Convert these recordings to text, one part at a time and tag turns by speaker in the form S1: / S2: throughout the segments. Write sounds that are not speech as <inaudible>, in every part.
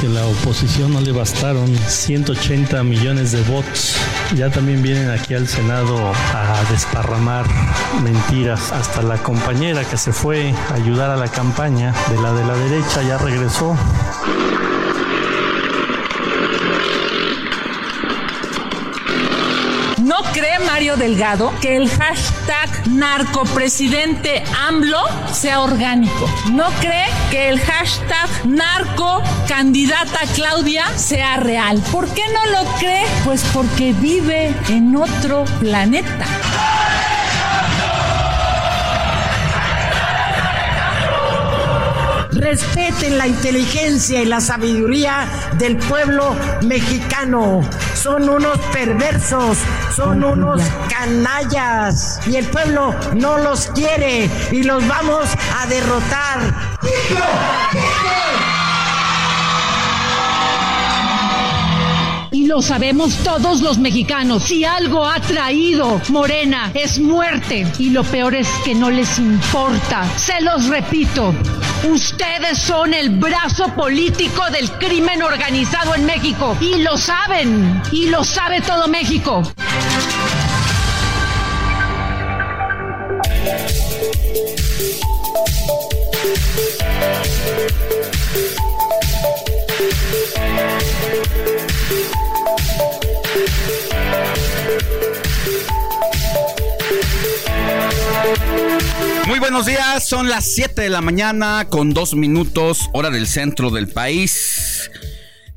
S1: Que la oposición no le bastaron 180 millones de votos. Ya también vienen aquí al Senado a desparramar mentiras. Hasta la compañera que se fue a ayudar a la campaña de la de la derecha ya regresó.
S2: Cree Mario Delgado que el hashtag narcopresidente AMLO sea orgánico? ¿No cree que el hashtag narco candidata Claudia sea real? ¿Por qué no lo cree? Pues porque vive en otro planeta.
S3: Respeten la inteligencia y la sabiduría del pueblo mexicano. Son unos perversos, son unos canallas. Y el pueblo no los quiere y los vamos a derrotar.
S4: Y lo sabemos todos los mexicanos. Si algo ha traído Morena es muerte. Y lo peor es que no les importa. Se los repito. Ustedes son el brazo político del crimen organizado en México. Y lo saben. Y lo sabe todo México.
S5: Muy buenos días, son las 7 de la mañana con dos minutos, hora del centro del país.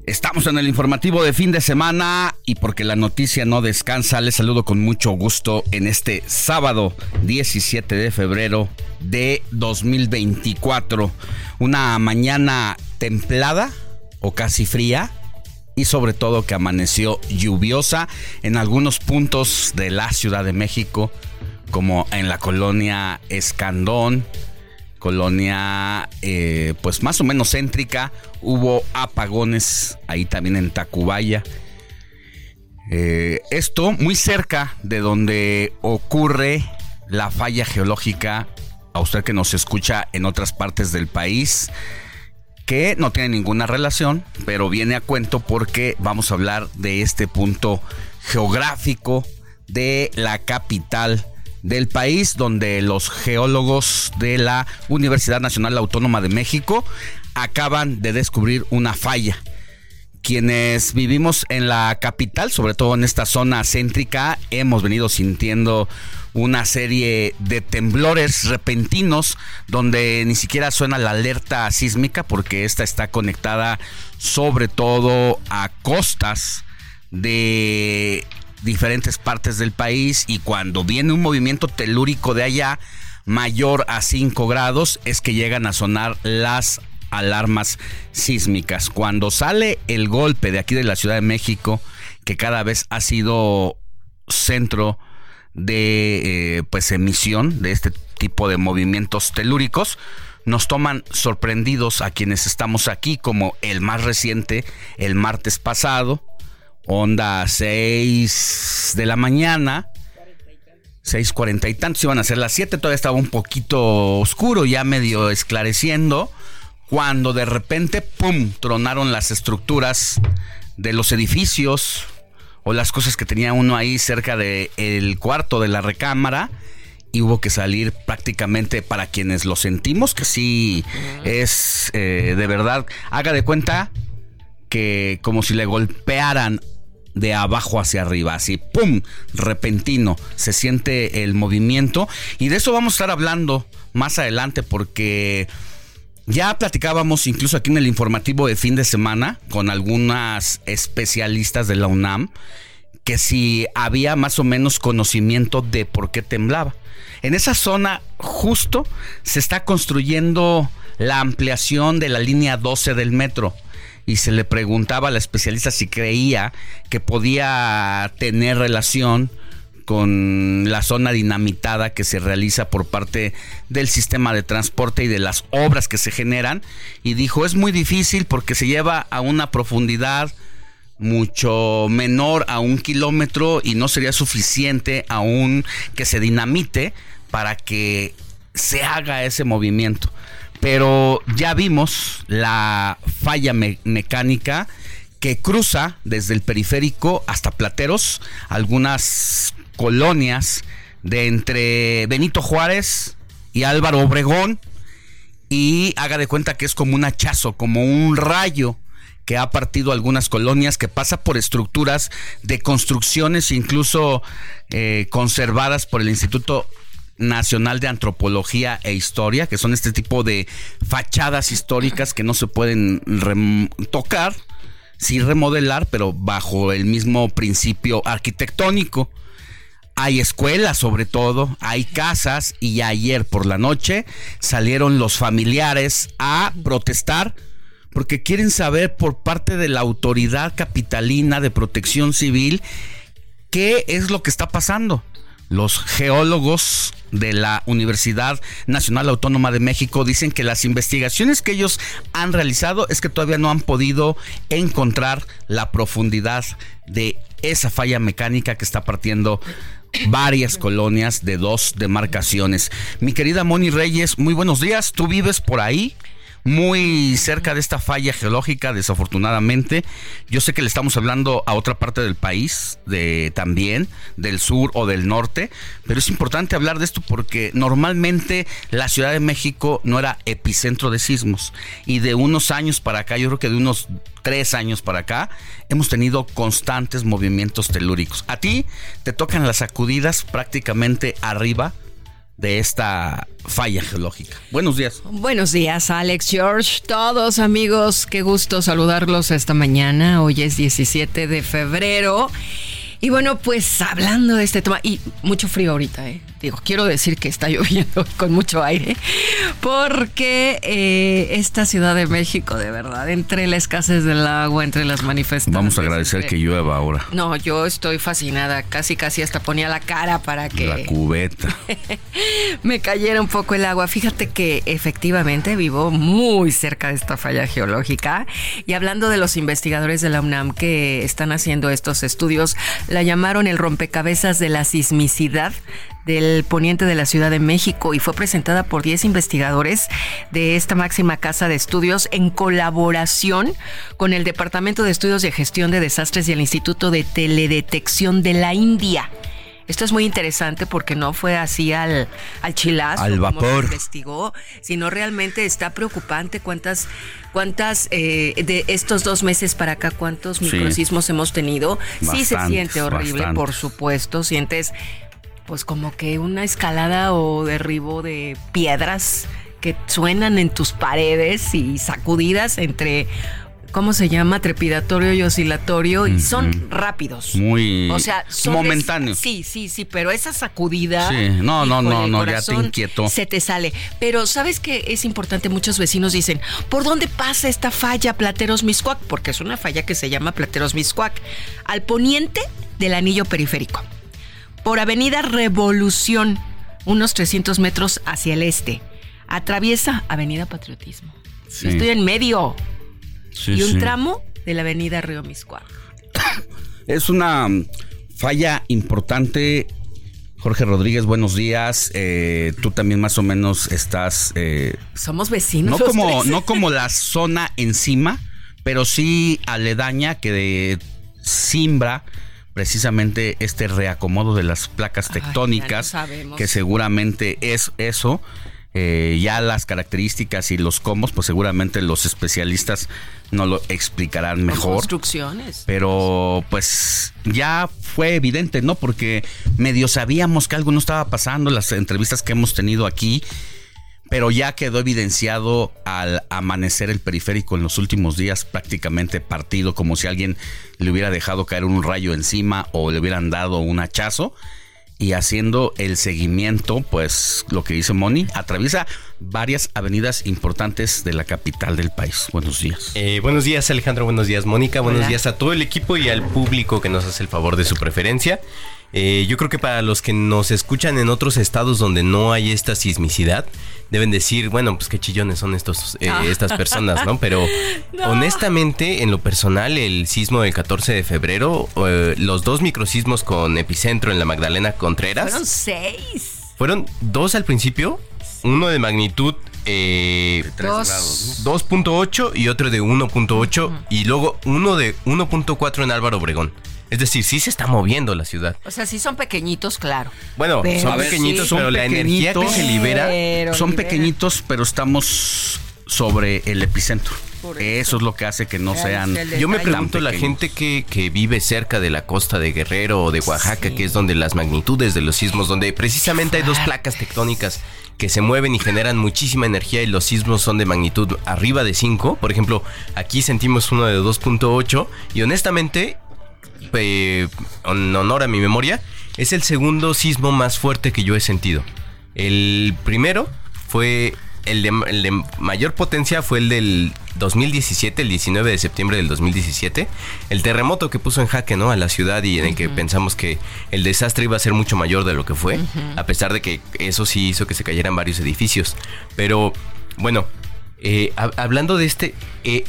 S5: Estamos en el informativo de fin de semana y porque la noticia no descansa, les saludo con mucho gusto en este sábado 17 de febrero de 2024. Una mañana templada o casi fría y sobre todo que amaneció lluviosa en algunos puntos de la Ciudad de México como en la colonia Escandón, colonia eh, pues más o menos céntrica, hubo apagones ahí también en Tacubaya. Eh, esto muy cerca de donde ocurre la falla geológica, a usted que nos escucha en otras partes del país, que no tiene ninguna relación, pero viene a cuento porque vamos a hablar de este punto geográfico de la capital del país, donde los geólogos de la Universidad Nacional Autónoma de México acaban de descubrir una falla. Quienes vivimos en la capital, sobre todo en esta zona céntrica, hemos venido sintiendo una serie de temblores repentinos donde ni siquiera suena la alerta sísmica porque esta está conectada sobre todo a costas de diferentes partes del país y cuando viene un movimiento telúrico de allá mayor a 5 grados es que llegan a sonar las alarmas sísmicas. Cuando sale el golpe de aquí de la Ciudad de México, que cada vez ha sido centro de eh, pues emisión de este tipo de movimientos telúricos, nos toman sorprendidos a quienes estamos aquí, como el más reciente, el martes pasado, onda 6 de la mañana, 6.40 y tantos, iban a ser las 7, todavía estaba un poquito oscuro, ya medio esclareciendo, cuando de repente, ¡pum!, tronaron las estructuras de los edificios o las cosas que tenía uno ahí cerca del cuarto de la recámara y hubo que salir prácticamente para quienes lo sentimos, que sí es eh, de verdad, haga de cuenta que como si le golpearan de abajo hacia arriba, así, ¡pum! Repentino, se siente el movimiento y de eso vamos a estar hablando más adelante porque ya platicábamos incluso aquí en el informativo de fin de semana con algunas especialistas de la UNAM que si había más o menos conocimiento de por qué temblaba. En esa zona justo se está construyendo la ampliación de la línea 12 del metro y se le preguntaba a la especialista si creía que podía tener relación con la zona dinamitada que se realiza por parte del sistema de transporte y de las obras que se generan. Y dijo es muy difícil porque se lleva a una profundidad mucho menor a un kilómetro y no sería suficiente aún que se dinamite para que se haga ese movimiento pero ya vimos la falla mecánica que cruza desde el periférico hasta Plateros, algunas colonias de entre Benito Juárez y Álvaro Obregón, y haga de cuenta que es como un hachazo, como un rayo que ha partido algunas colonias, que pasa por estructuras de construcciones incluso eh, conservadas por el Instituto Nacional de Antropología e Historia, que son este tipo de fachadas históricas que no se pueden tocar, sí remodelar, pero bajo el mismo principio arquitectónico. Hay escuelas sobre todo, hay casas y ayer por la noche salieron los familiares a protestar porque quieren saber por parte de la autoridad capitalina de protección civil qué es lo que está pasando. Los geólogos de la Universidad Nacional Autónoma de México dicen que las investigaciones que ellos han realizado es que todavía no han podido encontrar la profundidad de esa falla mecánica que está partiendo varias colonias de dos demarcaciones. Mi querida Moni Reyes, muy buenos días. ¿Tú vives por ahí? Muy cerca de esta falla geológica, desafortunadamente. Yo sé que le estamos hablando a otra parte del país, de también, del sur o del norte, pero es importante hablar de esto porque normalmente la Ciudad de México no era epicentro de sismos. Y de unos años para acá, yo creo que de unos tres años para acá, hemos tenido constantes movimientos telúricos. A ti te tocan las sacudidas prácticamente arriba de esta falla geológica. Buenos días.
S6: Buenos días, Alex George. Todos amigos, qué gusto saludarlos esta mañana. Hoy es 17 de febrero. Y bueno, pues hablando de este tema, y mucho frío ahorita, ¿eh? Digo, quiero decir que está <laughs> lloviendo con mucho aire, porque eh, esta Ciudad de México, de verdad, entre la escasez del agua, entre las manifestaciones.
S5: Vamos a agradecer que llueva ahora.
S6: No, yo estoy fascinada, casi casi hasta ponía la cara para que.
S5: La cubeta. <laughs>
S6: me cayera un poco el agua. Fíjate que efectivamente vivo muy cerca de esta falla geológica. Y hablando de los investigadores de la UNAM que están haciendo estos estudios, la llamaron el rompecabezas de la sismicidad del poniente de la Ciudad de México y fue presentada por 10 investigadores de esta máxima casa de estudios en colaboración con el Departamento de Estudios de Gestión de Desastres y el Instituto de Teledetección de la India. Esto es muy interesante porque no fue así al, al chilazo,
S5: al vapor.
S6: investigó, sino realmente está preocupante cuántas, cuántas eh, de estos dos meses para acá, cuántos microsismos hemos tenido. sí se siente horrible, por supuesto, sientes pues como que una escalada o derribo de piedras que suenan en tus paredes y sacudidas entre ¿cómo se llama? Trepidatorio y oscilatorio y son rápidos.
S5: Muy o sea, momentáneos.
S6: Sí, sí, sí, pero esa sacudida.
S5: Sí, no, no, no, no, ya te inquieto.
S6: Se te sale. Pero ¿sabes qué es importante? Muchos vecinos dicen, ¿por dónde pasa esta falla Plateros Miscuac? Porque es una falla que se llama Plateros Miscuac. Al poniente del anillo periférico por Avenida Revolución, unos 300 metros hacia el este. Atraviesa Avenida Patriotismo. Estoy en medio. y un tramo de la Avenida Río Miscuac. <coughs>
S5: Es una falla importante Jorge Rodríguez, buenos días. Eh, tú también más o menos estás... Eh,
S6: Somos vecinos.
S5: no como,
S6: tres.
S5: no como la zona encima, pero sí aledaña que de simbra precisamente este reacomodo de las placas
S6: Ay,
S5: tectónicas,
S6: no sabemos.
S5: que seguramente es eso. Eh, ya las características y los comos, pues seguramente los especialistas no lo explicarán mejor.
S6: Construcciones.
S5: Pero pues ya fue evidente, ¿no? Porque medio sabíamos que algo no estaba pasando, las entrevistas que hemos tenido aquí, pero ya quedó evidenciado al amanecer el periférico en los últimos días prácticamente partido, como si alguien le hubiera dejado caer un rayo encima o le hubieran dado un hachazo. Y haciendo el seguimiento, pues lo que dice Moni, atraviesa varias avenidas importantes de la capital del país. Buenos días.
S7: Eh, buenos días Alejandro, buenos días Mónica, buenos
S6: Hola.
S7: días a todo el equipo y al público que nos hace el favor de su preferencia. Eh, yo creo que para los que nos escuchan en otros estados donde no hay esta sismicidad, deben decir, bueno, pues qué chillones son estos, eh,
S6: Ah.
S7: estas personas, ¿no? Pero <laughs> honestamente, en lo personal, el sismo del 14 de febrero, eh, los dos microsismos con epicentro en la Magdalena Contreras,
S6: Fueron seis.
S7: fueron dos al principio, uno de magnitud eh,
S6: Dos.
S7: 2.8 y otro de 1.8 y luego uno de 1.4 en Álvaro Obregón. Es decir, sí se está moviendo la ciudad.
S6: O sea, sí son pequeñitos, claro.
S7: Bueno,
S6: Pero
S7: son pequeñitos,
S6: sí.
S7: pero
S5: Son
S7: la energía que se libera...
S6: Pero
S5: Son
S6: libera.
S5: pequeñitos, pero estamos sobre el epicentro. Eso.
S6: eso.
S5: es lo que hace que no sean.
S7: Yo me pregunto la gente que, que vive cerca de la costa de Guerrero o de Oaxaca,
S6: Sí.
S7: que es donde las magnitudes de los sismos, donde precisamente hay dos placas tectónicas que se mueven y generan muchísima energía y los sismos son de magnitud arriba de 5. Por ejemplo, aquí sentimos uno de 2.8 y honestamente, eh, en honor a mi memoria, es el segundo sismo más fuerte que yo he sentido. El primero fue el de, el de mayor potencia fue el del 2017, el 19 de septiembre del 2017, el terremoto que puso en jaque ¿no? a la ciudad y en el que pensamos que el desastre iba a ser mucho mayor de lo que fue, a pesar de que eso sí hizo que se cayeran varios edificios. Pero bueno, eh, hab- hablando de este, eh,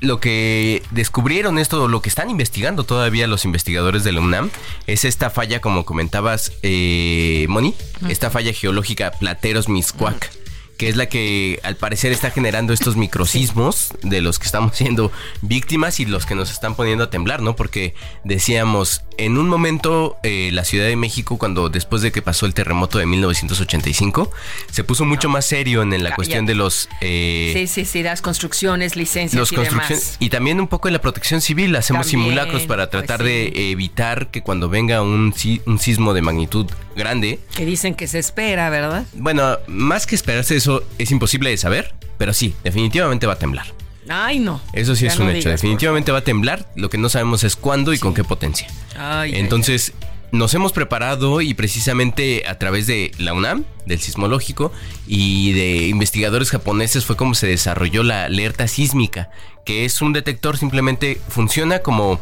S7: lo que descubrieron esto, lo que están investigando todavía los investigadores de la UNAM, es esta falla, como comentabas, eh, Moni, esta falla geológica Plateros-Miscuac. Que es la que al parecer está generando estos microsismos de los que estamos siendo víctimas y los que nos están poniendo a temblar, ¿no? Porque decíamos, en un momento eh, la Ciudad de México, cuando después de que pasó el terremoto de 1985, se puso mucho más serio en, la cuestión de los... eh,
S6: Sí, sí, sí, las construcciones, licencias
S7: los
S6: y
S7: construcciones
S6: demás.
S7: y también un poco en la protección civil hacemos
S6: También,
S7: simulacros para
S6: pues
S7: tratar
S6: sí.
S7: de evitar que cuando venga un, un sismo de magnitud grande
S6: Que dicen que se espera, ¿verdad?
S7: bueno más que esperarse eso es imposible de saber pero sí definitivamente va a temblar
S6: Ay, no.
S7: eso sí
S6: Ya
S7: es
S6: no
S7: un hecho definitivamente va a temblar lo que no sabemos es cuándo y con qué potencia.
S6: Ay,
S7: entonces, nos hemos preparado y precisamente a través de la UNAM, del sismológico y de investigadores japoneses fue como se desarrolló la alerta sísmica, que es un detector simplemente funciona como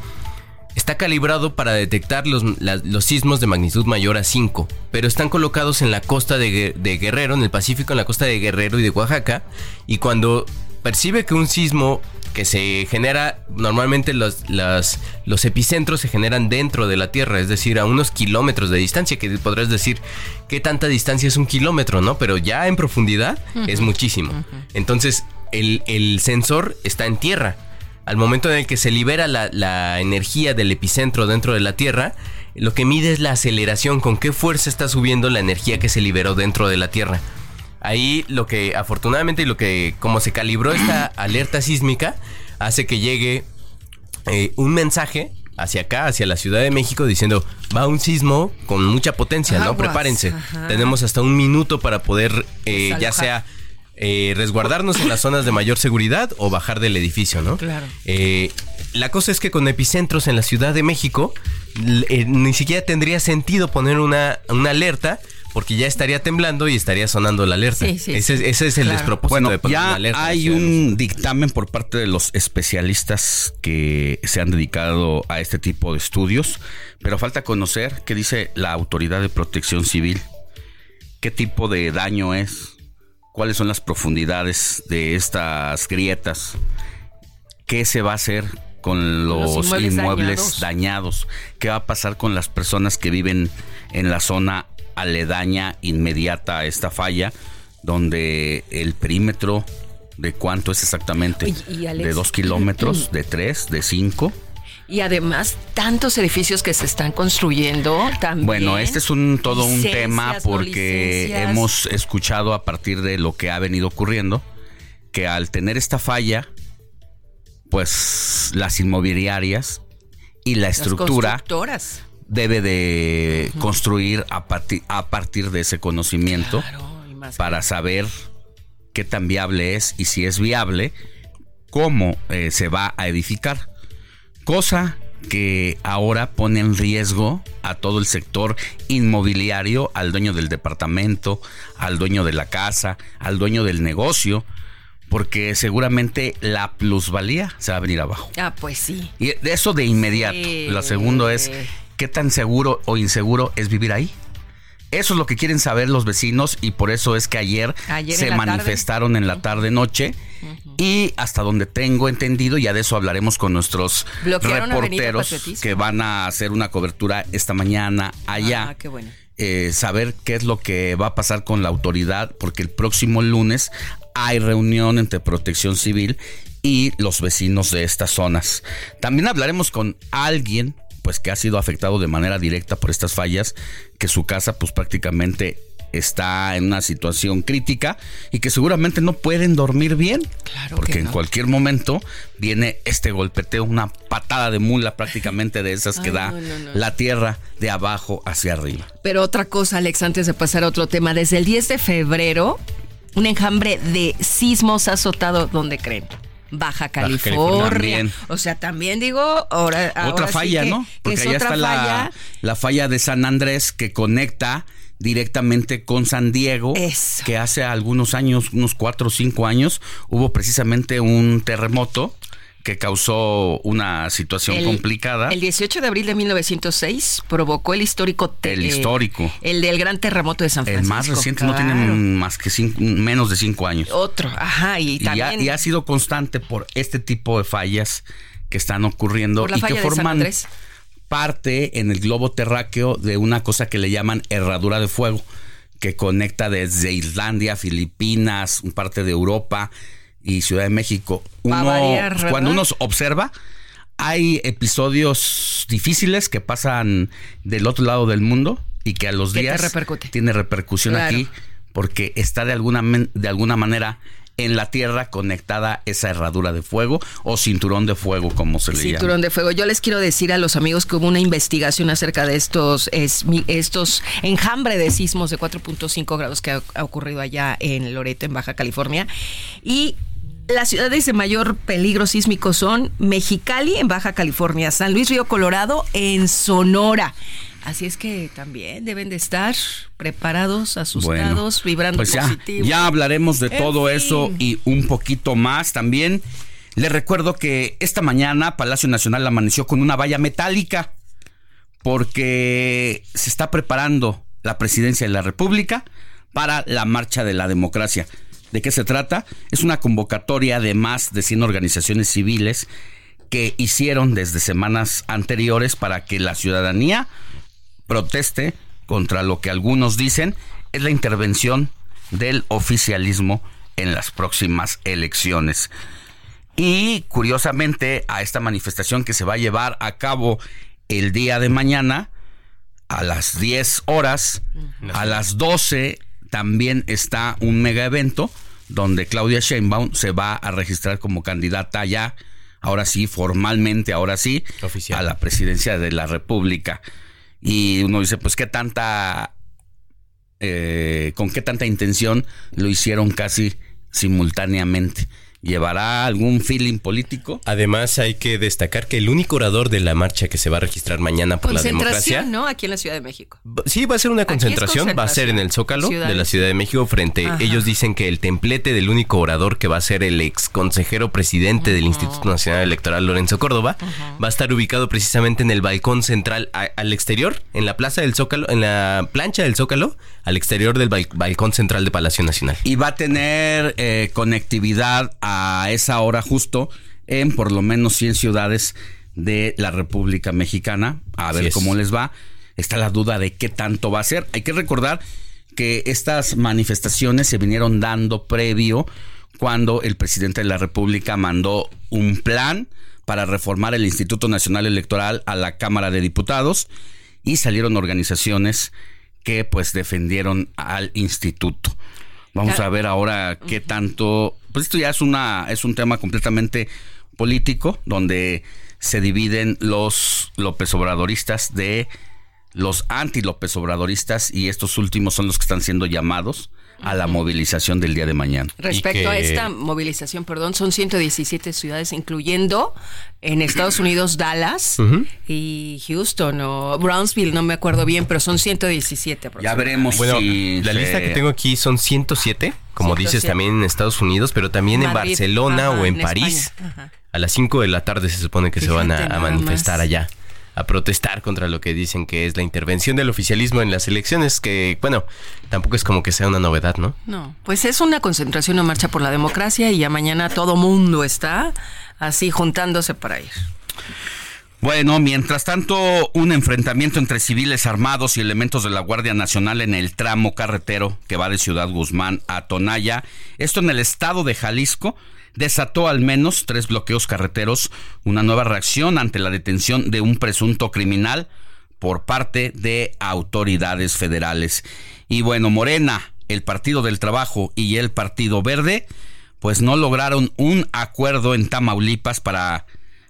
S7: está calibrado para detectar los, la- los sismos de magnitud mayor a 5, pero están colocados en la costa de, Gue- de Guerrero, en el Pacífico, en la costa de Guerrero y de Oaxaca, y cuando percibe que un sismo que se genera, normalmente los, las- los epicentros se generan dentro de la Tierra, es decir, a unos kilómetros de distancia, que podrás decir qué tanta distancia es un kilómetro, ¿no? Pero ya en profundidad es muchísimo. Entonces, el, el sensor está en tierra. Al momento en el que se libera la, la energía del epicentro dentro de la Tierra, lo que mide es la aceleración, con qué fuerza está subiendo la energía que se liberó dentro de la Tierra. Ahí lo que afortunadamente y lo que como se calibró esta <clears throat> alerta sísmica hace que llegue eh, un mensaje hacia acá, hacia la Ciudad de México, diciendo va un sismo con mucha potencia, ¿no? Prepárense.
S6: ajá.
S7: Tenemos hasta un minuto para poder eh, ya sea eh, resguardarnos en las zonas de mayor seguridad o bajar del edificio, ¿no?
S6: Claro.
S7: Eh, la cosa es que con epicentros en la Ciudad de México, eh, ni siquiera tendría sentido poner una, una alerta. Porque ya estaría temblando y estaría sonando la alerta.
S6: Sí, sí,
S7: ese,
S6: sí.
S7: ese es el
S6: Claro.
S7: despropósito
S5: Bueno,
S7: de poner una
S5: ya
S7: alerta. en la
S5: hay un dictamen por parte de los especialistas que se han dedicado a este tipo de estudios, pero falta conocer qué dice la Autoridad de Protección Civil, qué tipo de daño es, cuáles son las profundidades de estas grietas, qué se va a hacer con los,
S6: Los inmuebles
S5: inmuebles,
S6: dañados.
S5: dañados, qué va a pasar con las personas que viven en la zona aledaña, inmediata a esta falla, donde el perímetro de cuánto es exactamente, de dos <clears throat> kilómetros, de tres, de cinco.
S6: Y además, tantos edificios que se están construyendo también.
S5: Bueno, este es un todo un tema porque hemos escuchado a partir de lo que ha venido ocurriendo que al tener esta falla, pues las inmobiliarias y la estructura debe de construir a, partir, a partir de ese conocimiento para saber qué tan viable es y si es viable, cómo eh, se va a edificar. Cosa que ahora pone en riesgo a todo el sector inmobiliario, al dueño del departamento, al dueño de la casa, al dueño del negocio, porque seguramente la plusvalía se va a venir abajo.
S6: Ah, pues sí.
S5: Y de eso de inmediato. Lo segundo es, ¿qué tan seguro o inseguro es vivir ahí? Eso es lo que quieren saber los vecinos y por eso es que ayer, se manifestaron en la tarde-noche y hasta donde tengo entendido, ya de eso hablaremos con nuestros reporteros que van a hacer una cobertura esta mañana allá.
S6: Ah, qué bueno.
S5: Eh, saber qué es lo que va a pasar con la autoridad, porque el próximo lunes hay reunión entre protección civil y los vecinos de estas zonas. También hablaremos con alguien pues que ha sido afectado de manera directa por estas fallas, que su casa pues prácticamente está en una situación crítica y que seguramente no pueden dormir bien.
S6: Claro
S5: porque en cualquier momento viene este golpeteo, una patada de mula prácticamente de esas que da la tierra de abajo hacia arriba.
S6: Pero otra cosa, Alex, antes de pasar a otro tema, desde el 10 de febrero, un enjambre de sismos ha azotado donde creen. Baja California. o sea, también digo, ahora,
S5: otra falla, ¿no? Porque allá está La, la falla de San Andrés que conecta directamente con San Diego, que hace algunos años, unos cuatro o cinco años, hubo precisamente un terremoto que causó una situación complicada.
S6: El 18 de abril de 1906 provocó el histórico...
S5: el histórico.
S6: El del gran terremoto de San Francisco.
S5: El más reciente no tiene más que menos de cinco años.
S6: Otro, ajá, y, también...
S5: y, ha, sido constante por este tipo de fallas que están ocurriendo y que forman parte en el globo terráqueo de una cosa que le llaman herradura de fuego que conecta desde Islandia, Filipinas, un parte de Europa y Ciudad de México. cuando uno observa, hay episodios difíciles que pasan del otro lado del mundo y que a los días tiene repercusión aquí porque está de alguna, de alguna manera en la tierra conectada esa herradura de fuego o cinturón de fuego, como se le llama.
S6: Cinturón de fuego. Yo les quiero decir a los amigos que hubo una investigación acerca de estos, estos enjambre de sismos de 4.5 grados que ha ocurrido allá en Loreto, en Baja California. Y las ciudades de mayor peligro sísmico son Mexicali en Baja California, San Luis Río Colorado en Sonora. Así es que también deben de estar preparados, asustados, vibrando pues
S5: ya, Ya hablaremos de todo eso y un poquito más también. Les recuerdo que esta mañana Palacio Nacional amaneció con una valla metálica porque se está preparando la presidencia de la República para la marcha de la democracia. ¿De qué se trata? Es una convocatoria de más de 100 organizaciones civiles que hicieron desde semanas anteriores para que la ciudadanía proteste contra lo que algunos dicen es la intervención del oficialismo en las próximas elecciones. Y curiosamente a esta manifestación que se va a llevar a cabo el día de mañana a las 10 horas, a las 12 también está un mega evento donde Claudia Sheinbaum se va a registrar como candidata ya, ahora sí, formalmente, ahora sí, a la presidencia de la República. Y uno dice, pues qué tanta, eh, con qué tanta intención lo hicieron casi simultáneamente. ¿Llevará algún feeling político?
S7: Además, hay que destacar que el único orador de la marcha que se va a registrar mañana por la democracia.
S6: ¿no? Aquí en la Ciudad de México.
S7: Sí, va a ser una concentración, va a ser en el Zócalo de la Ciudad de México frente. Ellos dicen que el templete del único orador que va a ser el ex consejero presidente del Instituto Nacional Electoral, Lorenzo Córdoba, va a estar ubicado precisamente en el balcón central al exterior, en la plaza del Zócalo, en la plancha del Zócalo, al exterior del balcón central de Palacio Nacional.
S5: Y va a tener eh, conectividad a esa hora justo en por lo menos 100 ciudades de la República Mexicana. A ver cómo les va. está la duda de qué tanto va a ser. Hay que recordar que estas manifestaciones se vinieron dando previo cuando el presidente de la República mandó un plan para reformar el Instituto Nacional Electoral a la Cámara de Diputados y salieron organizaciones que pues defendieron al instituto. Vamos a ver ahora qué tanto, pues esto ya es una es un tema completamente político donde se dividen los López Obradoristas de los anti López Obradoristas y estos últimos son los que están siendo llamados a la movilización del día de mañana.
S6: Respecto a esta movilización, perdón, son 117 ciudades, incluyendo en Estados Unidos Dallas y Houston o Brownsville, no me acuerdo bien, pero son 117.
S5: Ya veremos
S7: bueno,
S5: si
S7: la
S5: se-
S7: lista que tengo aquí son 107, como
S6: 107.
S7: dices también en Estados Unidos, pero también en Barcelona
S6: ajá,
S7: o en,
S6: en
S7: París. A las 5 de la tarde se supone que se van a, manifestar
S6: más.
S7: allá, a protestar contra lo que dicen que es la intervención del oficialismo en las elecciones, que bueno, tampoco es como que sea una novedad, ¿no?
S6: No, pues es una concentración o marcha por la democracia y ya mañana todo mundo está así juntándose para ir.
S5: Bueno, mientras tanto, un enfrentamiento entre civiles armados y elementos de la Guardia Nacional en el tramo carretero que va de Ciudad Guzmán a Tonaya, esto en el estado de Jalisco, desató al menos tres bloqueos carreteros, una nueva reacción ante la detención de un presunto criminal por parte de autoridades federales. Y bueno, Morena, el Partido del Trabajo y el Partido Verde, pues no lograron un acuerdo en Tamaulipas para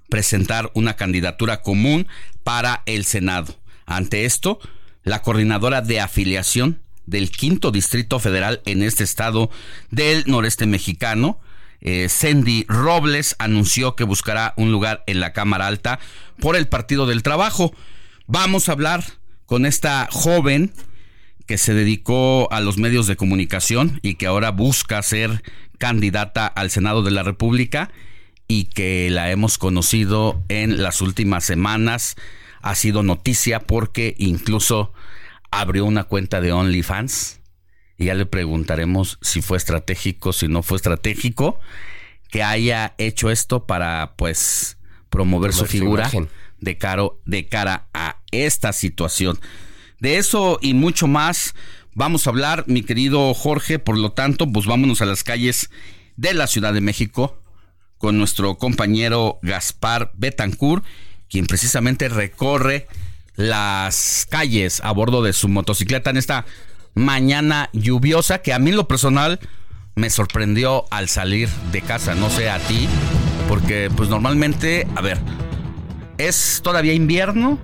S5: presentar una candidatura común para el Senado. Ante esto, la coordinadora de afiliación del quinto distrito federal en este estado del noreste mexicano, eh, Robles, anunció que buscará un lugar en la Cámara Alta por el Partido del Trabajo. Vamos a hablar con esta joven que se dedicó a los medios de comunicación y que ahora busca ser candidata al Senado de la República y que la hemos conocido en las últimas semanas. Ha sido noticia porque incluso abrió una cuenta de OnlyFans y ya le preguntaremos si fue estratégico, si no fue estratégico, que haya hecho esto para pues promover su
S7: Promover su
S5: figura de, caro, de cara a esta situación. De eso y mucho más vamos a hablar, mi querido Jorge. Por lo tanto, pues vámonos a las calles de la Ciudad de México con nuestro compañero Gaspar Betancourt, quien precisamente recorre las calles a bordo de su motocicleta en esta mañana lluviosa que a mí lo personal me sorprendió al salir de casa, no sé a ti, porque pues normalmente, a ver, es todavía invierno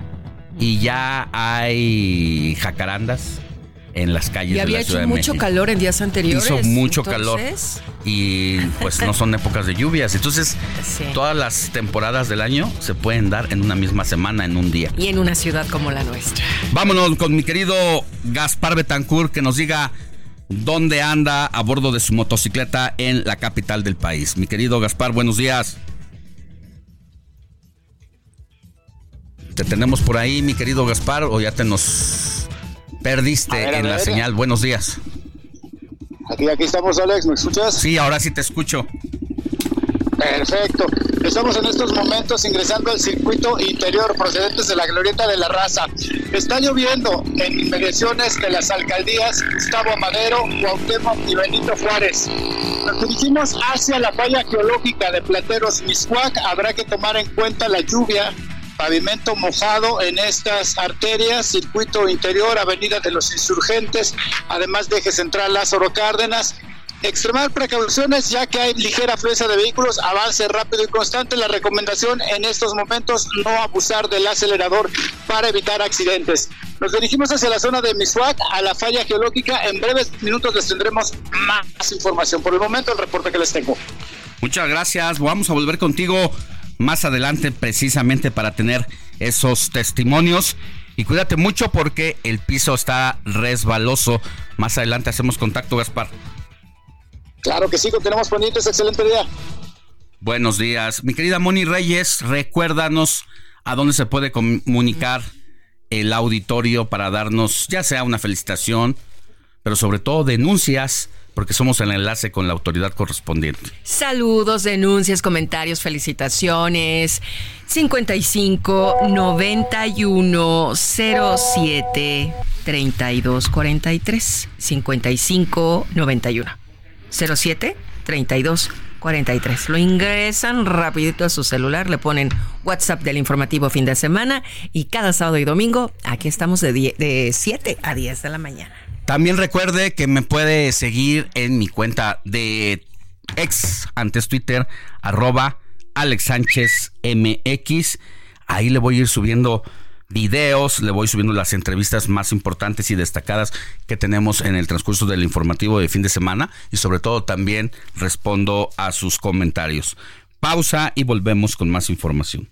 S5: y ya hay jacarandas en las calles
S6: Y
S5: de
S6: había
S5: la
S6: hecho
S5: Ciudad de
S6: mucho
S5: México.
S6: calor en días anteriores.
S5: Hizo mucho calor y pues no son épocas de lluvias. Entonces,
S6: Sí.
S5: todas las temporadas del año se pueden dar en una misma semana, en un día.
S6: Y en una ciudad como la nuestra.
S5: Vámonos con mi querido Gaspar Betancourt que nos diga dónde anda a bordo de su motocicleta en la capital del país. Mi querido Gaspar, buenos días. ¿Te tenemos por ahí, mi querido Gaspar, o ya te nos perdiste
S8: ver,
S5: en la señal? Buenos días.
S8: Aquí, aquí estamos, Alex, ¿me escuchas?
S5: Sí, ahora sí te escucho.
S8: Perfecto. Estamos en estos momentos ingresando al circuito interior procedentes de la Glorieta de la Raza. Está lloviendo en inmediaciones de las alcaldías Gustavo Madero, Cuauhtémoc y Benito Juárez. Nos dirigimos hacia la falla geológica de Plateros Miscuac. Habrá que tomar en cuenta la lluvia, pavimento mojado en estas arterias, circuito interior, Avenida de los Insurgentes, además de eje central Lázaro Cárdenas. Extremar precauciones ya que hay ligera afluencia de vehículos, avance rápido y constante. La recomendación en estos momentos no abusar del acelerador para evitar accidentes. Nos dirigimos hacia la zona de Mishuac, a la falla geológica. En breves minutos les tendremos más información. Por el momento el reporte que les tengo.
S5: Muchas gracias. Vamos a volver contigo más adelante precisamente para tener esos testimonios. Y cuídate mucho porque el piso está resbaloso. Más adelante hacemos contacto, Gaspar.
S8: Claro que sí, tenemos pendientes. Excelente día.
S5: Buenos días. Mi querida Moni Reyes, recuérdanos a dónde se puede comunicar el auditorio para darnos ya sea una felicitación, pero sobre todo denuncias porque somos el enlace con la autoridad correspondiente.
S6: Saludos, denuncias, comentarios, felicitaciones. 55 91 07 32 43. 55 91 07 32 43. Lo ingresan rapidito a su celular, le ponen WhatsApp del informativo fin de semana y cada sábado y domingo aquí estamos de, de 7 a 10 de la mañana.
S5: También recuerde que me puede seguir en mi cuenta de ex, antes Twitter, arroba Alex Sánchez MX. Ahí le voy a ir subiendo videos, le voy subiendo las entrevistas más importantes y destacadas que tenemos en el transcurso del informativo de fin de semana y sobre todo también respondo a sus comentarios. Pausa y volvemos con más información.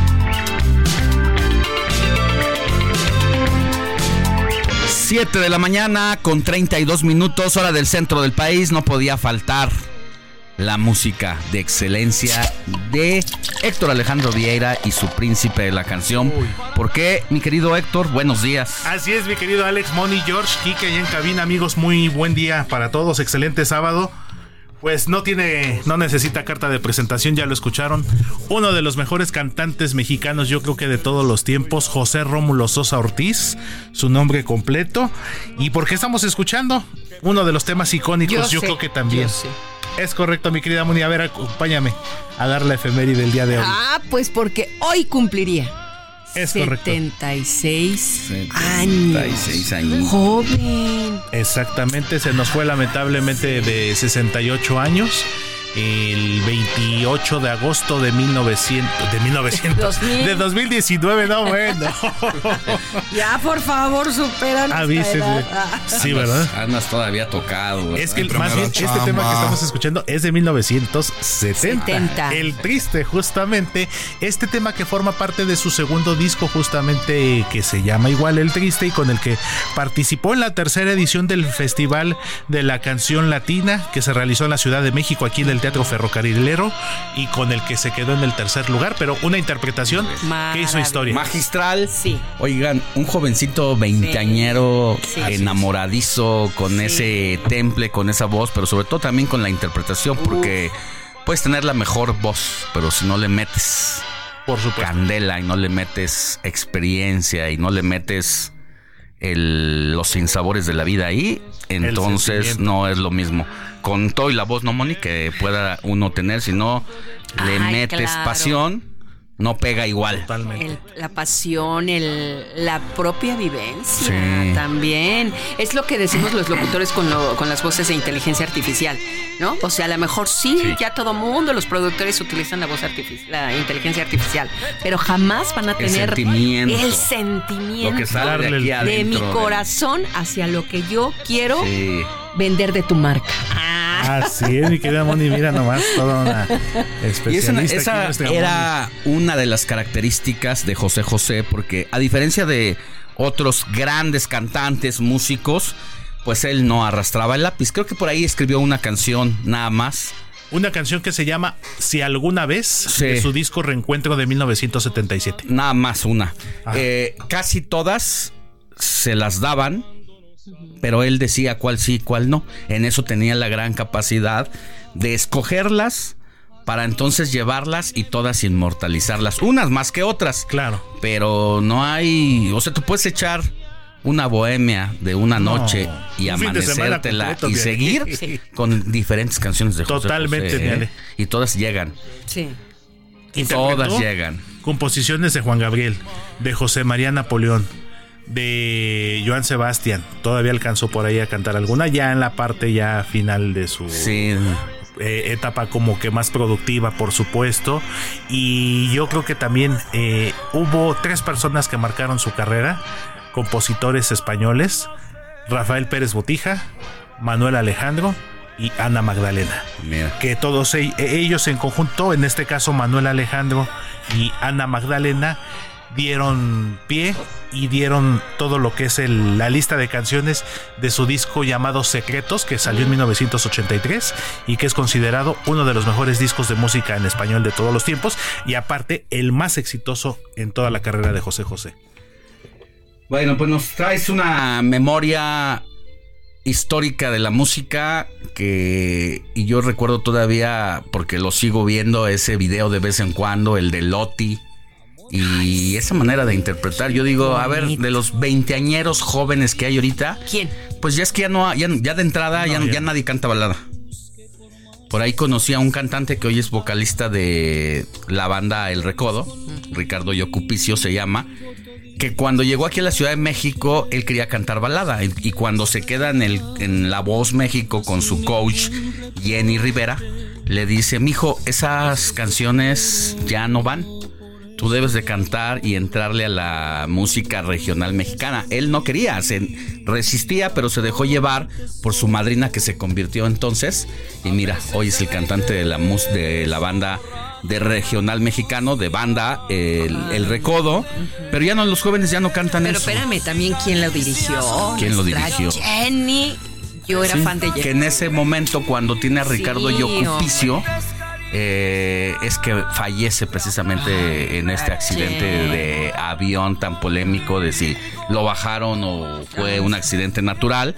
S5: Siete de la mañana con 32 minutos, hora del centro del país, no podía faltar la música de excelencia de Héctor Alejandro Vieira y su príncipe de la canción. ¿Por qué, mi querido Héctor? Buenos días.
S9: Así es, mi querido Alex, Moni, George, Kike, allá en cabina, amigos, muy buen día para todos, excelente sábado. Pues no tiene, no necesita carta de presentación, ya lo escucharon. Uno de los mejores cantantes mexicanos, yo creo que de todos los tiempos, José Rómulo Sosa Ortiz, su nombre completo. ¿Y por qué estamos escuchando? Uno de los temas icónicos, yo,
S6: sé,
S9: creo que también. Es correcto, mi querida Moni. A ver, acompáñame a dar la efeméride del día de hoy.
S6: Ah, pues porque hoy cumpliría.
S9: Es correcto.
S6: 76 años.
S5: 76 años.
S6: Joven.
S9: Exactamente, se nos fue lamentablemente de 68 años. El 28 de agosto de 1900, de 1900,
S6: 2000.
S9: de 2019, no bueno. <laughs>
S6: Ya, por favor, superan.
S9: Avísese. Sí, ¿verdad?
S5: Andas todavía tocado. ¿verdad?
S9: Es que más bien este tema que estamos escuchando es de 1970.
S6: 70.
S9: El triste, justamente. Este tema que forma parte de su segundo disco, justamente que se llama igual El Triste, y con el que participó en la tercera edición del Festival de la Canción Latina que se realizó en la Ciudad de México, aquí en el Teatro Ferrocarrilero, y con el que se quedó en el tercer lugar, pero una interpretación que hizo historia.
S5: Magistral.
S6: Sí.
S5: Oigan, un jovencito veinteañero,
S6: Sí.
S5: enamoradizo, con
S6: Sí.
S5: ese temple, con esa voz, pero sobre todo también con la interpretación, porque puedes tener la mejor voz, pero si no le metes
S9: Por supuesto.
S5: candela y no le metes experiencia y no le metes el- los sinsabores de la vida ahí, entonces no es lo mismo. Con todo y la voz, no, Moni, que pueda uno tener, si no le
S6: Ay,
S5: metes
S6: claro.
S5: pasión, no pega igual.
S9: Totalmente.
S6: El- la pasión, el, la propia vivencia
S5: Sí.
S6: también. Es lo que decimos los locutores con, lo- con las voces de inteligencia artificial, ¿no? O sea, a lo mejor sí,
S5: Sí.
S6: ya todo mundo, los productores utilizan la voz artificial, la inteligencia artificial, pero jamás van a
S5: El
S6: tener
S5: sentimiento.
S6: el sentimiento
S5: Lo que sale de aquí
S6: mi corazón hacia lo que yo quiero
S5: Sí.
S6: vender de tu marca. Ah.
S9: Así es, mi querida Moni, mira nomás, toda una
S5: Y
S9: especialista.
S5: esa
S9: nuestra
S5: era una de las características de José José, porque a diferencia de otros grandes cantantes, músicos, pues él no arrastraba el lápiz. Creo que por ahí escribió una canción nada más.
S9: Una canción que se llama Si alguna vez,
S5: Sí.
S9: de su disco Reencuentro de 1977.
S5: Nada más una. Eh, casi todas se las daban, pero él decía cuál sí, cuál no. En eso tenía la gran capacidad de escogerlas para entonces llevarlas y todas inmortalizarlas. Unas más que otras.
S9: Claro.
S5: Pero no hay. O sea, tú puedes echar una bohemia de una
S9: No,
S5: noche y
S9: un
S5: amanecértela
S9: completo,
S5: y seguir
S9: Sí.
S5: con diferentes canciones de José
S9: Totalmente,
S5: José, ¿eh? Y todas llegan.
S6: Sí.
S5: Todas llegan.
S9: Composiciones de Juan Gabriel, de José María Napoleón, de Joan Sebastián. Todavía alcanzó por ahí a cantar alguna, ya en la parte ya final de su
S5: Sí.
S9: eh, etapa como que más productiva, por supuesto. Y yo creo que también eh, hubo tres personas que marcaron su carrera, compositores españoles, Rafael Pérez Botija, Manuel Alejandro y Ana Magdalena.
S5: Mira.
S9: Que todos e- ellos en conjunto, en este caso Manuel Alejandro y Ana Magdalena, dieron pie y dieron todo lo que es la lista de canciones de su disco llamado Secretos, que salió en 1983 y que es considerado uno de los mejores discos de música en español de todos los tiempos y aparte el más exitoso en toda la carrera de José José.
S5: Bueno, pues nos traes una memoria histórica de la música que y yo recuerdo todavía porque lo sigo viendo ese video de vez en cuando el de Lotti y esa manera de interpretar yo digo a ver de los veinteañeros jóvenes que hay ahorita
S6: quién
S5: pues ya es que ya no ya, ya de entrada ya, ya. nadie canta balada. Por ahí conocí a un cantante que hoy es vocalista de la banda El Recodo, Ricardo Yocupicio se llama, que cuando llegó aquí a la Ciudad de México, él quería cantar balada. Y, y cuando se queda en, el, en La Voz México con su coach, Jenny Rivera, le dice, mijo, esas canciones ya no van. Tú debes de cantar y entrarle a la música regional mexicana. Él no quería, se resistía, pero se dejó llevar por su madrina que se convirtió entonces. Y mira, hoy es el cantante de la, mus de la banda de regional mexicano, de banda El, el Recodo. Pero ya no, los jóvenes ya no cantan
S6: Pero
S5: eso.
S6: espérame, también quién lo dirigió.
S5: ¿Quién lo dirigió?
S6: Jenny. Yo era
S5: Sí,
S6: fan de Jenny.
S5: Que en ese momento, cuando tiene a Ricardo
S6: Sí,
S5: Yocupicio, eh, es que fallece precisamente en este accidente de avión tan polémico de si lo bajaron o fue un accidente natural.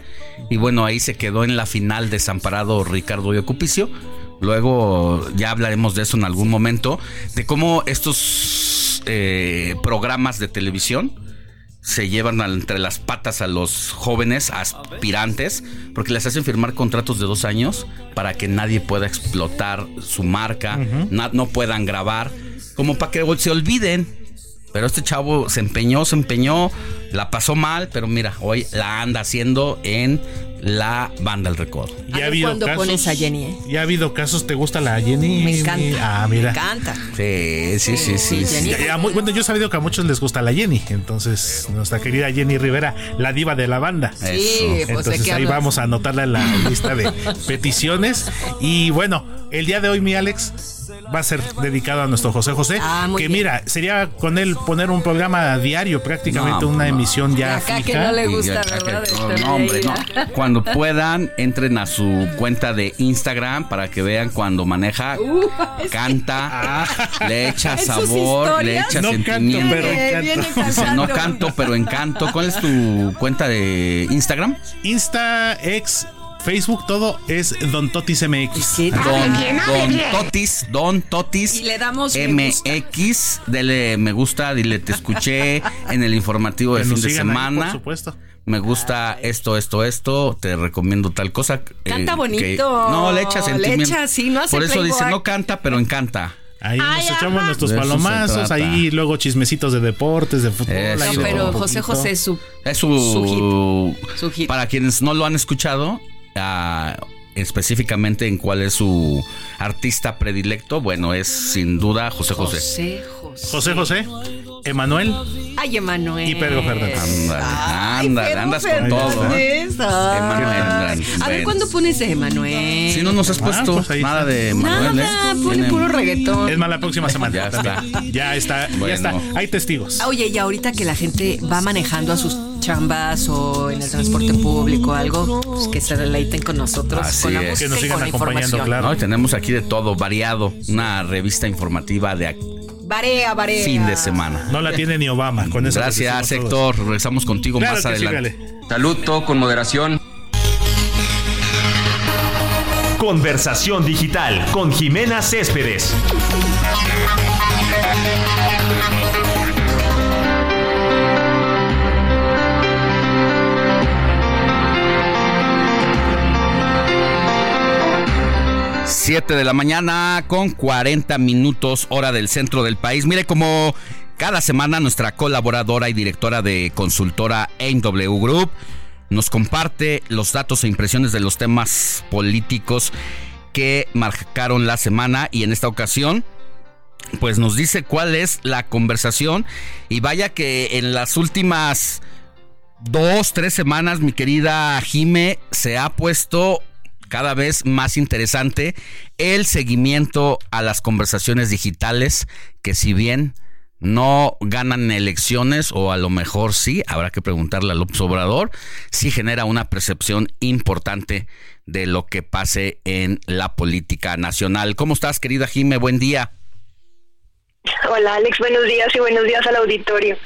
S5: Y bueno, ahí se quedó en la final desamparado Ricardo Yocupicio. Luego ya hablaremos de eso en algún momento, de cómo estos eh, programas de televisión se llevan entre las patas a los jóvenes aspirantes porque les hacen firmar contratos de dos años para que nadie pueda explotar su marca, no puedan grabar, como para que se olviden. Pero este chavo se empeñó, se empeñó, la pasó mal, pero mira, hoy la anda haciendo en la banda El Recodo.
S6: A ver cuándo pones a Jenny, ¿eh?
S9: Ya ha habido casos, ¿te gusta la Jenny?
S6: Me encanta.
S9: Ah, mira.
S6: Me encanta.
S5: Sí, sí, sí, sí. sí.
S9: Ya- ya muy- bueno, yo he sabido que a muchos les gusta la Jenny, entonces nuestra querida Jenny Rivera, la diva de la banda.
S6: Sí, pues, ¿de
S9: entonces ahí vamos a anotarla en la lista de peticiones. Y bueno, el día de hoy, mi Alex, va a ser dedicado a nuestro José José.
S6: Ah, muy
S9: que
S6: bien.
S9: mira, sería con él poner un programa diario, prácticamente
S5: No,
S9: una
S5: no.
S9: emisión ya
S6: Acá que
S9: fija.
S6: no le gusta,
S5: que-
S6: ¿verdad?
S5: no,
S6: Este
S5: no, hombre, no. <laughs> Cuando puedan, entren a su cuenta de Instagram para que vean cuando maneja,
S6: Uh, que-
S5: canta, le echa <laughs>
S6: En sus
S5: sabor, le echa
S9: No canto,
S5: sentimiento.
S9: pero
S6: Viene-
S9: encanto.
S5: Dice, no canto, pero encanto. ¿Cuál es tu cuenta de Instagram?
S9: Insta, ex, Facebook, todo es Don Totis MX.
S5: Don, Don Totis, Don Totis.
S6: Y le damos me gusta.
S5: MX, dele me gusta, dile te escuché <laughs> en el informativo de
S9: Que
S5: fin de
S9: sigan ahí,
S5: semana.
S9: por supuesto.
S5: Me gusta esto, esto, esto. Te recomiendo tal cosa. eh,
S6: Canta
S5: que-
S6: bonito.
S5: no, le echa
S6: Le
S5: sentimiento.
S6: echa, sí, no hace
S5: Por eso dice, no canta, pero encanta.
S9: Ahí
S6: Ay,
S9: nos echamos
S6: ajá.
S9: nuestros
S5: De
S9: palomazos, ahí luego chismecitos de deportes, de fútbol.
S5: Eso.
S9: ahí
S6: No,
S9: de
S6: pero José. José es su.
S5: Es
S6: Su
S5: su,
S6: Su hit.
S5: Para quienes no lo han escuchado, ah, específicamente en cuál es su artista predilecto, bueno, es sin duda José José.
S6: José José.
S9: José José, Emanuel.
S6: Ay, Emanuel.
S9: Y Pedro Fernández.
S5: Ándale,
S6: Ay,
S5: ándale, andas con todo. ¿eh? Emanuel,
S6: A ver. ¿cuándo pones Emanuel?
S5: Si no nos has
S9: Ah,
S5: puesto
S9: pues
S5: nada
S9: está.
S5: de Manuel,
S6: Nada,
S5: ¿eh?
S6: pone
S5: Tiene-
S6: puro reggaetón.
S9: Es más, la próxima semana.
S5: Ya
S9: también. Ya está,
S5: Bueno.
S9: ya está. Hay testigos.
S6: Ah, Oye, y ahorita que la gente va manejando a sus chambas o en el transporte público o algo, pues que se deleiten con nosotros,
S5: Así
S6: con la
S5: es.
S6: música
S9: Que nos sigan
S6: con la
S9: acompañando,
S6: información.
S9: claro.
S5: No, y tenemos aquí de todo, variado, una revista informativa de
S6: Barea, barea.
S5: fin de semana.
S9: No la tiene ni Obama. Con eso les
S5: Gracias. Héctor. Regresamos contigo
S9: Claro
S5: más
S9: sí,
S5: adelante.
S9: Gale.
S10: Salud, todo con moderación.
S11: Conversación digital con Jimena Céspedes.
S5: Siete de la mañana con 40 minutos hora del centro del país. Mire, como cada semana nuestra colaboradora y directora de consultora NW Group nos comparte los datos e impresiones de los temas políticos que marcaron la semana y en esta ocasión pues nos dice cuál es la conversación y vaya que en las últimas dos, tres semanas mi querida Jime se ha puesto cada vez más interesante el seguimiento a las conversaciones digitales que si bien no ganan elecciones o a lo mejor sí, habrá que preguntarle a López Obrador, genera una percepción importante de lo que pase en la política nacional. ¿Cómo estás, querida Jime? Buen día.
S10: Hola Alex, buenos días y buenos días al auditorio.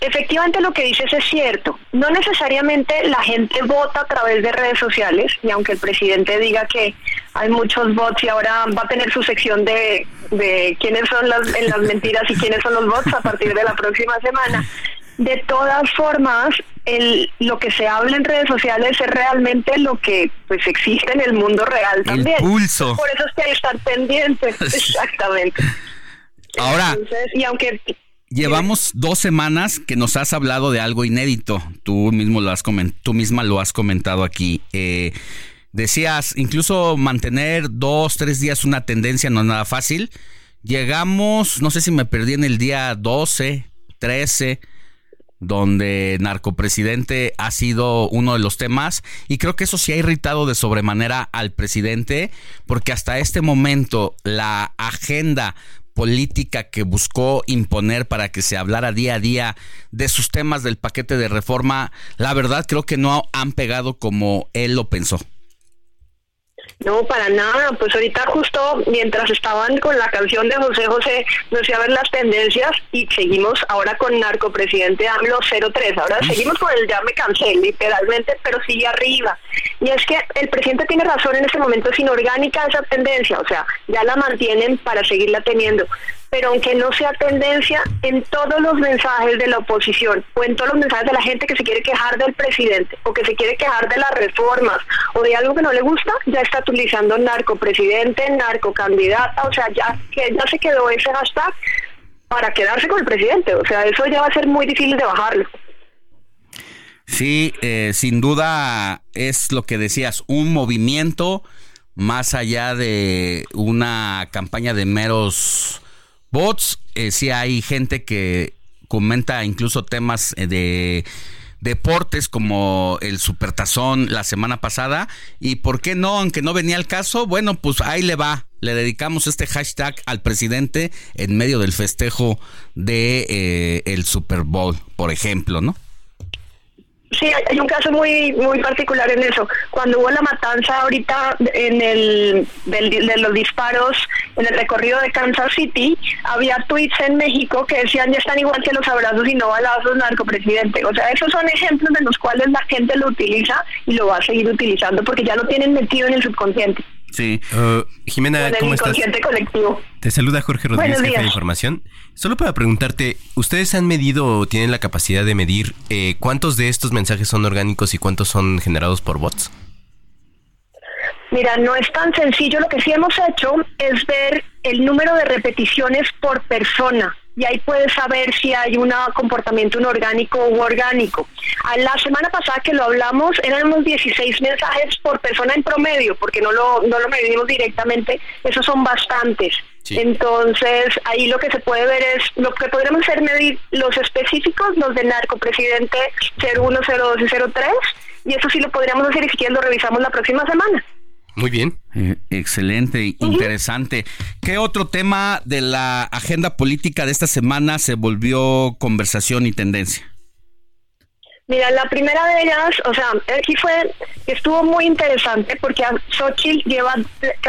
S10: Efectivamente lo que dices es cierto. No necesariamente la gente vota a través de redes sociales y aunque el presidente diga que hay muchos bots y ahora va a tener su sección de, de quiénes son las, en las mentiras y quiénes son los bots a partir de la próxima semana. De todas formas, el, lo que se habla en redes sociales es realmente lo que pues existe en el mundo real también.
S5: pulso.
S10: Por eso es que hay que estar pendientes. <laughs> Exactamente.
S5: Ahora,
S10: y aunque
S5: llevamos dos semanas que nos has hablado de algo inédito. Tú mismo lo has tú misma lo has comentado aquí. Eh, decías, incluso mantener dos, tres días una tendencia no es nada fácil. Llegamos, no sé si me perdí en el día 12, 13 donde narcopresidente ha sido uno de los temas y creo que eso sí ha irritado de sobremanera al presidente porque hasta este momento la agenda política que buscó imponer para que se hablara día a día de sus temas del paquete de reforma, la verdad creo que no han pegado como él lo pensó.
S10: No, para nada. Pues ahorita justo mientras estaban con la canción de José José, nos iba a ver las tendencias y seguimos ahora con narcopresidente AMLO 03. Ahora seguimos con el ya me cansé, literalmente, pero sigue arriba. Y es que el presidente tiene razón en este momento, es inorgánica esa tendencia, o sea, ya la mantienen para seguirla teniendo pero aunque no sea tendencia, en todos los mensajes de la oposición o en todos los mensajes de la gente que se quiere quejar del presidente o que se quiere quejar de las reformas o de algo que no le gusta, ya está utilizando narcopresidente, narcocandidata, o sea, ya, ya se quedó ese hashtag para quedarse con el presidente, o sea, eso ya va a ser muy difícil de bajarlo.
S5: Sí, eh, sin duda es lo que decías, un movimiento más allá de una campaña de meros bots, eh, hay gente que comenta incluso temas eh, de deportes como el Supertazón la semana pasada y por qué no, aunque no venía el caso, bueno, pues ahí le va. Le dedicamos este hashtag al presidente en medio del festejo de eh, el Super Bowl, por ejemplo, ¿no?
S10: Sí, hay un caso muy muy particular en eso. Cuando hubo la matanza ahorita en el de los disparos en el recorrido de Kansas City, había tweets en México que decían ya están igual que los abrazos y no balazos narcopresidente. O sea, esos son ejemplos de los cuales la gente lo utiliza y lo va a seguir utilizando porque ya lo tienen metido en el subconsciente.
S7: Sí. Uh, Jimena, ¿cómo estás?
S10: colectivo.
S7: Te saluda Jorge Rodríguez, jefe de información. Solo para preguntarte, ¿ustedes han medido o tienen la capacidad de medir eh, cuántos de estos mensajes son orgánicos y cuántos son generados por bots?
S10: Mira, no es tan sencillo. Lo que sí hemos hecho es ver el número de repeticiones por persona y ahí puedes saber si hay un comportamiento inorgánico u orgánico. A la semana pasada que lo hablamos eran unos 16 mensajes por persona en promedio, porque no lo, no lo medimos directamente, esos son bastantes. Entonces, ahí lo que se puede ver es, lo que podríamos hacer medir los específicos, los del narcopresidente 01, 02 y 03, y eso sí lo podríamos hacer y si quieren lo revisamos la próxima semana.
S7: Muy bien.
S5: Eh, excelente, interesante. ¿Qué otro tema de la agenda política de esta semana se volvió conversación y tendencia?
S10: Mira, la primera de ellas, o sea, aquí fue, estuvo muy interesante porque Xochitl lleva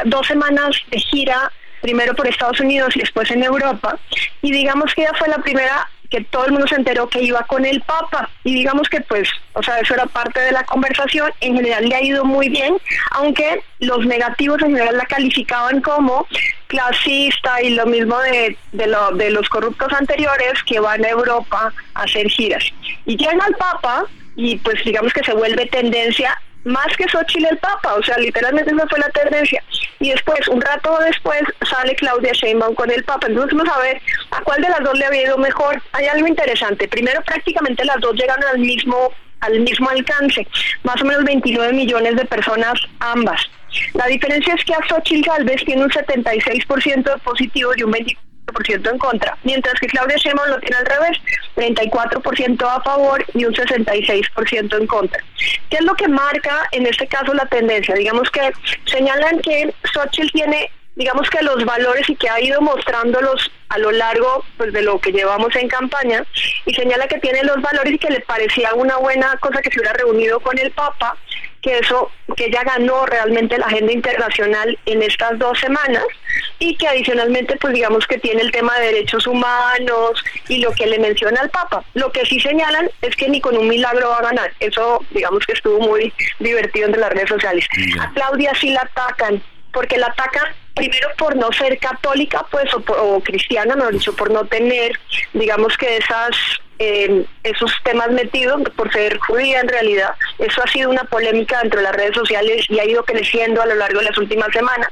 S10: dos semanas de gira, primero por Estados Unidos y después en Europa, y digamos que ella fue la primera que todo el mundo se enteró que iba con el Papa y digamos que pues, o sea, eso era parte de la conversación, en general le ha ido muy bien, aunque los negativos en general la calificaban como clasista y lo mismo de, de, lo, de los corruptos anteriores que van a Europa a hacer giras. Y llega el Papa y pues digamos que se vuelve tendencia más que Xochitl el Papa, o sea, literalmente esa fue la tendencia. Y después, un rato después, sale Claudia Sheinbaum con el Papa. Entonces vamos a ver a cuál de las dos le había ido mejor. Hay algo interesante. Primero, prácticamente las dos llegan al mismo al mismo alcance, más o menos 29 millones de personas ambas. La diferencia es que a Xochitl Galvez tiene un 76% de positivo y un 24% en contra, mientras que Claudia Sheinbaum lo tiene al revés, 34% a favor y un 66% en contra. ¿Qué es lo que marca en este caso la tendencia? Digamos que señalan que Xochitl tiene digamos que los valores y que ha ido mostrándolos a lo largo pues, de lo que llevamos en campaña y señala que tiene los valores y que le parecía una buena cosa que se hubiera reunido con el Papa, que eso, que ella ganó realmente la agenda internacional en estas dos semanas y que adicionalmente pues digamos que tiene el tema de derechos humanos y lo que le menciona al Papa. Lo que sí señalan es que ni con un milagro va a ganar. Eso digamos que estuvo muy divertido entre las redes sociales. A Claudia sí la atacan porque la atacan primero por no ser católica, pues, o, cristiana, mejor dicho, por no tener, digamos que esas eh, esos temas metidos, por ser judía en realidad. Eso ha sido una polémica dentro de las redes sociales y ha ido creciendo a lo largo de las últimas semanas.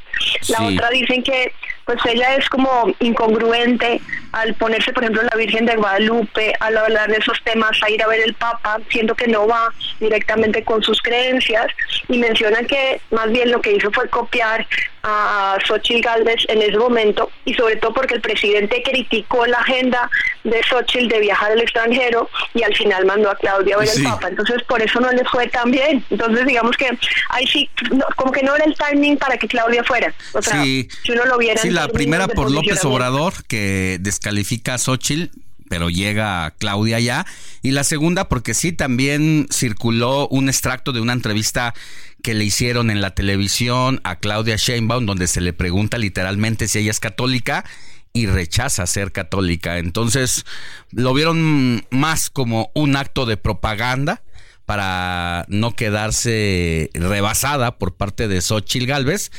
S10: La otra dicen que pues ella es como incongruente al ponerse, por ejemplo, la Virgen de Guadalupe, al hablar de esos temas, a ir a ver el Papa, siendo que no va directamente con sus creencias, y mencionan que más bien lo que hizo fue copiar a Xochitl Galvez en ese momento, y sobre todo porque el presidente criticó la agenda de Xochitl de viajar al extranjero y al final mandó a Claudia a ver el Papa. Entonces, por eso no les fue tan bien. Entonces, digamos que ahí sí, como que no era el timing para que Claudia fuera. O sea, si uno lo viera
S5: la primera por López Obrador, que descalifica a Xochitl, pero llega Claudia ya. Y la segunda, porque sí, también circuló un extracto de una entrevista que le hicieron en la televisión a Claudia Sheinbaum, donde se le pregunta literalmente si ella es católica y rechaza ser católica. Entonces, lo vieron más como un acto de propaganda para no quedarse rebasada por parte de Xochitl Galvez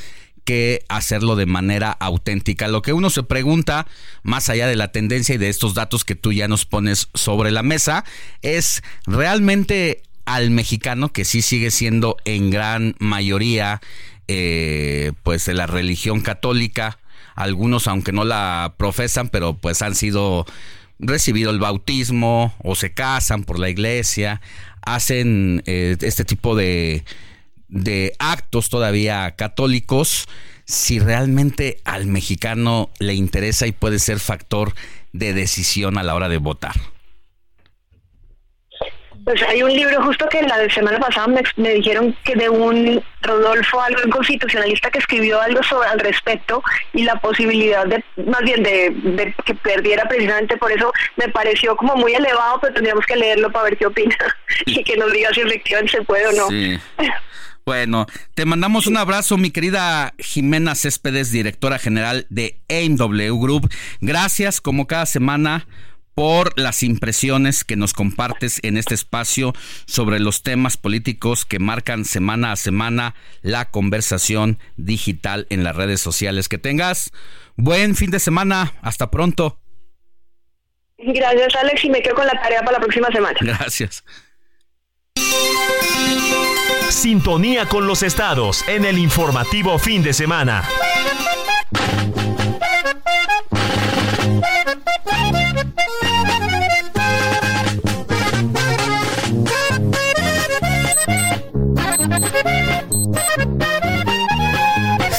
S5: que hacerlo de manera auténtica. Lo que uno se pregunta, más allá de la tendencia y de estos datos que tú ya nos pones sobre la mesa, es realmente al mexicano, que sí sigue siendo en gran mayoría eh, pues de la religión católica, algunos aunque no la profesan, pero pues han sido recibido el bautismo o se casan por la iglesia, hacen eh, este tipo de de actos todavía católicos, si realmente al mexicano le interesa y puede ser factor de decisión a la hora de votar.
S10: Pues hay un libro justo que la de semana pasada me, dijeron que de un Rodolfo, algo constitucionalista que escribió algo sobre al respecto y la posibilidad de, más bien de, que perdiera precisamente por eso me pareció como muy elevado, pero tendríamos que leerlo para ver qué opina <laughs> y que nos diga si efectivamente se puede o no.
S5: Bueno, te mandamos un abrazo, mi querida Jimena Céspedes, directora general de AIMW Group. Gracias, como cada semana, por las impresiones que nos compartes en este espacio sobre los temas políticos que marcan semana a semana la conversación digital en las redes sociales. Que tengas buen fin de semana. Hasta pronto.
S10: Gracias, Alex, y me quedo con la tarea para la próxima semana.
S5: Gracias.
S11: Sintonía con los estados en el informativo fin de semana.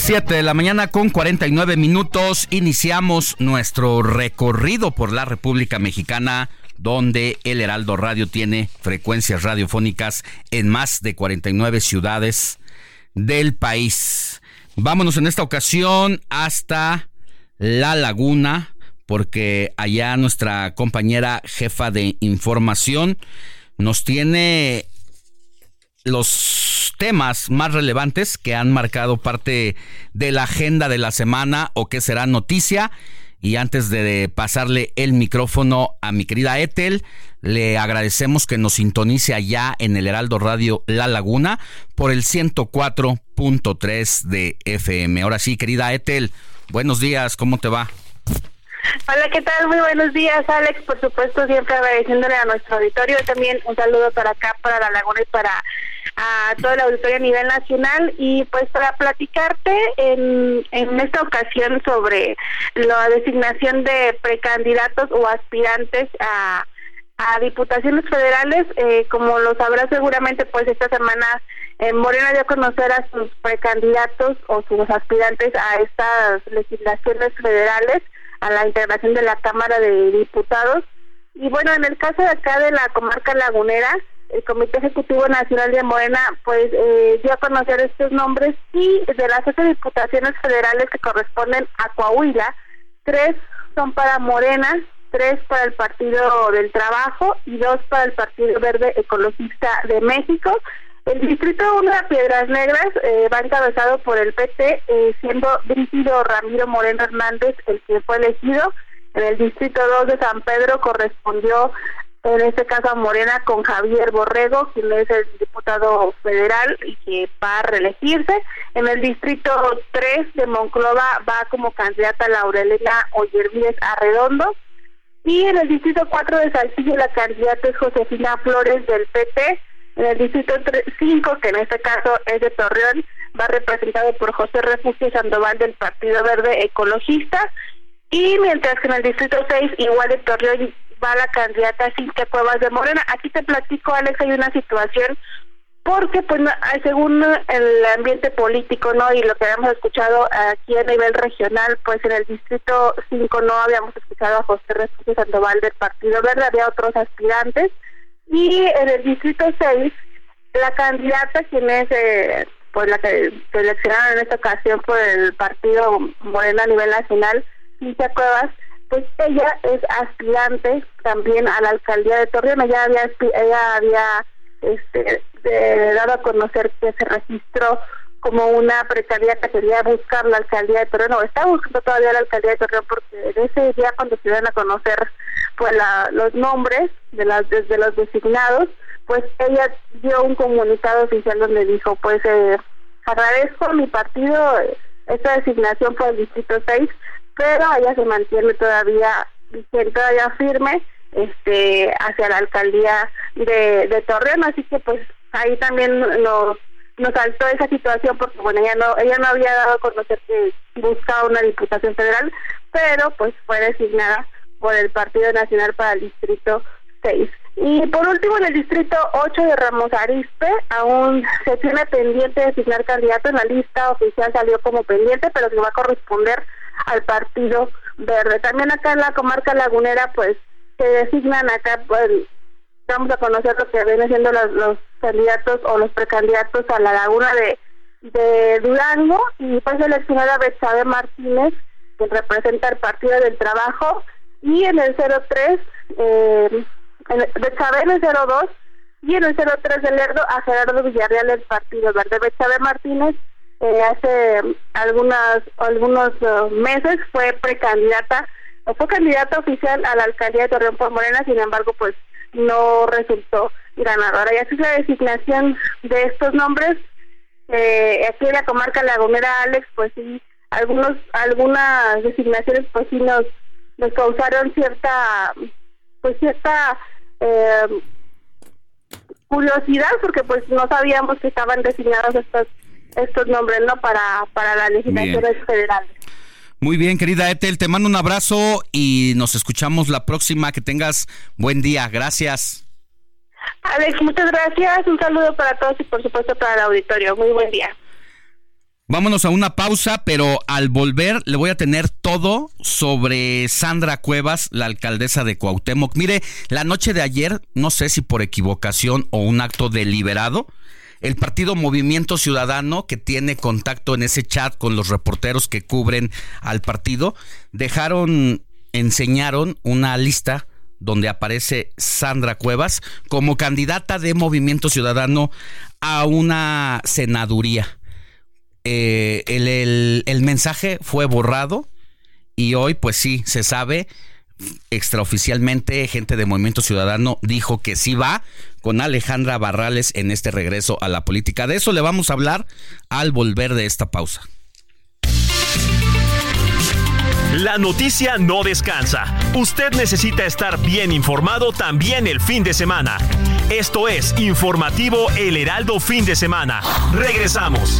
S5: Siete de la mañana con 49 minutos iniciamos nuestro recorrido por la República Mexicana donde el Heraldo Radio tiene frecuencias radiofónicas en más de 49 ciudades del país. Vámonos en esta ocasión hasta La Laguna, porque allá nuestra compañera jefa de información nos tiene los temas más relevantes que han marcado parte de la agenda de la semana o que será noticia y antes de pasarle el micrófono a mi querida Ethel, le agradecemos que nos sintonice allá en el Heraldo Radio La Laguna por el 104.3 de FM. Ahora sí, querida Ethel, buenos días, ¿cómo te va?
S12: Hola, ¿qué tal? Muy buenos días, Alex. Por supuesto, siempre agradeciéndole a nuestro auditorio. También un saludo para acá, para La Laguna y para a todo el auditorio a nivel nacional. Y pues para platicarte en, en esta ocasión sobre la designación de precandidatos o aspirantes a, a diputaciones federales, eh, como lo sabrás seguramente, pues esta semana eh, Morena dio a conocer a sus precandidatos o sus aspirantes a estas legislaciones federales a la integración de la Cámara de Diputados. Y bueno, en el caso de acá de la comarca lagunera, el Comité Ejecutivo Nacional de Morena pues eh, dio a conocer estos nombres y de las ocho diputaciones federales que corresponden a Coahuila, tres son para Morena, tres para el Partido del Trabajo y dos para el Partido Verde Ecologista de México. El distrito 1 de Piedras Negras eh, va encabezado por el PT, eh, siendo Brígido Ramiro Moreno Hernández el que fue elegido. En el distrito 2 de San Pedro correspondió, en este caso a Morena, con Javier Borrego, quien es el diputado federal y que va a reelegirse. En el distrito 3 de Monclova va como candidata Laurelena Oyervíez Arredondo. Y en el distrito 4 de Saltillo la candidata es Josefina Flores del PT en el distrito 5, que en este caso es de Torreón, va representado por José Refugio Sandoval del Partido Verde Ecologista. Y mientras que en el distrito 6, igual de Torreón, va la candidata Cintia Cuevas de Morena. Aquí te platico, Alex, hay una situación porque pues según el ambiente político no y lo que habíamos escuchado aquí a nivel regional pues en el distrito 5 no habíamos escuchado a José Refugio Sandoval del Partido Verde había otros aspirantes y en el distrito 6, la candidata, quien es eh, pues la que seleccionaron en esta ocasión por el partido Morena a nivel nacional, Cintia Cuevas, pues ella es aspirante también a la alcaldía de Torreón. Ella había, ella había este, dado a conocer que se registró como una precaria que quería buscar la alcaldía de Torreón, o está buscando todavía la alcaldía de Torreón, porque en ese día cuando se iban a conocer pues la, los nombres de las de los designados, pues ella dio un comunicado oficial donde dijo, pues eh, agradezco a mi partido esta designación por el distrito 6, pero ella se mantiene todavía todavía firme este hacia la alcaldía de, de Torreón, así que pues ahí también nos nos saltó esa situación porque bueno ella no ella no había dado a conocer que buscaba una diputación federal, pero pues fue designada por el Partido Nacional para el Distrito 6. Y por último, en el Distrito 8 de Ramos Arispe, aún se tiene pendiente de designar candidato en la lista oficial, salió como pendiente, pero que va a corresponder al Partido Verde. También acá en la comarca lagunera, pues se designan acá, pues, vamos a conocer lo que vienen siendo los, los candidatos o los precandidatos a la laguna de, de Durango. Y fue seleccionada Betsabe Martínez, que representa el Partido del Trabajo, y en el 03 eh, Betsabe en el 02 y en el 03 de Lerdo a Gerardo Villarreal del Partido Verde. Betsabe Martínez eh, hace algunas algunos uh, meses fue precandidata o fue candidata oficial a la alcaldía de Torreón por Morena, sin embargo pues no resultó ganadora. Y así es la designación de estos nombres. Eh, aquí en la comarca lagunera, Alex, pues sí, algunos algunas designaciones pues sí nos nos causaron cierta, pues cierta eh, curiosidad porque pues no sabíamos que estaban designados estos estos nombres no para para las legislaciones federales.
S5: Muy bien, querida Etel, te mando un abrazo y nos escuchamos la próxima. Que tengas buen día. Gracias.
S12: Alex, muchas gracias. Un saludo para todos y por supuesto para el auditorio. Muy buen día.
S5: Vámonos a una pausa, pero al volver le voy a tener todo sobre Sandra Cuevas, la alcaldesa de Cuauhtémoc. Mire, la noche de ayer, no sé si por equivocación o un acto deliberado, el partido Movimiento Ciudadano, que tiene contacto en ese chat con los reporteros que cubren al partido, dejaron, enseñaron una lista donde aparece Sandra Cuevas como candidata de Movimiento Ciudadano a una senaduría. Eh, el, mensaje fue borrado y hoy pues sí, se sabe, extraoficialmente gente de Movimiento Ciudadano dijo que sí va con Alejandra Barrales en este regreso a la política. De eso le vamos a hablar al volver de esta pausa.
S11: La noticia no descansa. Usted necesita estar bien informado también el fin de semana. Esto es Informativo El Heraldo Fin de Semana. Regresamos.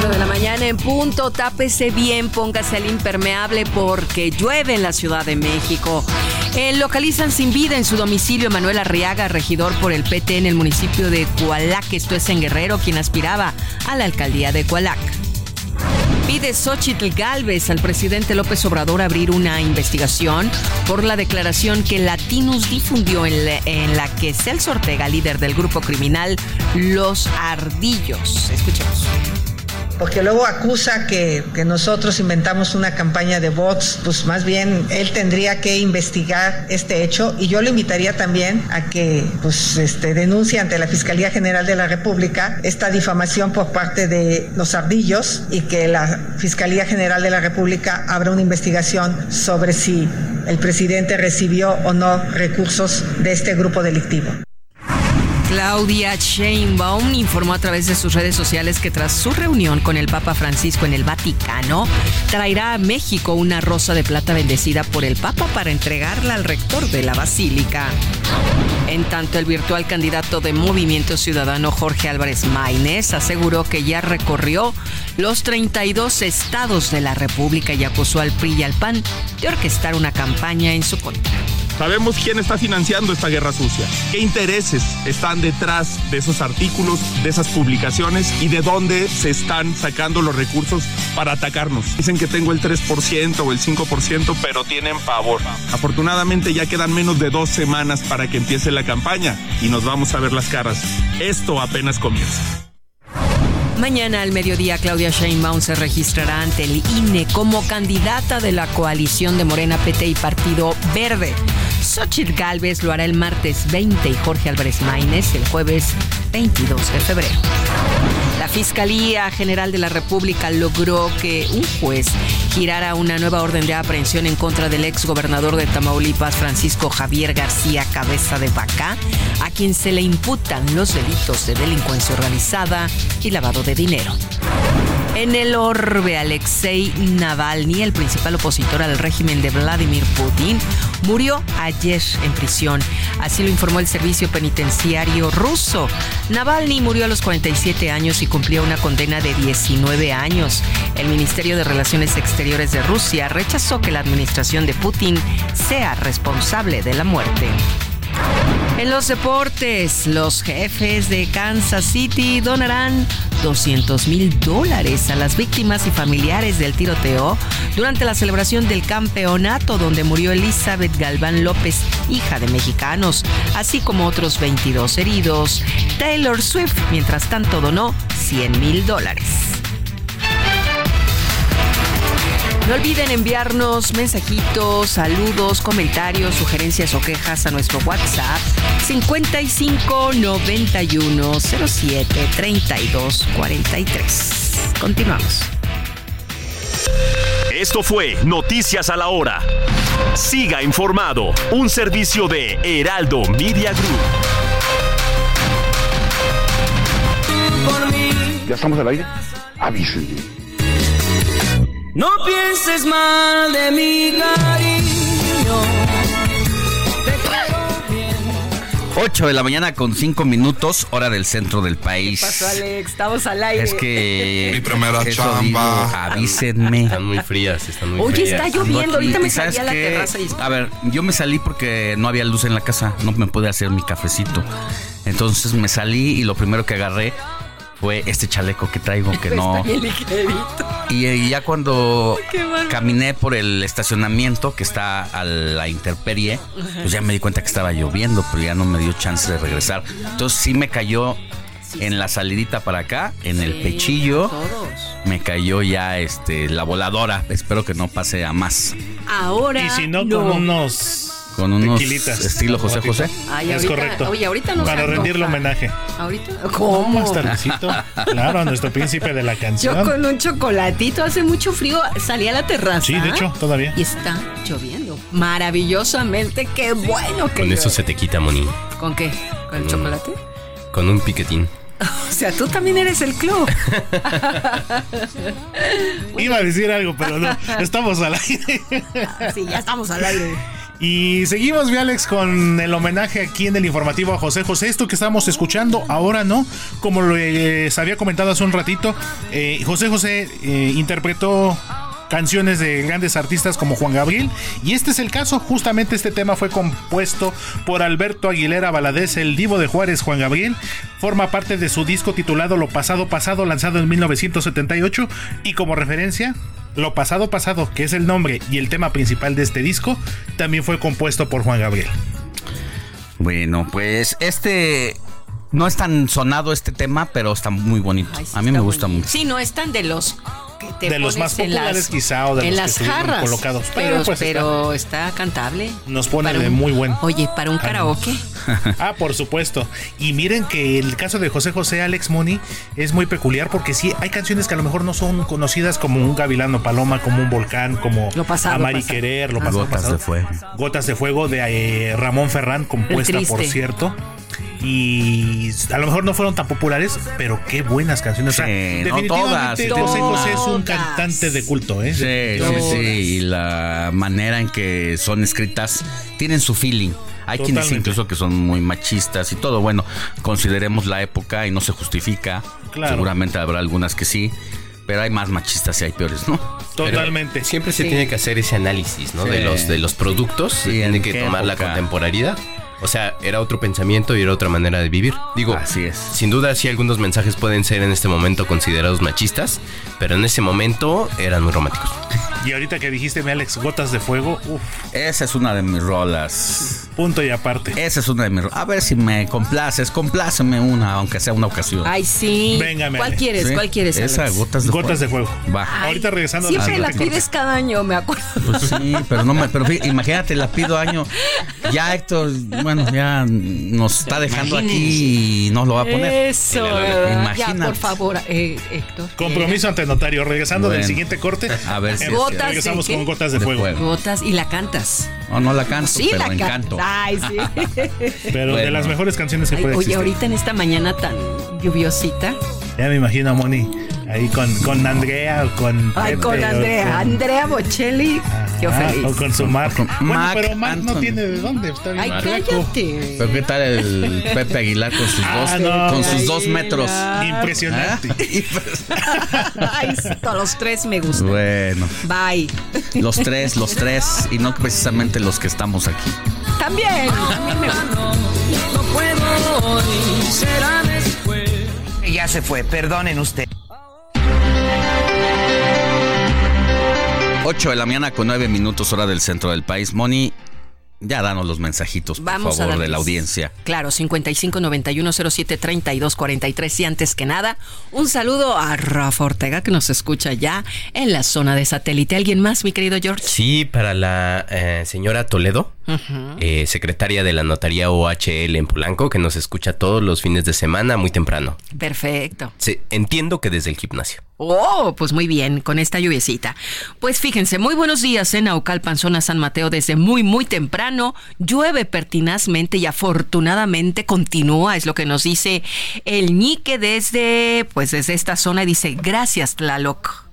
S6: 8 de la mañana en punto, tápese bien, póngase el impermeable porque llueve en la Ciudad de México. Eh, localizan sin vida en su domicilio Manuel Arriaga, regidor por el PT en el municipio de Cualac, esto es en Guerrero, quien aspiraba a la alcaldía de Cualac. Pide Xochitl Galvez al presidente López Obrador abrir una investigación por la declaración que Latinus difundió en la, en la que Celso Ortega, líder del grupo criminal Los Ardillos. Escuchemos
S13: porque luego acusa que, nosotros inventamos una campaña de bots, pues más bien él tendría que investigar este hecho y yo le invitaría también a que pues este denuncie ante la Fiscalía General de la República esta difamación por parte de los ardillos y que la Fiscalía General de la República abra una investigación sobre si el presidente recibió o no recursos de este grupo delictivo.
S6: Claudia Sheinbaum informó a través de sus redes sociales que tras su reunión con el Papa Francisco en el Vaticano, traerá a México una rosa de plata bendecida por el Papa para entregarla al rector de la Basílica. En tanto, el virtual candidato de Movimiento Ciudadano Jorge Álvarez Maínez aseguró que ya recorrió los 32 estados de la República y acusó al PRI y al PAN de orquestar una campaña en su contra.
S14: Sabemos quién está financiando esta guerra sucia, qué intereses están detrás de esos artículos, de esas publicaciones y de dónde se están sacando los recursos para atacarnos. Dicen que tengo el 3% o el 5%, pero tienen pavor. Afortunadamente ya quedan menos de dos semanas para que empiece la campaña y nos vamos a ver las caras. Esto apenas comienza.
S6: Mañana al mediodía, Claudia Sheinbaum se registrará ante el INE como candidata de la coalición de Morena, PT y Partido Verde. Xochitl Galvez lo hará el martes 20 y Jorge Álvarez Maínez el jueves 22 de febrero. La Fiscalía General de la República logró que un juez girara una nueva orden de aprehensión en contra del ex gobernador de Tamaulipas, Francisco Javier García Cabeza de Vaca, a quien se le imputan los delitos de delincuencia organizada y lavado de dinero. En el orbe, Alexei Navalny, el principal opositor al régimen de Vladimir Putin, murió ayer en prisión. Así lo informó el servicio penitenciario ruso. Navalny murió a los 47 años y cumplió una condena de 19 años. El Ministerio de Relaciones Exteriores de Rusia rechazó que la administración de Putin sea responsable de la muerte. En los deportes, los jefes de Kansas City donarán 200 mil dólares a las víctimas y familiares del tiroteo durante la celebración del campeonato donde murió Elizabeth Galván López, hija de mexicanos, así como otros 22 heridos. Taylor Swift, mientras tanto, donó 100 mil dólares. No olviden enviarnos mensajitos, saludos, comentarios, sugerencias o quejas a nuestro WhatsApp 55 91 07 32 43. Continuamos.
S11: Esto fue Noticias a la Hora. Siga informado, un servicio de Heraldo Media Group.
S15: ¿Ya estamos al aire? Avísenme.
S16: No pienses mal de mi cariño.
S5: 8 de la mañana con 5 minutos, hora del centro del país.
S6: ¿Qué pasó, Alex? Estamos al aire.
S5: Es que.
S17: Mi primera chamba.
S5: digo, avísenme.
S7: Están muy frías, están muy
S6: Oye,
S7: frías.
S6: está lloviendo. Ahorita me
S5: ¿Y sabes
S6: salí a la
S5: qué?
S6: terraza y
S5: A ver, yo me salí porque no había luz en la casa, no me pude hacer mi cafecito. Entonces me salí y lo primero que agarré fue este chaleco que traigo que <laughs> no. Y, y ya cuando caminé por el estacionamiento que está a la intemperie, pues ya me di cuenta que estaba lloviendo, pero ya no me dio chance de regresar. Entonces sí me cayó en la salidita para acá, en el pechillo.
S6: todos.
S5: Me cayó ya este la voladora. Espero que no pase a más.
S6: Ahora.
S9: Y si no, con unos.
S5: Con unos
S9: tequilitas.
S5: estilo José José.
S6: Ay,
S9: es
S6: ahorita-
S9: correcto.
S6: oye, ahorita no
S9: Para rendirle homenaje.
S6: Ahorita.
S9: ¿Cómo? Más tardecito. Claro, a nuestro príncipe de la canción.
S6: Yo con un chocolatito, hace mucho frío, salí a la terraza.
S9: Sí, de hecho, todavía.
S6: Y está lloviendo. Maravillosamente, qué bueno que
S7: Con eso se te quita, Moni.
S6: ¿Con qué? ¿Con el
S7: Mm.
S6: chocolate?
S7: Con un piquetín. <laughs>
S6: O sea, tú también eres el club. <laughs>
S9: Iba a decir algo, pero no. <laughs> Estamos al aire.
S6: sí, ya estamos al aire.
S9: Y seguimos, mi Alex, con el homenaje aquí en el informativo a José José. Esto que estamos escuchando ahora, ¿no? Como les había comentado hace un ratito, eh, José José eh, interpretó canciones de grandes artistas como Juan Gabriel. Y este es el caso, justamente este tema fue compuesto por Alberto Aguilera Valadez, el divo de Juárez, Juan Gabriel. Forma parte de su disco titulado Lo Pasado Pasado, lanzado en 1978. Y como referencia, Lo Pasado Pasado, que es el nombre y el tema principal de este disco, también fue compuesto por Juan Gabriel.
S5: Bueno, pues este no es tan sonado este tema, pero está muy bonito. A mí me gusta mucho.
S6: Sí, no están de los que te
S9: De los más populares
S6: las-
S9: quizá, o de
S6: en
S9: los que
S6: las
S9: estuvieron
S6: jarras
S9: colocados.
S6: Pero,
S9: Pero, pues,
S6: pero está cantable.
S9: Nos pone
S6: Para
S9: de
S6: un-
S9: muy buen.
S6: Oye, para un karaoke. <laughs>
S9: Ah, por supuesto. Y miren que el caso de José José Alex Money es muy peculiar porque sí hay canciones que a lo mejor no son conocidas como un gavilano paloma, como un volcán, como
S6: Lo pasado,
S9: Amar y querer, lo
S6: Ah.
S9: pasado,
S5: Gotas
S9: pasado.
S5: de fuego.
S9: Gotas de fuego de eh, Ramón Ferrán, compuesta por cierto. Y a lo mejor no fueron tan populares, pero qué buenas canciones. O sea,
S5: Sí, no
S9: definitivamente
S5: todas,
S9: José
S5: todas.
S9: José es un cantante de culto, ¿eh?
S5: Sí, sí, sí. Y la manera en que son escritas tienen su feeling. Hay quienes
S9: Totalmente.
S5: incluso que son muy machistas y todo. Bueno, consideremos la época y no se justifica.
S9: Claro.
S5: Seguramente habrá algunas que sí, pero hay más machistas y hay peores, ¿no?
S9: Totalmente.
S7: Siempre se
S5: Sí.
S7: tiene que hacer ese análisis, ¿no?
S5: Sí.
S7: De los de los productos. se
S5: Sí,
S7: tiene
S5: ¿en
S7: que tomar la contemporaneidad. O sea, era otro pensamiento y era otra manera de vivir. Digo,
S5: Así es.
S7: sin duda sí algunos mensajes pueden ser en este momento considerados machistas, pero en ese momento eran muy románticos.
S9: Y ahorita que dijiste, mi Alex, Gotas de Fuego, uff,
S5: Esa es una de mis rolas.
S9: Punto y aparte.
S5: Esa es una de mis. A ver si me complaces. Compláceme una, aunque sea una ocasión.
S6: Ay, sí.
S9: Venga, mi
S6: ¿Cuál quieres?
S5: Sí,
S6: ¿Cuál quieres?
S5: Esa,
S6: Alex?
S5: gotas de
S9: Gotas de
S5: fuego.
S9: fuego.
S5: Va.
S6: Ay,
S9: Ahorita regresando a
S6: Siempre la
S9: corte.
S6: pides cada año, me acuerdo.
S5: Pues sí, pero no me, pero fí- imagínate, la pido año. Ya Héctor, bueno, ya nos está dejando aquí y nos lo va a poner.
S6: Eso,
S5: Imagínate.
S6: por favor, eh, Héctor.
S9: Compromiso ante notario. Regresando del siguiente corte.
S5: A ver si
S6: Gotas
S9: regresamos con gotas de,
S5: De
S9: fuego.
S5: fuego.
S6: Gotas y la cantas.
S5: No, no la canto,
S6: Sí,
S5: pero
S6: la
S5: encanto.
S6: Ay, sí. <laughs>
S9: Pero de las mejores canciones que
S6: Ay,
S9: puede
S6: oye,
S9: existir.
S6: ahorita en esta mañana tan lluviosita.
S9: Ya me imagino Moni ahí con, con Andrea o con.
S6: Ay,
S9: Pepe,
S6: con Andrea.
S9: con-
S6: Andrea Bocelli. Yo
S9: Ah,
S6: feliz.
S9: O con su Mac.
S5: Con
S9: Bueno,
S5: Mac
S9: pero Mac no
S5: Anthony.
S9: tiene de dónde. Está bien
S6: Ay, cállate.
S5: Pero qué tal el Pepe Aguilar con sus
S9: Ah,
S5: dos,
S9: no.
S5: con sus dos
S6: Ay,
S5: metros. <laughs>
S9: Impresionante.
S6: Ay, todos los tres me gustan.
S5: Bueno,
S6: Bye.
S5: los tres, los tres, y no precisamente los que estamos aquí.
S6: También, me.
S16: No puedo hoy, será después.
S17: Ya se fue, perdonen usted.
S5: 8 de la mañana con 9 minutos hora del centro del país. Moni, ya danos los mensajitos, por
S6: Vamos a
S5: favor, de la audiencia.
S6: Claro, 55 91 07 32 43. Y antes que nada, un saludo a Rafa Ortega que nos escucha ya en la zona de satélite. ¿Alguien más, mi querido George?
S7: Sí, para la eh, señora Toledo, Eh, secretaria de la notaría OHL en Polanco, que nos escucha todos los fines de semana muy temprano.
S6: Perfecto.
S7: Sí, entiendo que desde el gimnasio.
S6: Oh, pues muy bien, con esta lluviecita. Pues fíjense, muy buenos días en Naucalpan, zona San Mateo, desde muy, muy temprano. Llueve pertinazmente y afortunadamente continúa, es lo que nos dice el Ñique desde, pues desde esta zona. y Dice, gracias, Tlaloc.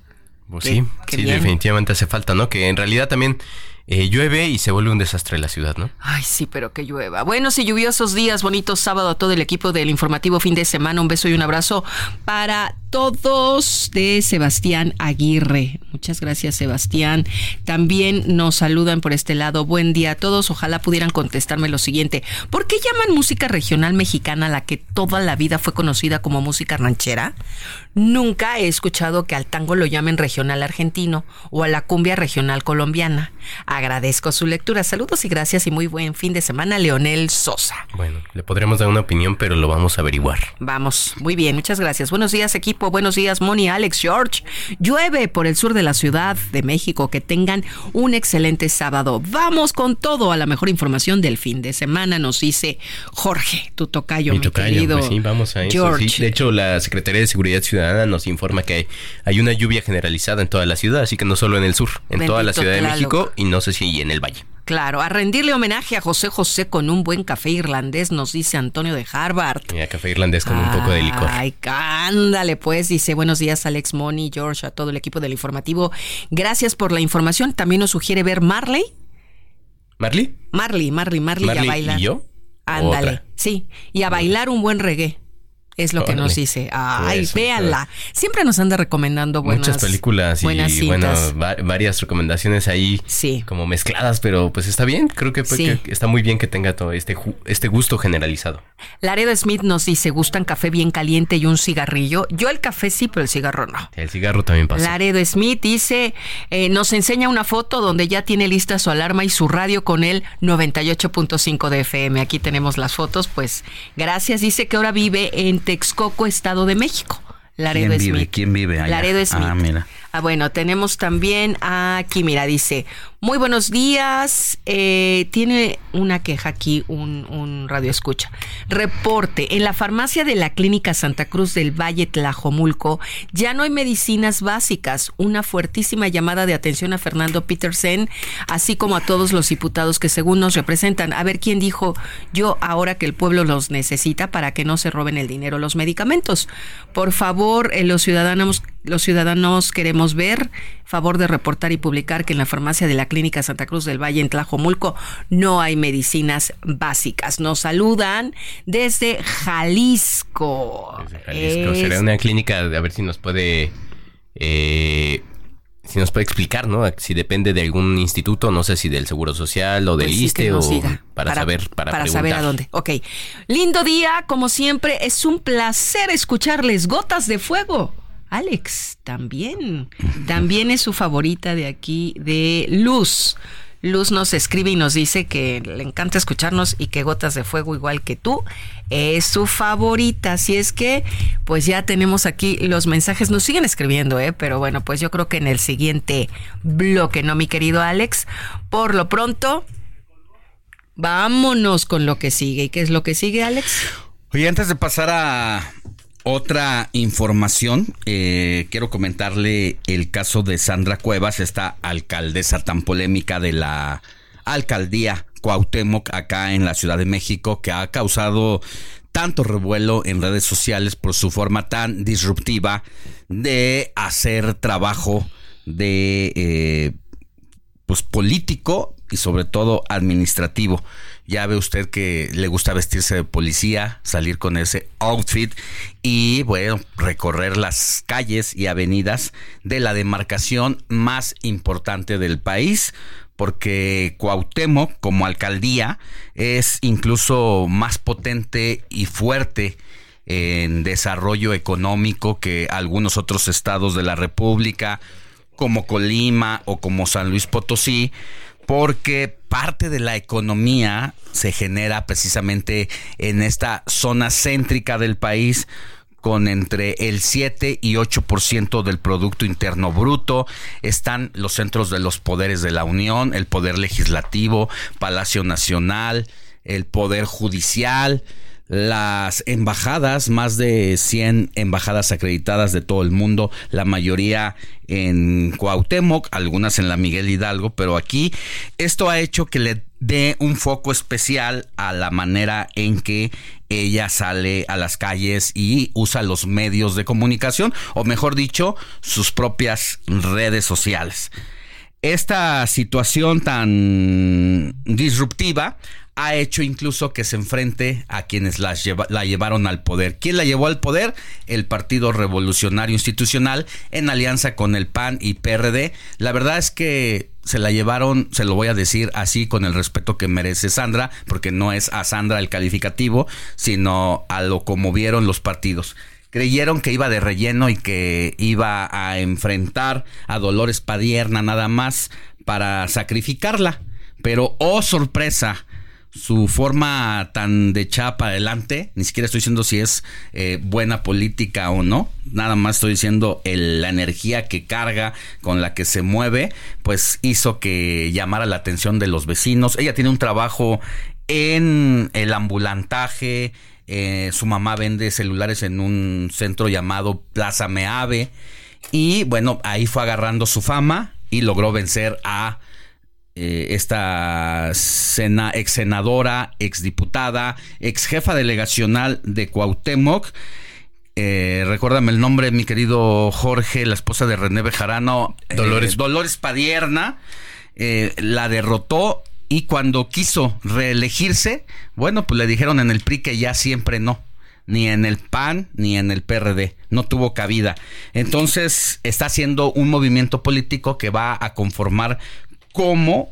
S7: Pues sí, sí, definitivamente hace falta, ¿no? Que en realidad también eh, llueve y se vuelve un desastre la ciudad, ¿no?
S6: Ay, sí, pero que llueva. Buenos y lluviosos días, bonitos sábado a todo el equipo del informativo fin de semana. Un beso y un abrazo para todos de Sebastián Aguirre. Muchas gracias, Sebastián. También nos saludan por este lado. Buen día a todos. Ojalá pudieran contestarme lo siguiente. ¿Por qué llaman música regional mexicana la que toda la vida fue conocida como música ranchera? Nunca he escuchado que al tango lo llamen regional argentino o a la cumbia regional colombiana. Agradezco su lectura. Saludos y gracias y muy buen fin de semana, Leonel Sosa.
S7: Bueno, le podremos dar una opinión, pero lo vamos a averiguar.
S6: Vamos, muy bien, muchas gracias. Buenos días, equipo. Buenos días, Moni, Alex, George. Llueve por el sur de la Ciudad de México. Que tengan un excelente sábado. Vamos con todo a la mejor información del fin de semana, nos dice Jorge, tu tocayo, mi,
S7: Mi tocayo,
S6: querido.
S7: pues sí, vamos a eso.
S6: George.
S7: sí. De hecho, la Secretaría de Seguridad Ciudadana nos informa que hay, hay una lluvia generalizada en toda la ciudad, así que no solo en el sur, en toda la Ciudad de. México y no sé si en el Valle.
S6: Claro, a rendirle homenaje a José José con un buen café irlandés, nos dice Antonio de Harvard.
S7: Mira, café irlandés con un poco de licor.
S6: Ay, ándale, pues, dice buenos días Alex Moni, George, a todo el equipo del informativo. Gracias por la información. También nos sugiere ver Marley.
S7: ¿Marley?
S6: Marley, Marley, Marley, y a
S7: ¿Marley
S6: bailar.
S7: y yo?
S6: Ándale, sí, y a bailar un buen reggae. Es lo que nos dice. Ay,
S7: Eso,
S6: véanla. Siempre nos anda recomendando buenas
S7: Muchas películas y
S6: buenas
S7: bueno,
S6: citas.
S7: va- varias recomendaciones ahí como mezcladas, pero pues está bien, creo que, pues,
S6: Sí.
S7: que está muy bien que tenga todo este, este gusto generalizado.
S6: Laredo Smith nos dice, ¿gustan café bien caliente y un cigarrillo? Yo el café sí, pero el cigarro no.
S7: El cigarro también pasa.
S6: Laredo Smith dice, eh, nos enseña una foto donde ya tiene lista su alarma y su radio con el 98.5 de FM. Aquí tenemos las fotos, pues gracias. Dice que ahora vive en Texcoco, Estado de México. Laredo
S5: ¿Quién vive? ¿Quién vive allá?
S6: Laredo Smith.
S5: Ah, mira.
S6: Ah, bueno, tenemos también aquí, mira, dice, muy buenos días, eh, tiene una queja aquí, un, un radio escucha. Reporte, en la farmacia de la Clínica Santa Cruz del Valle Tlajomulco ya no hay medicinas básicas. Una fuertísima llamada de atención a Fernando Petersen, así como a todos los diputados que según nos representan. A ver quién dijo, yo ahora que el pueblo los necesita para que no se roben el dinero los medicamentos. Por favor, eh, los ciudadanos los ciudadanos queremos ver, favor de reportar y publicar que en la farmacia de la Clínica Santa Cruz del Valle en Tlajomulco no hay medicinas básicas. Nos saludan desde Jalisco.
S7: Jalisco.
S6: Es-
S7: Será una clínica, a ver si nos puede... eh, si nos puede explicar, ¿no? Si depende de algún instituto, no sé si del Seguro Social o del
S6: Pues sí,
S7: ISTE o para, saber, para,
S6: saber
S7: preguntar.
S6: a dónde. Ok. Lindo día, como siempre, es un placer escucharles. Gotas de fuego. Alex, también. También es su favorita de aquí, de Luz. Luz nos escribe y nos dice que le encanta escucharnos y que Gotas de Fuego, igual que tú, es su favorita. Así es que, pues ya tenemos aquí los mensajes. Nos siguen escribiendo, ¿eh? Pero bueno, pues yo creo que en el siguiente bloque, ¿no, mi querido Alex? Por lo pronto, vámonos con lo que sigue. ¿Y qué es lo que sigue, Alex?
S5: Oye, antes de pasar a otra información, eh, quiero comentarle el caso de Sandra Cuevas, esta alcaldesa tan polémica de la alcaldía Cuauhtémoc acá en la Ciudad de México, que ha causado tanto revuelo en redes sociales por su forma tan disruptiva de hacer trabajo de eh, pues político y sobre todo administrativo. Ya ve usted que le gusta vestirse de policía, salir con ese outfit y bueno, recorrer las calles y avenidas de la demarcación más importante del país porque Cuauhtémoc como alcaldía es incluso más potente y fuerte en desarrollo económico que algunos otros estados de la República, como Colima o como San Luis Potosí, porque parte de la economía se genera precisamente en esta zona céntrica del país con entre el 7 y 8% del Producto Interno Bruto. Están los centros de los poderes de la Unión, el Poder Legislativo, Palacio Nacional, el Poder Judicial, las embajadas, más de 100 embajadas acreditadas de todo el mundo, la mayoría en Cuauhtémoc, algunas en la Miguel Hidalgo, pero aquí esto ha hecho que le dé un foco especial a la manera en que ella sale a las calles y usa los medios de comunicación, o mejor dicho, sus propias redes sociales. Esta situación tan disruptiva ha hecho incluso que se enfrente a quienes la, llevaron al poder. ¿Quién la llevó al poder? El Partido Revolucionario Institucional en alianza con el PAN y PRD. La verdad es que se la llevaron, se lo voy a decir así con el respeto que merece Sandra, porque no es a Sandra el calificativo, sino a lo como vieron los partidos creyeron que iba de relleno y que iba a enfrentar a Dolores Padierna nada más para sacrificarla. Pero, oh sorpresa, su forma tan de chapa adelante, ni siquiera estoy diciendo si es eh, buena política o no, nada más estoy diciendo la energía que carga, con la que se mueve, pues hizo que llamara la atención de los vecinos. Ella tiene un trabajo en el ambulantaje, eh, su mamá vende celulares en un centro llamado Plaza Meave y bueno, ahí fue agarrando su fama y logró vencer a eh, esta ex senadora, ex diputada, ex jefa delegacional de Cuauhtémoc. Eh, recuérdame el nombre, mi querido Jorge, la esposa de René Bejarano, eh, Dolores, Dolores Padierna, la derrotó y cuando quiso reelegirse, bueno, pues le dijeron en el PRI que ya siempre no ni en el PAN ni en el PRD. No tuvo cabida. Entonces está haciendo un movimiento político que va a conformar como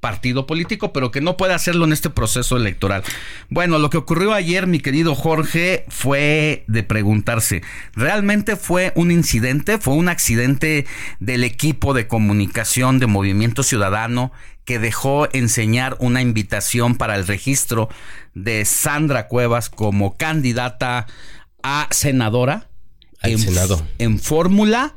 S5: partido político, pero que no puede hacerlo en este proceso electoral. Bueno, lo que ocurrió ayer, mi querido Jorge, fue de preguntarse, ¿realmente fue un incidente? ¿Fue un accidente del equipo de comunicación de Movimiento Ciudadano que dejó enseñar una invitación para el registro de Sandra Cuevas como candidata a senadora?
S7: Al Senado.
S5: En fórmula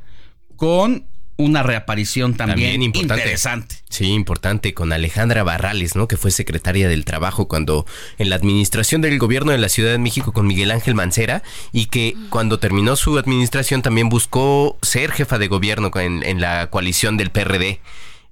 S5: con una reaparición también, interesante.
S7: Sí, importante, con Alejandra Barrales, ¿no? Que fue secretaria del Trabajo cuando en la administración del gobierno de la Ciudad de México con Miguel Ángel Mancera y que cuando terminó su administración también buscó ser jefa de gobierno en, la coalición del PRD.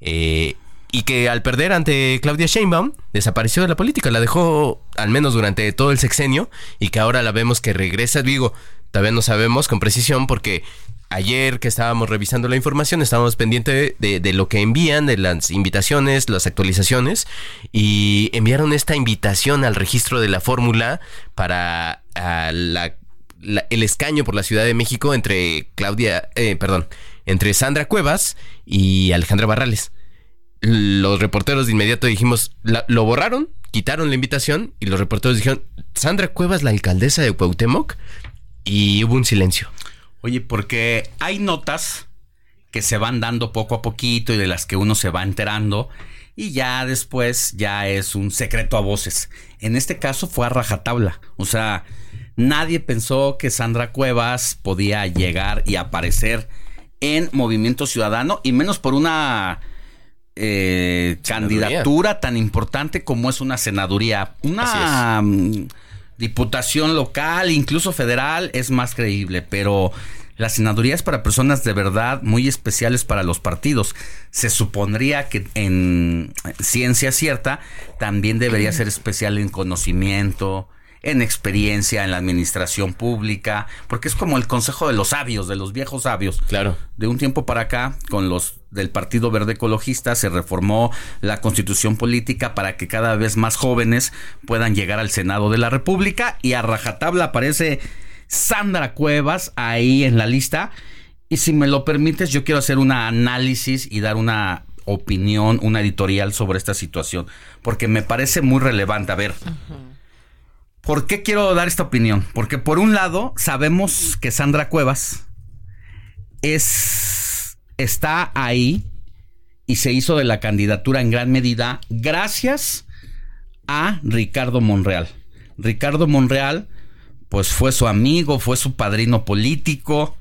S7: Eh, y que al perder ante Claudia Sheinbaum desapareció de la política, la dejó al menos durante todo el sexenio y que ahora la vemos que regresa, digo, todavía no sabemos con precisión porque ayer que estábamos revisando la información, estábamos pendientes de, lo que envían, de las invitaciones, las actualizaciones, y enviaron esta invitación al registro de la fórmula para el escaño por la Ciudad de México entre Claudia, eh, perdón, entre Sandra Cuevas y Alejandra Barrales. Los reporteros de inmediato dijimos, lo borraron, quitaron la invitación y los reporteros dijeron, Sandra Cuevas, la alcaldesa de Cuauhtémoc, y hubo un silencio.
S5: Oye, porque hay notas que se van dando poco a poquito y de las que uno se va enterando y ya después ya es un secreto a voces. En este caso fue a rajatabla, o sea, nadie pensó que Sandra Cuevas podía llegar y aparecer en Movimiento Ciudadano y menos por una eh, candidatura tan importante como es una senaduría. Una diputación local, incluso federal, es más creíble, pero la senaduría es para personas de verdad muy especiales para los partidos. Se supondría que en ciencia cierta también debería ser especial en conocimiento, en experiencia en la administración pública, porque es como el consejo de los sabios, de los viejos sabios.
S7: Claro.
S5: De un tiempo para acá, con los del Partido Verde Ecologista, se reformó la constitución política para que cada vez más jóvenes puedan llegar al Senado de la República y a rajatabla aparece Sandra Cuevas ahí en la lista. Y si me lo permites, yo quiero hacer un análisis y dar una opinión, una editorial sobre esta situación, porque me parece muy relevante. A ver, ¿Por qué quiero dar esta opinión? Porque por un lado sabemos que Sandra Cuevas es está ahí y se hizo de la candidatura en gran medida gracias a Ricardo Monreal. Ricardo Monreal pues fue su amigo, fue su padrino político,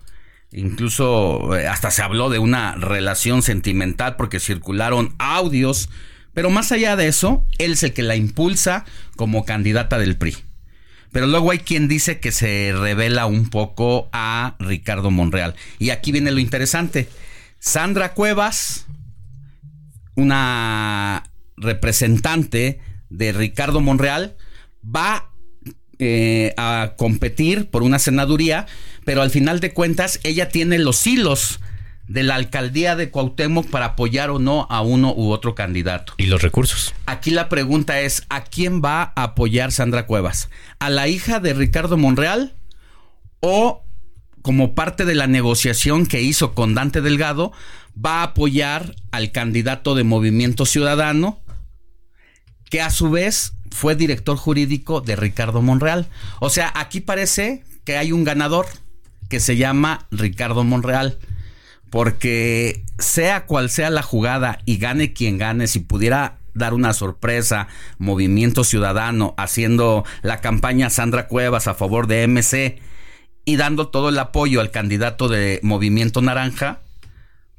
S5: incluso eh, hasta se habló de una relación sentimental porque circularon audios, pero más allá de eso, él es el que la impulsa como candidata del PRI. Pero luego hay quien dice que se revela un poco a Ricardo Monreal. Y aquí viene lo interesante. Sandra Cuevas, una representante de Ricardo Monreal, va eh, a competir por una senaduría, pero al final de cuentas ella tiene los hilos de la alcaldía de Cuauhtémoc para apoyar o no a uno u otro candidato.
S7: Y los recursos.
S5: Aquí la pregunta es, ¿a quién va a apoyar Sandra Cuevas? ¿A la hija de Ricardo Monreal o como parte de la negociación que hizo con Dante Delgado, va a apoyar al candidato de Movimiento Ciudadano, que a su vez fue director jurídico de Ricardo Monreal. O sea, aquí parece que hay un ganador que se llama Ricardo Monreal porque sea cual sea la jugada y gane quien gane, si pudiera dar una sorpresa, Movimiento Ciudadano haciendo la campaña Sandra Cuevas a favor de MC y dando todo el apoyo al candidato de Movimiento Naranja,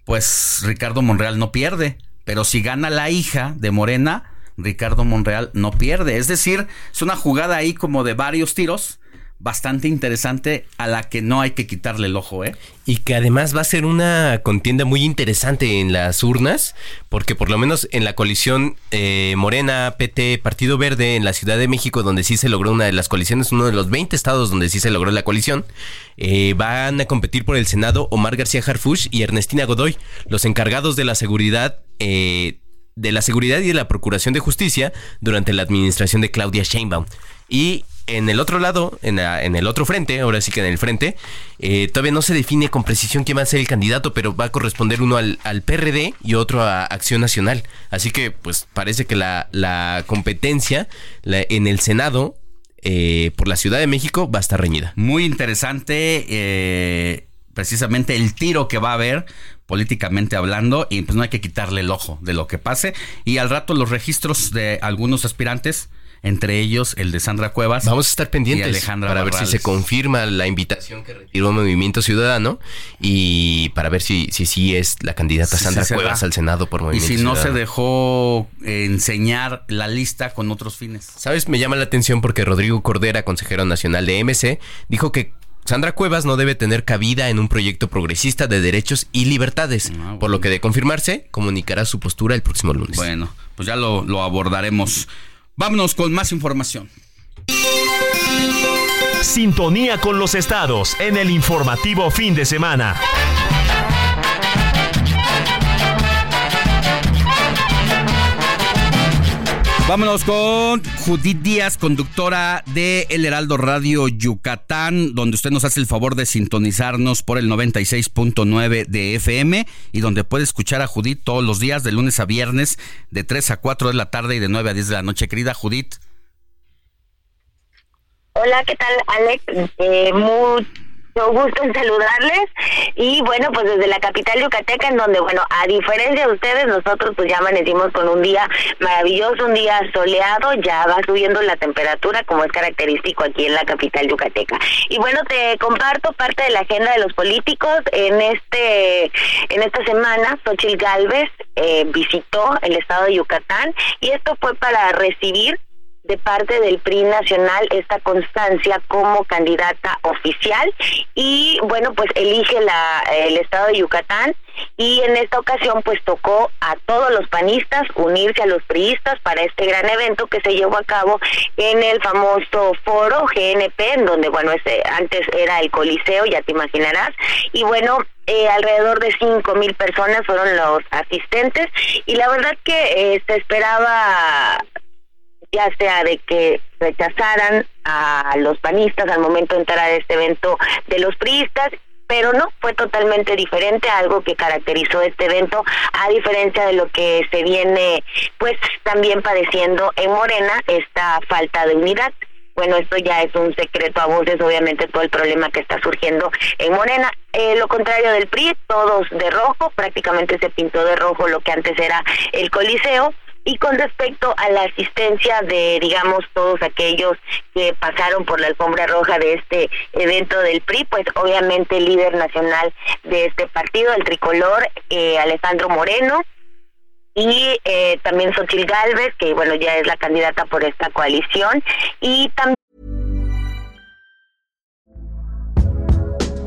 S5: pues Ricardo Monreal no pierde. Pero si gana la hija de Morena, Ricardo Monreal no pierde. Es decir, es una jugada ahí como de varios tiros bastante interesante a la que no hay que quitarle el ojo, ¿eh?
S7: Y que además va a ser una contienda muy interesante en las urnas, porque por lo menos en la coalición eh, Morena, PT, Partido Verde en la Ciudad de México, donde sí se logró una de las coaliciones, uno de los 20 estados donde sí se logró la coalición, eh, van a competir por el Senado Omar García Harfush y Ernestina Godoy, los encargados de la seguridad. Eh, de la seguridad y de la procuración de justicia durante la administración de Claudia Sheinbaum. Y en el otro lado, en, el otro frente, ahora sí que en el frente, eh, todavía no se define con precisión quién va a ser el candidato, pero va a corresponder uno al, PRD y otro a Acción Nacional. Así que, pues, parece que la, competencia en el Senado eh, por la Ciudad de México va a estar reñida.
S5: Muy interesante, eh, precisamente el tiro que va a haber políticamente hablando y pues no hay que quitarle el ojo de lo que pase y al rato los registros de algunos aspirantes entre ellos el de Sandra Cuevas.
S7: Vamos a estar pendientes
S5: Alejandra
S7: para ver si se confirma la invitación que retiró Movimiento Ciudadano y para ver si si, si es la candidata Sandra Cuevas al Senado por Movimiento
S5: Y si
S7: no
S5: se dejó enseñar la lista con otros fines.
S7: ¿Sabes? Me llama la atención porque Rodrigo Cordera, consejero nacional de MC, dijo que Sandra Cuevas no debe tener cabida en un proyecto progresista de derechos y libertades, ah, por lo que de confirmarse, comunicará su postura el próximo lunes.
S5: Bueno, pues ya lo, lo abordaremos. Vámonos con más información.
S11: Sintonía con los estados en el informativo fin de semana.
S5: Vámonos con Judith Díaz, conductora de El Heraldo Radio Yucatán, donde usted nos hace el favor de sintonizarnos por el 96.9 de FM y donde puede escuchar a Judith todos los días de lunes a viernes de 3 a 4 de la tarde y de 9 a 10 de la noche. Querida Judith.
S18: Hola, ¿qué tal, Alex? Eh, muy gusto en saludarles. Y bueno pues desde la capital yucateca en donde bueno a diferencia de ustedes nosotros pues ya amanecimos con un día maravilloso un día soleado. Ya va subiendo la temperatura como es característico aquí en la capital yucateca. Y bueno te comparto parte de la agenda de los políticos. En este en esta semana Xochitl Galvez eh, visitó el estado de Yucatán. Y esto fue para recibir de parte del PRI nacional esta constancia como candidata oficial y bueno pues elige la, el estado de Yucatán y en esta ocasión pues tocó a todos los panistas unirse a los priistas para este gran evento que se llevó a cabo en el famoso foro GNP en donde bueno este antes era el Coliseo ya te imaginarás y bueno eh, alrededor de cinco mil personas fueron los asistentes y la verdad que eh, se esperaba ya sea de que rechazaran a los panistas al momento de entrar a este evento de los priistas pero no, fue totalmente diferente, algo que caracterizó este evento, a diferencia de lo que se viene pues también padeciendo en Morena, esta falta de unidad. Bueno, esto ya es un secreto a voces, obviamente, todo el problema que está surgiendo en Morena. Eh, lo contrario del PRI, todos de rojo, prácticamente se pintó de rojo lo que antes era el Coliseo. Y con respecto a la asistencia de, digamos, todos aquellos que pasaron por la alfombra roja de este evento del PRI, pues obviamente el líder nacional de este partido, el tricolor, eh, Alejandro Moreno, y eh, también Xochil Gálvez, que bueno, ya es la candidata por esta coalición, y también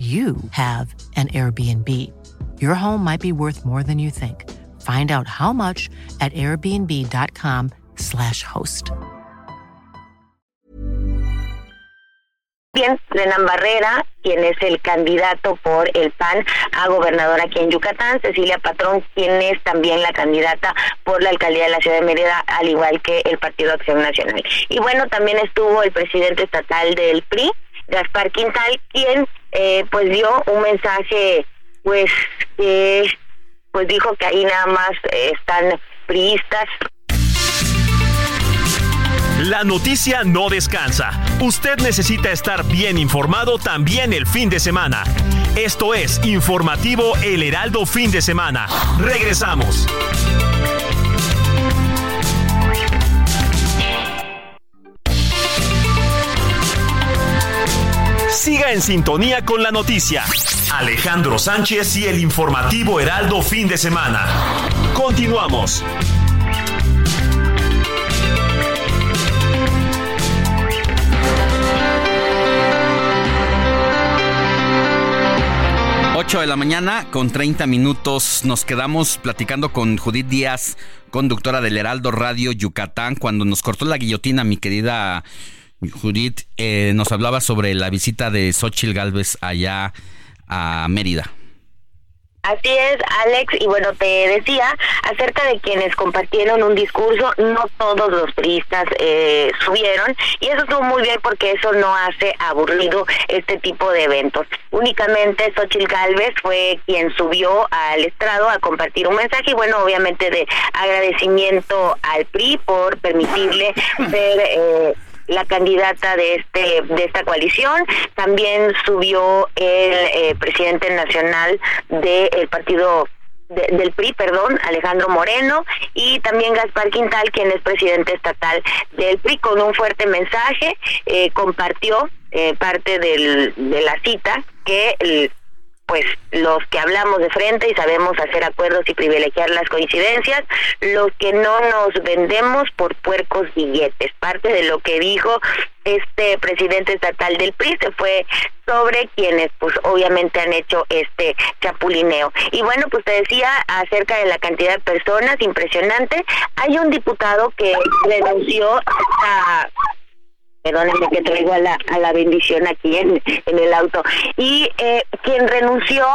S19: you have an Airbnb. Your home might be worth more than you think. Find out how much at airbnb.com/slash host.
S18: Bien, Renan Barrera, quien es el candidato por el PAN a gobernador aquí en Yucatán, Cecilia Patrón, quien es también la candidata por la alcaldía de la ciudad de Mérida, al igual que el Partido Acción Nacional. Y bueno, también estuvo el presidente estatal del PRI, Gaspar Quintal, quien eh, pues dio un mensaje pues que pues dijo que ahí nada más eh, están priistas.
S11: La noticia no descansa. Usted necesita estar bien informado también el fin de semana. Esto es Informativo El Heraldo Fin de Semana. Regresamos. Siga en sintonía con la noticia. Alejandro Sánchez y el informativo Heraldo fin de semana. Continuamos.
S5: De la mañana con 30 minutos nos quedamos platicando con Judith Díaz, conductora del Heraldo Radio Yucatán, cuando nos cortó la guillotina mi querida Judith, eh, nos hablaba sobre la visita de Xochil Gálvez allá a Mérida.
S18: Así es, Alex, y bueno, te decía acerca de quienes compartieron un discurso, no todos los turistas eh, subieron, y eso estuvo muy bien porque eso no hace aburrido este tipo de eventos. Únicamente Xochil Gálvez fue quien subió al estrado a compartir un mensaje, y bueno, obviamente de agradecimiento al PRI por permitirle <laughs> ser... Eh, la candidata de este de esta coalición. También subió el eh, presidente nacional del partido del PRI, perdón, Alejandro Moreno, y también Gaspar Quintal, quien es presidente estatal del PRI, con un fuerte mensaje, eh, compartió eh, parte del, de la cita que el, pues los que hablamos de frente y sabemos hacer acuerdos y privilegiar las coincidencias, los que no nos vendemos por puercos billetes. Parte de lo que dijo este presidente estatal del PRI se fue sobre quienes pues obviamente han hecho este chapulineo. Y bueno, pues te decía acerca de la cantidad de personas, impresionante. Hay un diputado que renunció a perdónenme que traigo a la, a la bendición aquí en, en el auto, y eh, quien renunció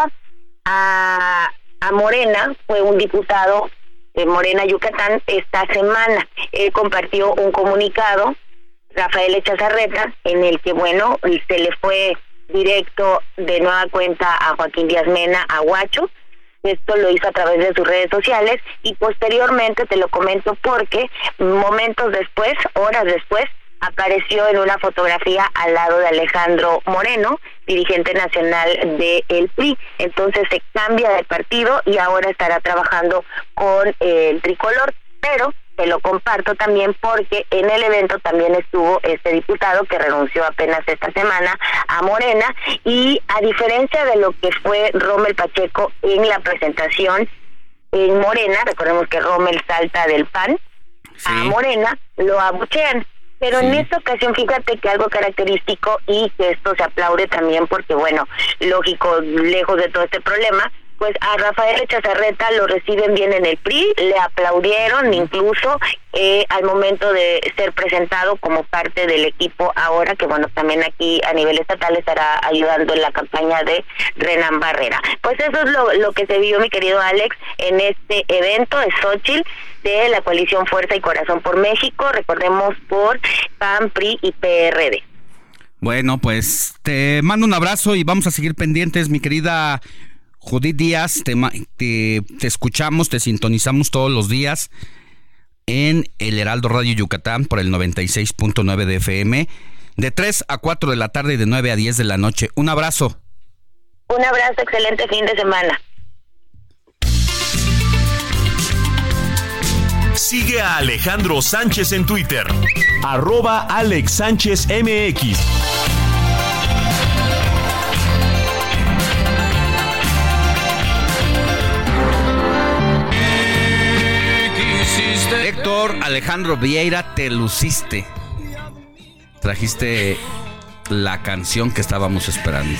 S18: a, a Morena fue un diputado de Morena Yucatán esta semana. Él compartió un comunicado, Rafael Echazarreta, en el que, bueno, se le fue directo de nueva cuenta a Joaquín Díaz Mena, a Huacho, esto lo hizo a través de sus redes sociales y posteriormente te lo comento porque momentos después, horas después, apareció en una fotografía al lado de Alejandro Moreno, dirigente nacional de el PRI. Entonces se cambia de partido y ahora estará trabajando con el tricolor, pero te lo comparto también porque en el evento también estuvo este diputado que renunció apenas esta semana a Morena y a diferencia de lo que fue Rommel Pacheco en la presentación en Morena, recordemos que Rommel salta del PAN, a Morena lo abuchean pero en esta ocasión, fíjate que algo característico y que esto se aplaude también porque, bueno, lógico, lejos de todo este problema, pues a Rafael Echazarreta lo reciben bien en el PRI, le aplaudieron incluso eh, al momento de ser presentado como parte del equipo ahora, que bueno, también aquí a nivel estatal estará ayudando en la campaña de Renan Barrera. Pues eso es lo, lo que se vio, mi querido Alex, en este evento de Xochitl de la coalición Fuerza y Corazón por México, recordemos por PAN, PRI y PRD.
S5: Bueno, pues te mando un abrazo y vamos a seguir pendientes, mi querida Judith Díaz, te, te, escuchamos, te sintonizamos todos los días en el Heraldo Radio Yucatán por el 96.9 de FM, de 3 a 4 de la tarde y de 9 a 10 de la noche. Un abrazo.
S20: Un abrazo, excelente fin de semana.
S11: Sigue a Alejandro Sánchez en Twitter. Arroba Alex Sánchez MX.
S5: Alejandro Vieira, te luciste. Trajiste la canción que estábamos esperando.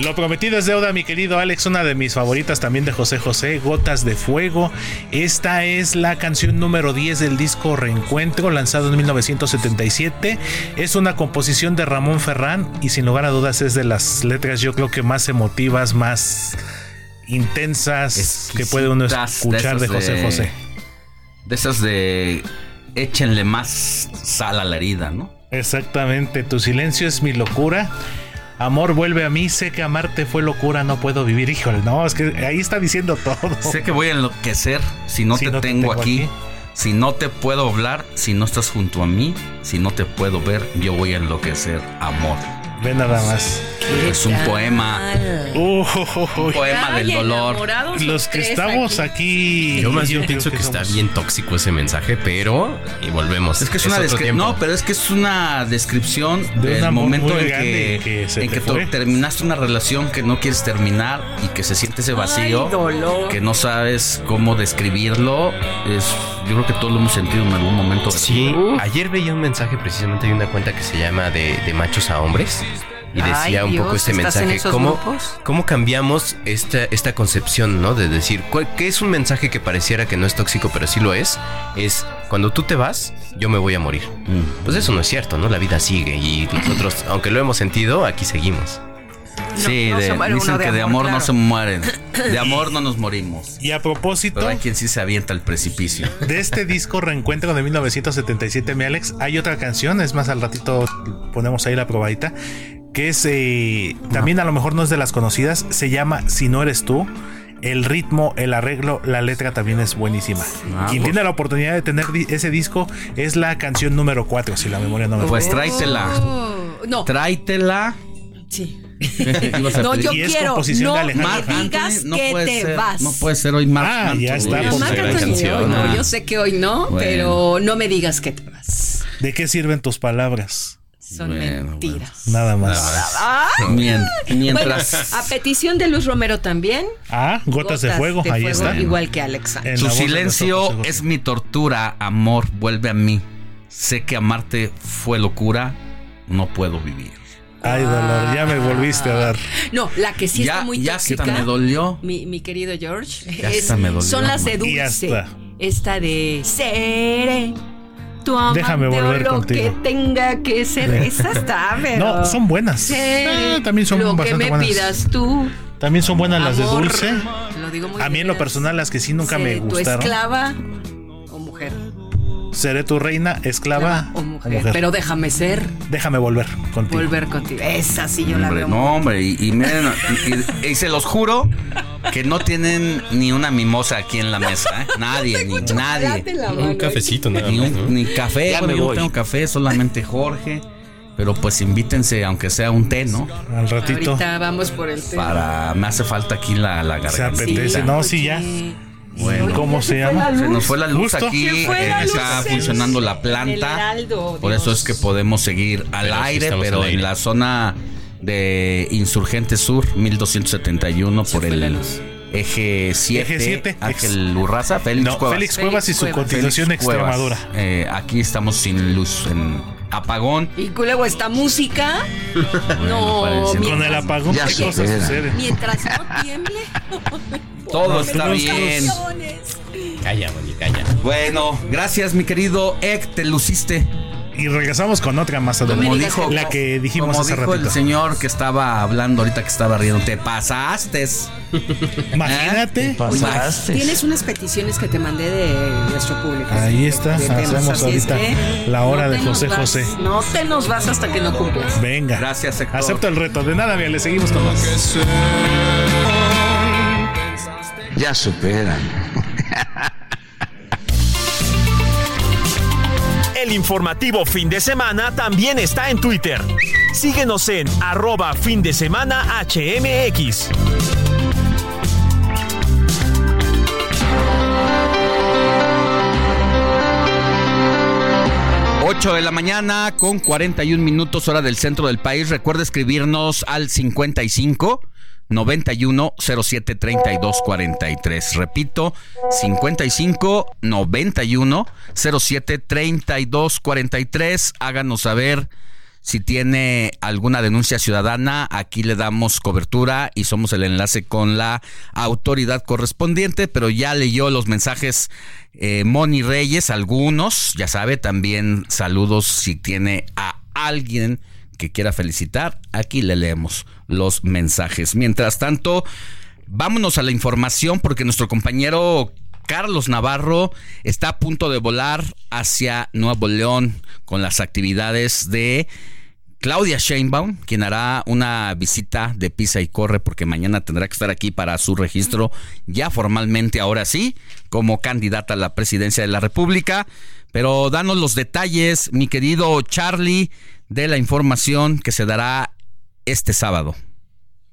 S9: Lo prometido es deuda, mi querido Alex, una de mis favoritas también de José José, Gotas de Fuego. Esta es la canción número 10 del disco Reencuentro, lanzado en 1977. Es una composición de Ramón Ferrán y sin lugar a dudas es de las letras yo creo que más emotivas, más intensas que puede uno escuchar de, José José.
S5: De esas de échenle más sal a la herida, ¿no?
S9: Exactamente, tu silencio es mi locura. Amor, vuelve a mí, sé que amarte fue locura, no puedo vivir. Híjole, no, es que ahí está diciendo todo.
S5: Sé que voy a enloquecer si no,
S9: Si
S5: te,
S9: no te
S5: tengo,
S9: tengo
S5: aquí,
S9: aquí.
S5: Si no te puedo hablar, si no estás junto a mí, si no te puedo ver, yo voy a enloquecer, amor.
S9: Ve nada más.
S5: Es un poema.
S9: un
S5: poema del dolor.
S9: Los que estamos aquí.
S7: Yo más bien
S9: creo
S7: pienso que, está
S9: somos-
S7: bien tóxico ese mensaje, pero y volvemos.
S5: Es que es, una
S7: otro
S5: descri-
S7: tiempo.
S5: No, pero es que es una descripción
S9: De un
S5: del momento en que,
S9: que se
S5: en
S9: te
S5: que terminaste una relación que no quieres terminar y que se siente ese vacío,
S6: Ay, dolor.
S5: que no sabes cómo describirlo. Es, yo creo que todos lo hemos sentido en algún momento.
S7: Sí, ayer veía un mensaje precisamente de una cuenta que se llama de, de machos a hombres. Y decía
S6: Ay,
S7: un poco este
S6: ¿estás en
S7: mensaje. ¿Cómo,
S6: grupos?
S7: ¿Cómo cambiamos esta, esta concepción, ¿no? De decir, ¿cuál- ¿qué es un mensaje que pareciera que no es tóxico, pero sí lo es? Es, cuando tú te vas, yo me voy a morir.
S5: Mm.
S7: Pues eso no es cierto, ¿no? La vida sigue y nosotros, <clears throat> aunque lo hemos sentido, aquí seguimos.
S5: Sí,
S6: no
S5: de- dicen
S6: de
S5: que de amor no se mueren. <clears throat> De amor no nos morimos.
S9: Y a propósito
S5: Pero hay quien sí se avienta al precipicio. <laughs>
S9: de este disco Reencuentro de 1977, mi Alex, hay otra canción, es más, al ratito ponemos ahí la probadita, que es eh, también a lo mejor no es de las conocidas, se llama Si no eres tú. El ritmo, el arreglo, la letra también es buenísima.
S5: Ah,
S9: Quien
S5: pues.
S9: tiene la oportunidad de tener di- ese disco es la canción número 4, si la memoria no me
S5: Pues
S9: falla.
S5: tráetela.
S6: Oh, no,
S5: Tráetela.
S6: sí. <laughs> No, yo
S9: Y es
S6: quiero.
S9: composición
S6: No
S9: de Alejandro
S6: me digas
S5: no
S6: que te
S5: ser,
S6: vas.
S5: No puede ser hoy Marc
S9: Ah, ya está
S7: Uy,
S9: por
S6: Marc Anthony,
S7: canción.
S6: hoy no,
S5: Ah.
S6: yo sé que hoy no,
S5: Bueno.
S6: pero no me digas que te vas.
S9: ¿De qué sirven tus palabras?
S6: Son
S5: Bueno,
S6: mentiras.
S9: Nada más.
S5: Mien-
S6: Bueno,
S5: mientras
S6: a petición de Luz Romero también.
S9: Ah, gotas, de fuego, ahí está.
S6: Igual que Alexander.
S9: En
S5: su silencio es mi tortura, amor, vuelve a mí. Sé que amarte fue locura, no puedo vivir.
S9: Ay, dolor, ya me volviste a dar.
S6: No, la que sí
S5: ya
S6: está muy
S5: ya
S6: tóxica.
S5: hasta me dolió.
S6: Mi, mi querido George.
S5: Ya
S6: es-
S5: hasta me dolió,
S6: son las de Dulce. Esta de Seré. Tu amante
S9: Déjame volver
S6: o lo
S9: contigo.
S6: que tenga que ser. <laughs> Esa está, pero.
S9: No, son buenas.
S6: Seré
S9: Ah, también son
S6: lo que
S9: bastante
S6: me
S9: buenas.
S6: pidas tú.
S9: También son buenas las de
S6: amor.
S9: Dulce.
S6: Lo digo muy
S9: A mí en lo
S6: bien.
S9: personal las que sí nunca me
S6: Seré tu
S9: gustaron.
S6: esclava.
S9: Seré tu reina, esclava
S6: o
S9: o
S6: mujer.
S9: mujer.
S6: Pero déjame ser.
S9: Déjame volver contigo.
S6: Volver contigo. Esa sí yo la veo.
S5: no, hombre, y, y miren, y, y se los juro que no tienen ni una mimosa aquí en la mesa, ¿eh? <laughs> Nadie, ni nadie.
S7: Un cafecito nada
S5: Ni, un-
S7: ¿no?
S5: ni café,
S7: Ya me
S5: yo no
S7: voy.
S5: tengo café, solamente Jorge. Pero pues invítense, aunque sea un té, ¿no?
S9: Al ratito.
S6: Ahorita vamos por el tema.
S5: Para. Me hace falta aquí la, la
S9: Se
S5: garganta.
S9: apetece. No, sí, ya.
S5: Bueno,
S9: ¿Cómo se llama?
S5: se nos fue la luz
S9: Justo.
S5: aquí, eh,
S6: la luz.
S5: está funcionando la planta.
S6: Heraldo,
S5: Por eso es que podemos seguir al
S7: Pero
S5: aire, pero
S7: al aire.
S5: en la zona de Insurgente Sur, 1271, por el eje 7,
S9: Eje siete,
S5: Ángel Urraza, Félix
S9: No,
S5: Cuevas.
S9: Félix Cuevas y su
S6: Félix
S9: continuación
S5: Cuevas.
S9: Extremadura.
S5: Eh, aquí estamos sin luz, en apagón.
S6: Y luego esta música. no, mientras,
S9: Con el apagón,
S17: Ya
S9: ¿qué
S17: se
S9: suceden?
S6: mientras no tiemble. <laughs>
S5: Todo
S9: No,
S5: está
S9: no
S5: bien.
S7: Calla, Moni, calla.
S5: Bueno, gracias mi querido Ek, te luciste.
S9: Y regresamos con otra más adelante.
S5: Como dijo,
S9: la que dijimos
S5: como
S9: hace
S5: dijo
S9: ratito.
S5: el señor que estaba hablando ahorita que estaba riendo, te pasaste.
S9: Imagínate.
S1: Pasaste.
S6: Tienes unas peticiones que te mandé de nuestro público.
S9: Ahí está,
S6: De
S9: hacemos
S6: es
S9: ahorita
S6: que
S9: la hora
S6: no
S9: de José
S6: vas,
S9: José.
S6: No te nos vas hasta que no cumplas.
S9: Venga.
S5: Gracias, Héctor.
S9: Acepto el reto. De nada, bien, le seguimos con más.
S17: Ya superan. <laughs>
S11: El informativo fin de semana también está en Twitter. Síguenos en arroba fin de semana HMX.
S5: 8 de la mañana con 41 minutos hora del centro del país. Recuerda escribirnos al 55 91 07 32 43. Repito, 55 91 07 32 43. Háganos saber si tiene alguna denuncia ciudadana, aquí le damos cobertura y somos el enlace con la autoridad correspondiente, pero ya leyó los mensajes eh, Moni Reyes, algunos, ya sabe, también saludos si tiene a alguien que quiera felicitar, aquí le leemos los mensajes. Mientras tanto, vámonos a la información porque nuestro compañero Carlos Navarro está a punto de volar hacia Nuevo León con las actividades de Claudia Sheinbaum, quien hará una visita de pisa y corre porque mañana tendrá que estar aquí para su registro ya formalmente, ahora sí, como candidata a la presidencia de la República. Pero danos los detalles, mi querido Charlie, de la información que se dará este sábado.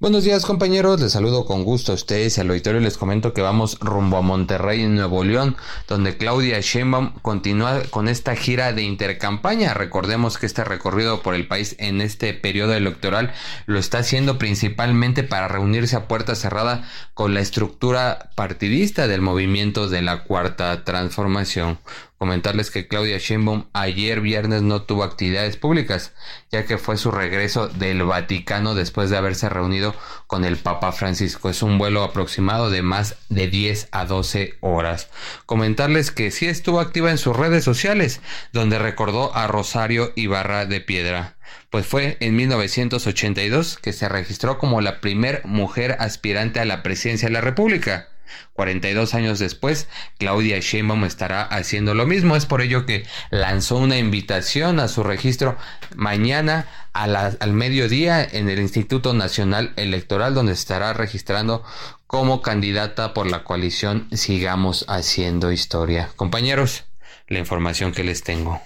S21: Buenos días compañeros, les saludo con gusto a ustedes y al auditorio les comento que vamos rumbo a Monterrey, en Nuevo León, donde Claudia Sheinbaum continúa con esta gira de intercampaña. Recordemos que este recorrido por el país en este periodo electoral lo está haciendo principalmente para reunirse a puerta cerrada con la estructura partidista del movimiento de la Cuarta Transformación. Comentarles que Claudia Sheinbaum ayer viernes no tuvo actividades públicas, ya que fue su regreso del Vaticano después de haberse reunido con el Papa Francisco. Es un vuelo aproximado de más de 10 a 12 horas. Comentarles que sí estuvo activa en sus redes sociales, donde recordó a Rosario Ibarra de Piedra pues fue en 1982 que se registró como la primer mujer aspirante a la presidencia de la República. 42 años después, Claudia Sheinbaum estará haciendo lo mismo. Es por ello que lanzó una invitación a su registro mañana al mediodía en el Instituto Nacional Electoral, donde estará registrando como candidata por la coalición Sigamos Haciendo Historia. Compañeros, la información que les tengo.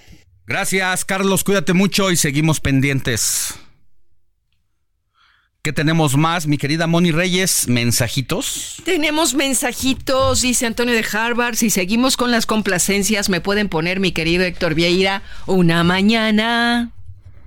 S5: Gracias, Carlos. Cuídate mucho y seguimos pendientes. ¿Qué tenemos más, mi querida Moni Reyes? ¿Mensajitos?
S6: Tenemos mensajitos, dice Antonio de Harvard. Si seguimos con las complacencias, me pueden poner, mi querido Héctor Vieira, una mañana.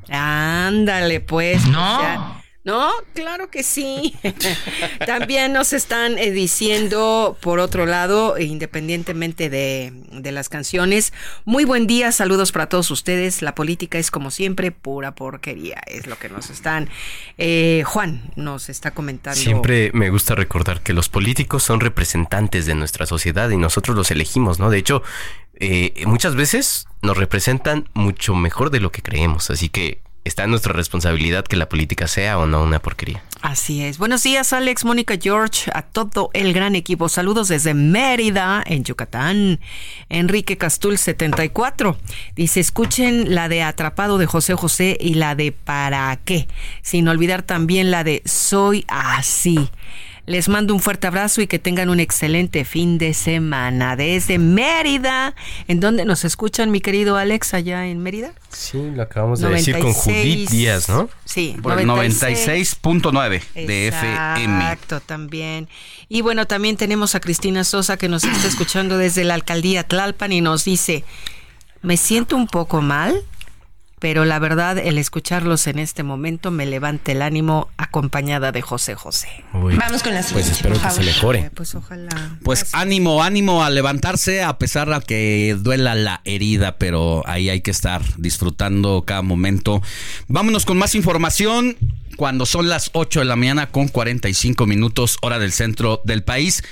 S6: Ándale, pues.
S5: No.
S6: ¿No? Claro que sí. <laughs> También nos están eh, diciendo, por otro lado, independientemente de, las canciones, muy buen día, saludos para todos ustedes. La política es como siempre pura porquería, es lo que nos están. Eh, Juan nos está comentando.
S7: Siempre me gusta recordar que los políticos son representantes de nuestra sociedad y nosotros los elegimos, ¿no? De hecho, eh, muchas veces nos representan mucho mejor de lo que creemos, así que está en nuestra responsabilidad que la política sea o no una porquería.
S6: Así es. Buenos días, Alex, Mónica, George, a todo el gran equipo. Saludos desde Mérida, en Yucatán. Enrique Castul, 74. Dice, escuchen la de Atrapado de José José y la de ¿Para qué? Sin olvidar también la de Soy así. Les mando un fuerte abrazo y que tengan un excelente fin de semana desde Mérida, en donde nos escuchan, mi querido Alex, allá en Mérida.
S7: Sí, lo acabamos de decir con Judith Díaz, ¿no?
S6: Sí,
S5: por 96.9 de FM.
S6: Exacto, también. Y bueno, también tenemos a Cristina Sosa que nos está escuchando desde la alcaldía Tlalpan y nos dice, me siento un poco mal pero la verdad el escucharlos en este momento me levanta el ánimo acompañada de José José.
S7: Vamos con las Pues espero que se mejore.
S6: Pues ojalá.
S5: Pues ánimo, ánimo a levantarse a pesar de que duela la herida, pero ahí hay que estar disfrutando cada momento. Vámonos con más información cuando son las 8 de la mañana con 45 minutos hora del centro del país.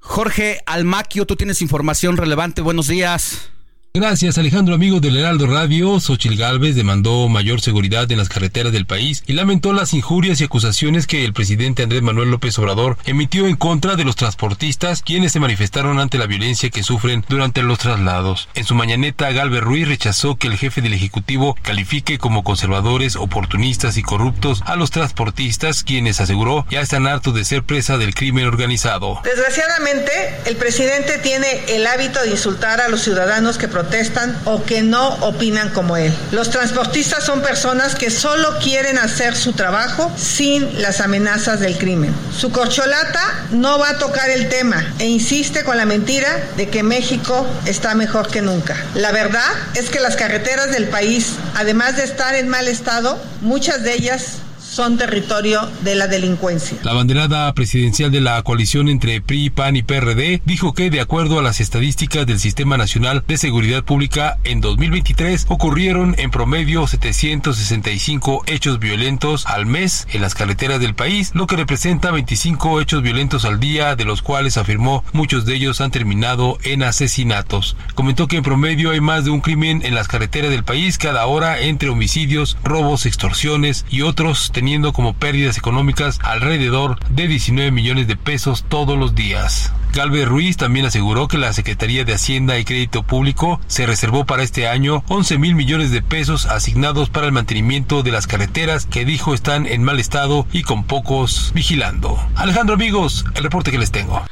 S5: Jorge Almaquio, tú tienes información relevante. Buenos días.
S22: Gracias, Alejandro, amigo del Heraldo Radio. Xochil Gálvez demandó mayor seguridad en las carreteras del país y lamentó las injurias y acusaciones que el presidente Andrés Manuel López Obrador emitió en contra de los transportistas, quienes se manifestaron ante la violencia que sufren durante los traslados. En su mañaneta, Galvez Ruiz rechazó que el jefe del Ejecutivo califique como conservadores, oportunistas y corruptos a los transportistas, quienes aseguró ya están hartos de ser presa del crimen organizado.
S13: Desgraciadamente, el presidente tiene el hábito de insultar a los ciudadanos que protestan protestan o que no opinan como él. Los transportistas son personas que solo quieren hacer su trabajo sin las amenazas del crimen. Su corcholata no va a tocar el tema e insiste con la mentira de que México está mejor que nunca. La verdad es que las carreteras del país, además de estar en mal estado, muchas de ellas son territorio de la delincuencia.
S22: La banderada presidencial de la coalición entre PRI, PAN y PRD dijo que, de acuerdo a las estadísticas del Sistema Nacional de Seguridad Pública, en 2023 ocurrieron en promedio 765 hechos violentos al mes en las carreteras del país, lo que representa 25 hechos violentos al día, de los cuales afirmó muchos de ellos han terminado en asesinatos. Comentó que en promedio hay más de un crimen en las carreteras del país cada hora entre homicidios, robos, extorsiones y otros como pérdidas económicas alrededor de 19 millones de pesos todos los días. Galvez Ruiz también aseguró que la Secretaría de Hacienda y Crédito Público se reservó para este año 11 mil millones de pesos asignados para el mantenimiento de las carreteras que dijo están en mal estado y con pocos vigilando. Alejandro amigos, el reporte que les tengo.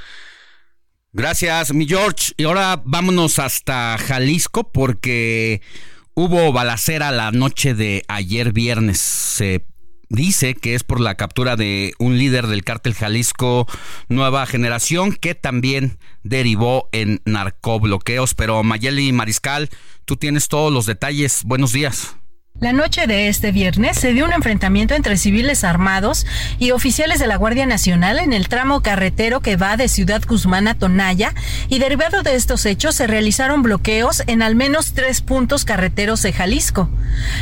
S5: Gracias, mi George. Y ahora vámonos hasta Jalisco porque hubo balacera la noche de ayer viernes. Dice que es por la captura de un líder del cártel Jalisco Nueva Generación que también derivó en narcobloqueos. Pero Mayeli Mariscal, tú tienes todos los detalles. Buenos días.
S23: La noche de este viernes se dio un enfrentamiento entre civiles armados y oficiales de la Guardia Nacional en el tramo carretero que va de Ciudad Guzmán a Tonaya y derivado de estos hechos se realizaron bloqueos en al menos tres puntos carreteros de Jalisco.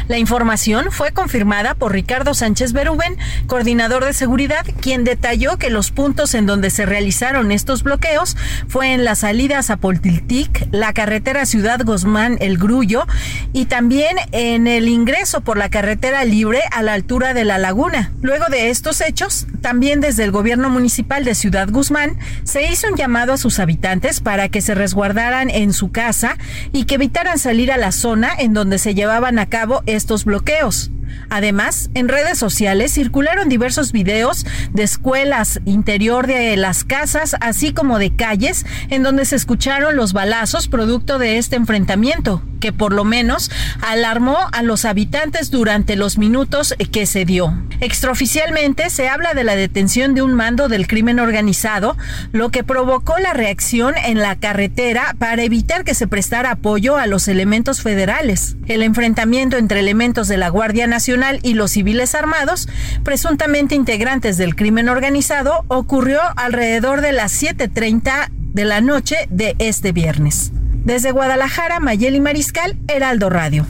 S23: La información fue confirmada por Ricardo Sánchez Berúben, coordinador de seguridad, quien detalló que los puntos en donde se realizaron estos bloqueos fue en la salida a Zapoltiltic, la carretera Ciudad Guzmán El Grullo y también en el ingreso por la carretera libre a la altura de la laguna. Luego de estos hechos, también desde el gobierno municipal de Ciudad Guzmán se hizo un llamado a sus habitantes para que se resguardaran en su casa y que evitaran salir a la zona en donde se llevaban a cabo estos bloqueos. Además, en redes sociales circularon diversos videos de escuelas interior de las casas, así como de calles, en donde se escucharon los balazos producto de este enfrentamiento, que por lo menos alarmó a los habitantes durante los minutos que se dio. Extraoficialmente se habla de la detención de un mando del crimen organizado, lo que provocó la reacción en la carretera para evitar que se prestara apoyo a los elementos federales. El enfrentamiento entre elementos de la Guardia Nacional y los civiles armados, presuntamente integrantes del crimen organizado, ocurrió alrededor de las 7.30 de la noche de este viernes. Desde Guadalajara, Mayeli Mariscal, Heraldo Radio.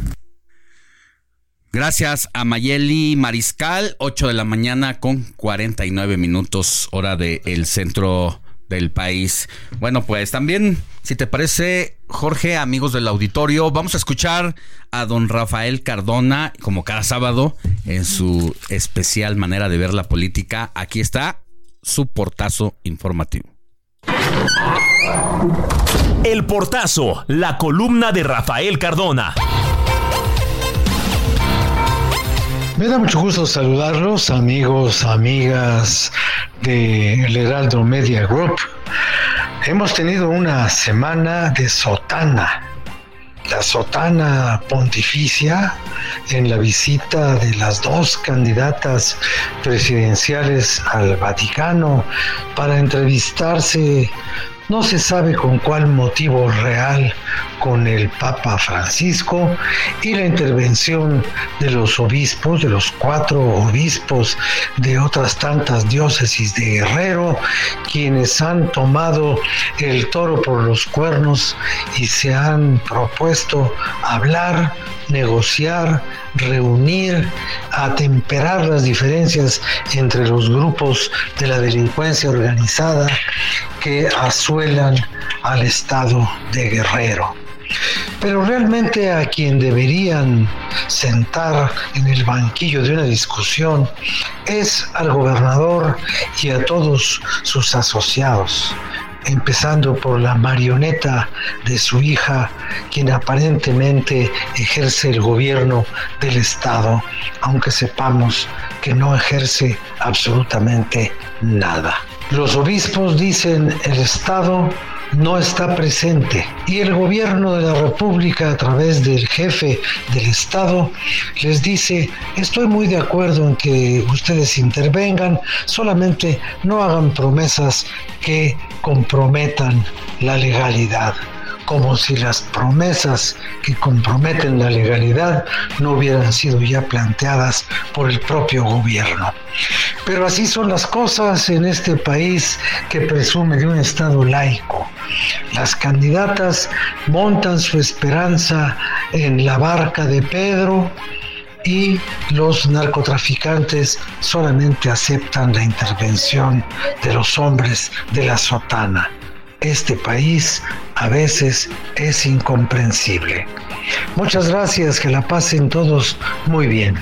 S5: Gracias a Mayeli Mariscal, 8 de la mañana con 49 minutos, hora del centro del país. Bueno, pues también, si te parece, Jorge, amigos del auditorio, vamos a escuchar a don Rafael Cardona, como cada sábado, en su especial manera de ver la política. Aquí está su portazo informativo.
S11: El portazo, la columna de Rafael Cardona.
S24: Me da mucho gusto saludarlos, amigos, amigas de El Heraldo Media Group. Hemos tenido una semana de sotana, la sotana pontificia en la visita de las dos candidatas presidenciales al Vaticano para entrevistarse no se sabe con cuál motivo real con el Papa Francisco y la intervención de los obispos, de los cuatro obispos de otras tantas diócesis de Guerrero, quienes han tomado el toro por los cuernos y se han propuesto hablar, negociar, reunir, atemperar las diferencias entre los grupos de la delincuencia organizada que asuelan al Estado de Guerrero. Pero realmente a quien deberían sentar en el banquillo de una discusión es al gobernador y a todos sus asociados, empezando por la marioneta de su hija, quien aparentemente ejerce el gobierno del Estado, aunque sepamos que no ejerce absolutamente nada. Los obispos dicen el Estado no está presente. Y el gobierno de la República a través del jefe del Estado les dice, estoy muy de acuerdo en que ustedes intervengan, solamente no hagan promesas que comprometan la legalidad como si las promesas que comprometen la legalidad no hubieran sido ya planteadas por el propio gobierno. Pero así son las cosas en este país que presume de un Estado laico. Las candidatas montan su esperanza en la barca de Pedro y los narcotraficantes solamente aceptan la intervención de los hombres de la sotana este país a veces es incomprensible. Muchas gracias, que la pasen todos muy bien.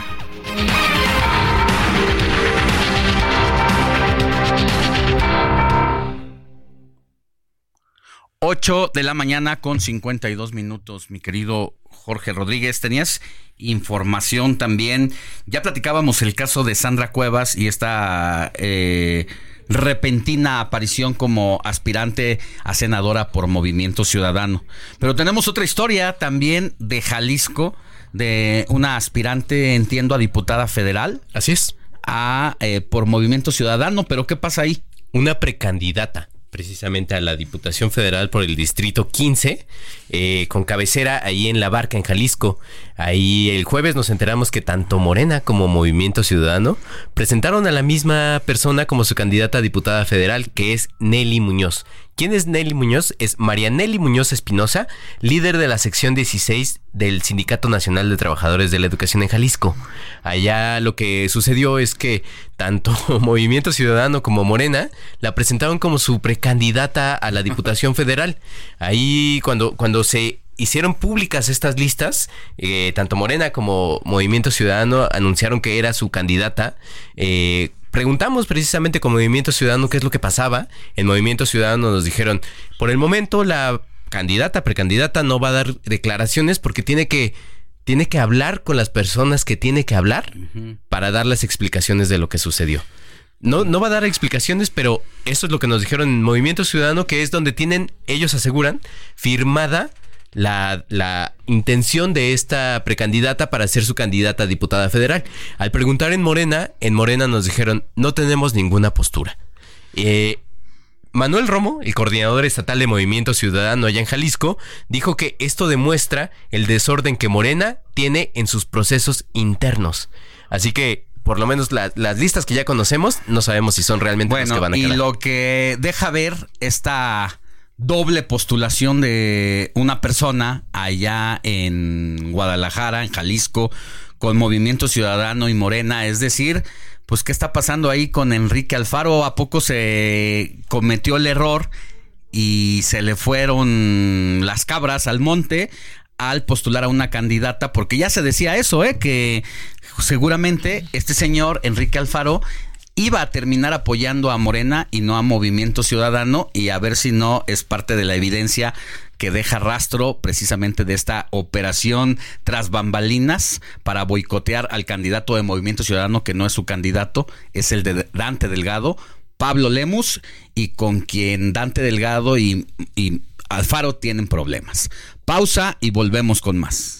S5: Ocho de la mañana con 52 minutos, mi querido Jorge Rodríguez. Tenías información también. Ya platicábamos el caso de Sandra Cuevas y esta eh, repentina aparición como aspirante a senadora por Movimiento Ciudadano. Pero tenemos otra historia también de Jalisco, de una aspirante, entiendo, a diputada federal.
S7: Así es.
S5: A, eh, por Movimiento Ciudadano, pero ¿qué pasa ahí?
S7: Una precandidata precisamente a la Diputación Federal por el Distrito 15, eh, con cabecera ahí en La Barca, en Jalisco. Ahí el jueves nos enteramos que tanto Morena como Movimiento Ciudadano presentaron a la misma persona como su candidata a diputada federal, que es Nelly Muñoz. ¿Quién es Nelly Muñoz? Es María Nelly Muñoz Espinosa, líder de la sección 16 del Sindicato Nacional de Trabajadores de la Educación en Jalisco. Allá lo que sucedió es que tanto <laughs> Movimiento Ciudadano como Morena la presentaron como su precandidata a la Diputación Federal. Ahí cuando, cuando se hicieron públicas estas listas, eh, tanto Morena como Movimiento Ciudadano anunciaron que era su candidata. Eh, preguntamos precisamente con Movimiento Ciudadano qué es lo que pasaba. En Movimiento Ciudadano nos dijeron, por el momento la candidata, precandidata no va a dar declaraciones porque tiene que tiene que hablar con las personas que tiene que hablar para dar las explicaciones de lo que sucedió. No, no va a dar explicaciones, pero eso es lo que nos dijeron en Movimiento Ciudadano, que es donde tienen, ellos aseguran, firmada la, la, intención de esta precandidata para ser su candidata a diputada federal. Al preguntar en Morena, en Morena nos dijeron, no tenemos ninguna postura. Eh, Manuel Romo, el coordinador estatal de Movimiento Ciudadano allá en Jalisco, dijo que esto demuestra el desorden que Morena tiene en sus procesos internos. Así que por lo menos las listas que ya conocemos, no sabemos si son realmente las que van a quedar.
S5: Y lo que deja ver esta doble postulación de una persona allá en Guadalajara, en Jalisco, con Movimiento Ciudadano y Morena, es decir, pues qué está pasando ahí con Enrique Alfaro, a poco se cometió el error y se le fueron las cabras al monte al postular a una candidata, porque ya se decía eso, ¿eh? que seguramente este señor Enrique Alfaro iba a terminar apoyando a Morena y no a Movimiento Ciudadano y a ver si no es parte de la evidencia que deja rastro precisamente de esta operación tras bambalinas para boicotear al candidato de Movimiento Ciudadano que no es su candidato, es el de Dante Delgado, Pablo Lemus y con quien Dante Delgado y, y Alfaro tienen problemas. Pausa y volvemos con más.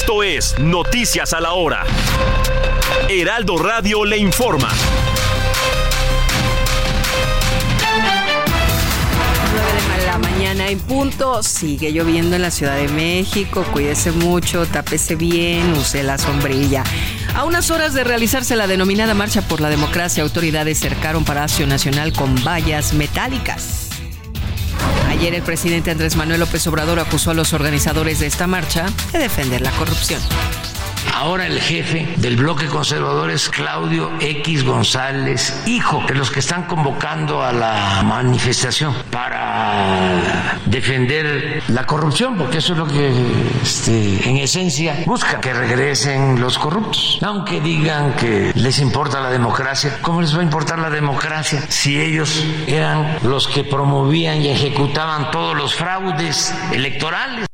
S11: Esto es Noticias a la Hora. Heraldo Radio le informa.
S6: de la mañana en punto. Sigue lloviendo en la Ciudad de México. Cuídese mucho, tápese bien, use la sombrilla. A unas horas de realizarse la denominada Marcha por la Democracia, autoridades cercaron Palacio Nacional con vallas metálicas. Ayer el presidente Andrés Manuel López Obrador acusó a los organizadores de esta marcha de defender la corrupción.
S25: Ahora el jefe del bloque conservador es Claudio X González, hijo de los que están convocando a la manifestación para defender la corrupción, porque eso es lo que este, en esencia busca, que regresen los corruptos. Aunque digan que les importa la democracia, ¿cómo les va a importar la democracia si ellos eran los que promovían y ejecutaban todos los fraudes electorales?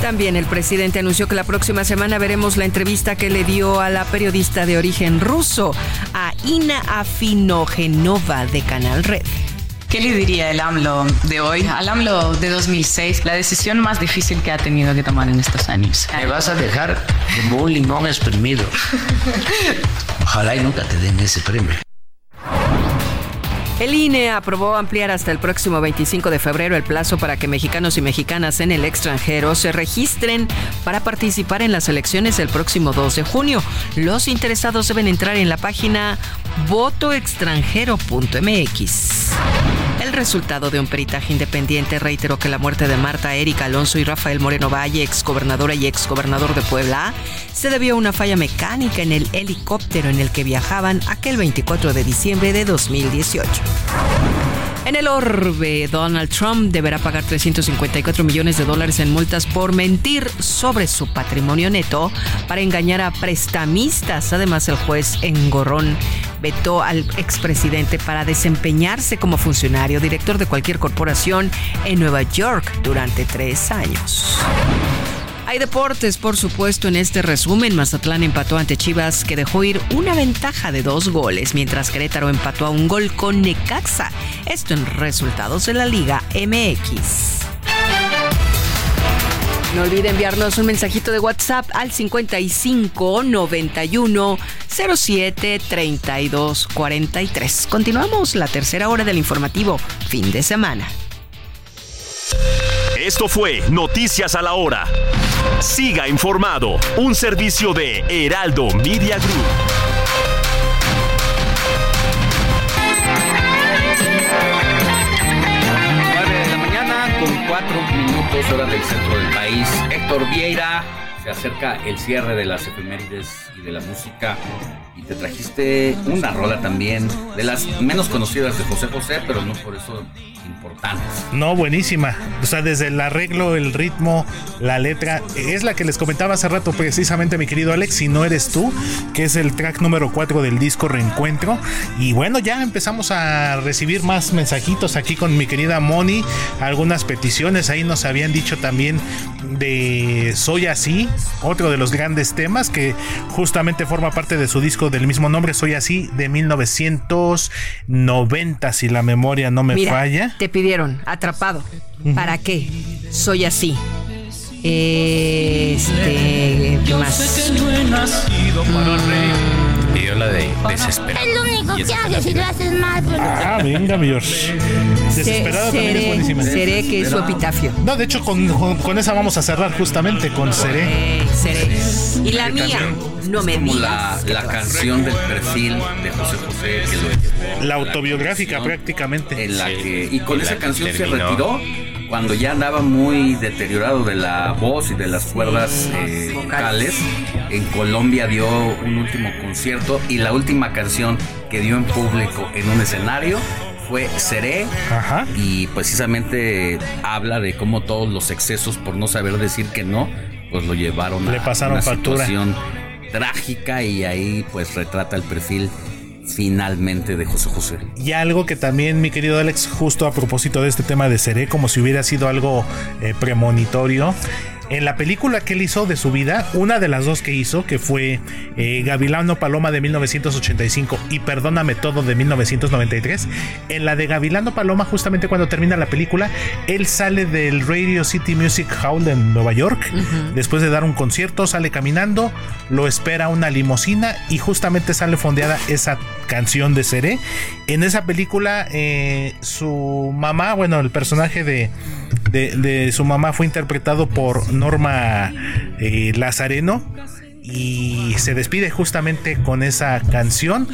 S6: También el presidente anunció que la próxima semana veremos la entrevista que le dio a la periodista de origen ruso, a Ina Afinogenova de Canal Red.
S26: ¿Qué le diría el AMLO de hoy? Al AMLO de 2006, la decisión más difícil que ha tenido que tomar en estos años.
S25: Me vas a dejar como un limón exprimido. <laughs> Ojalá y nunca te den ese premio.
S6: El INE aprobó ampliar hasta el próximo 25 de febrero el plazo para que mexicanos y mexicanas en el extranjero se registren para participar en las elecciones el próximo 2 de junio. Los interesados deben entrar en la página votoextranjero.mx. El resultado de un peritaje independiente reiteró que la muerte de Marta Erika Alonso y Rafael Moreno Valle, exgobernadora y exgobernador de Puebla, se debió a una falla mecánica en el helicóptero en el que viajaban aquel 24 de diciembre de 2018. En el orbe, Donald Trump deberá pagar 354 millones de dólares en multas por mentir sobre su patrimonio neto para engañar a prestamistas. Además, el juez Engorrón vetó al expresidente para desempeñarse como funcionario director de cualquier corporación en Nueva York durante tres años. Hay deportes, por supuesto, en este resumen. Mazatlán empató ante Chivas, que dejó ir una ventaja de dos goles, mientras Querétaro empató a un gol con Necaxa. Esto en resultados de la Liga MX. No olvide enviarnos un mensajito de WhatsApp al 55 91 07 32 43. Continuamos la tercera hora del informativo fin de semana.
S11: Esto fue Noticias a la Hora. Siga informado, un servicio de Heraldo Media Group.
S5: cuatro minutos hora del centro del país. Héctor Vieira, se acerca el cierre de las efemérides y de la música y te trajiste una rola también de las menos conocidas de José José, pero no por eso importantes.
S9: No, buenísima. O sea, desde el arreglo, el ritmo, la letra, es la que les comentaba hace rato precisamente mi querido Alex, si no eres tú, que es el track número 4 del disco Reencuentro. Y bueno, ya empezamos a recibir más mensajitos aquí con mi querida Moni, algunas peticiones, ahí nos habían dicho también de Soy así, otro de los grandes temas que justamente forma parte de su disco del mismo nombre, Soy así, de 1990, si la memoria no me
S6: Mira,
S9: falla.
S6: Te pidieron, atrapado. ¿Para qué? Soy así. Este. ¿Qué más?
S7: Pidió la de desesperado.
S27: Es lo único que haces si lo haces mal. Pero...
S9: Ah, venga, mi George. Desesperado también es buenísima.
S6: seré que es su epitafio.
S9: No, de hecho, con, con- con esa vamos a cerrar justamente con Seré.
S6: Eh, seré. Y la mía,
S5: también
S6: no me
S5: como
S6: digas.
S5: la, la canción del perfil de José José que lo
S9: La autobiográfica
S5: canción
S9: prácticamente.
S5: en la que y con esa canción se retiró cuando ya andaba muy deteriorado de la voz y de las cuerdas eh, vocales. En Colombia dio un último concierto y la última canción que dio en público en un escenario fue Seré y precisamente habla de cómo todos los excesos por no saber decir que no, pues lo llevaron
S9: Le
S5: a
S9: pasaron
S5: una
S9: factura.
S5: situación trágica y ahí pues retrata el perfil finalmente de José José.
S9: Y algo que también, mi querido Alex, justo a propósito de este tema de Seré, como si hubiera sido algo eh, premonitorio. En la película que él hizo de su vida, una de las dos que hizo, que fue eh, Gavilano Paloma de 1985 y Perdóname Todo de 1993, en la de Gavilano Paloma, justamente cuando termina la película, él sale del Radio City Music Hall en Nueva York, después de dar un concierto, sale caminando, lo espera una limusina y justamente sale fondeada esa canción de Seré. En esa película, eh, su mamá, bueno, el personaje de, de, de su mamá fue interpretado por Norma eh, Lazareno y se despide justamente con esa canción.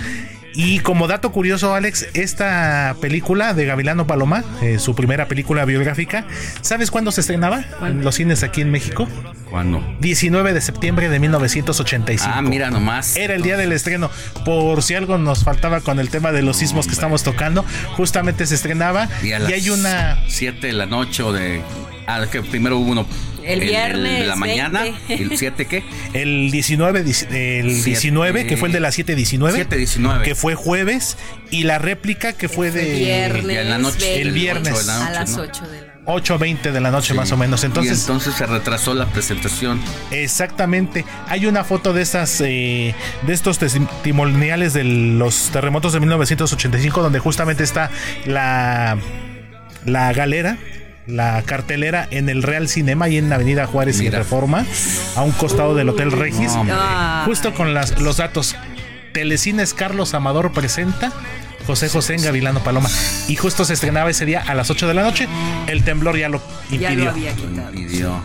S9: Y como dato curioso, Alex, esta película de Gavilano Paloma, eh, su primera película biográfica, ¿sabes cuándo se estrenaba en los cines aquí en México?
S5: ¿Cuándo?
S9: 19 de septiembre de 1985.
S5: Ah, mira nomás.
S9: Era el día del estreno. Por si algo nos faltaba con el tema de los sismos que estamos tocando, justamente se estrenaba.
S5: Y, a
S9: y hay una
S5: 7 de la noche o de. Ah, que primero hubo uno.
S6: El viernes
S5: de la mañana.
S6: 20.
S5: ¿El 7 qué?
S9: El 19, dic- el
S5: Siete-
S9: 19, que fue el de las 719.
S5: 7:19.
S9: Que fue jueves. Y la réplica que fue de.
S6: Viernes.
S5: En la noche.
S9: El
S6: 20,
S9: viernes.
S5: la
S6: A
S5: noche,
S6: las
S5: ¿no?
S6: 8 de la
S9: 8.20 de la noche más o menos.
S5: y
S9: Entonces,
S5: entonces se retrasó la presentación.
S9: exactamente. Hay una foto de estas, eh, de estos testimoniales de los terremotos de 1985, donde justamente está la, la galera. La cartelera en el Real Cinema y en Avenida Juárez y. Reforma, a un costado del Hotel Regis.
S5: No, hombre.
S9: Justo con las, los datos. Telecines Carlos Amador presenta José José en Gavilano Paloma. Y justo se estrenaba ese día a las 8 de la noche. El temblor ya lo
S6: Ya
S9: impidió.
S6: lo había quitado.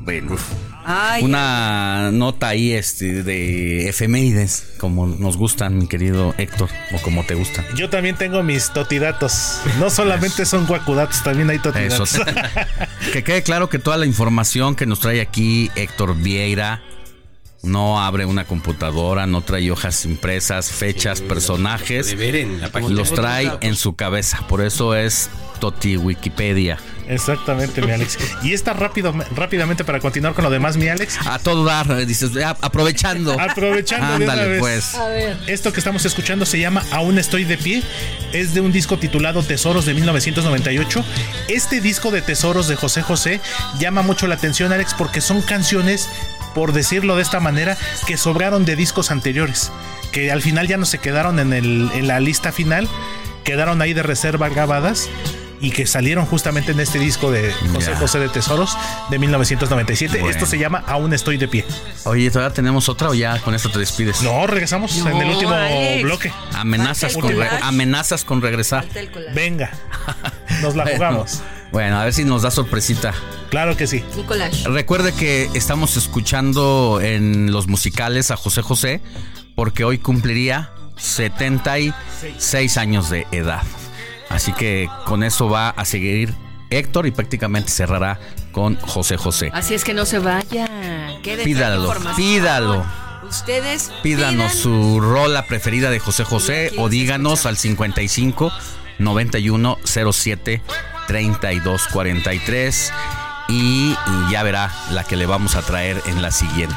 S5: Bueno.
S6: Ay,
S5: Una nota ahí este de efemérides, como nos gustan, mi querido Héctor, o como te gustan.
S9: Yo también tengo mis totidatos. No solamente son guacudatos, también hay
S5: Eso.
S9: totidatos. <laughs>
S5: que quede claro que toda la información que nos trae aquí Héctor Vieira no abre una computadora, no trae hojas impresas, fechas, personajes.
S7: De ver en la página.
S5: Los trae en su cabeza. Por eso es Toti Wikipedia.
S9: Exactamente, mi Alex. Y está rápido, rápidamente para continuar con lo demás, mi Alex.
S5: A todo dar, eh, dices, aprovechando.
S9: Aprovechando de una
S5: Ándale,
S9: vez.
S5: pues.
S6: a ver.
S9: Esto que estamos escuchando se llama Aún estoy de pie. Es de un disco titulado Tesoros de 1998. Este disco de Tesoros de José José llama mucho la atención, Alex, porque son canciones, por decirlo de esta manera, que sobraron de discos anteriores. Que al final ya no se quedaron en, el, en la lista final. Quedaron ahí de reserva grabadas. Y que salieron justamente en este disco de José. José de Tesoros de 1997.
S5: Bueno.
S9: Esto se llama Aún estoy de pie.
S5: Oye, ¿todavía tenemos otra o ya con esto te despides?
S9: No, regresamos en el último
S6: Alex.
S9: bloque.
S5: Amenazas con, re- amenazas con regresar.
S9: Venga, <laughs> nos la jugamos.
S5: Bueno, a ver si nos da sorpresita.
S9: Claro que sí.
S6: Un collage.
S5: Recuerde que estamos escuchando en los musicales a José José porque hoy cumpliría 76 años de edad. Así que con eso va a seguir Héctor y prácticamente cerrará con José José.
S6: Así es que no se vaya. Quédese
S5: Pídalo, pídalo.
S6: Ustedes
S5: Pídanos su rola preferida de José José o díganos al 55 91 07 32 43 y, y ya verá la que le vamos a traer en la siguiente.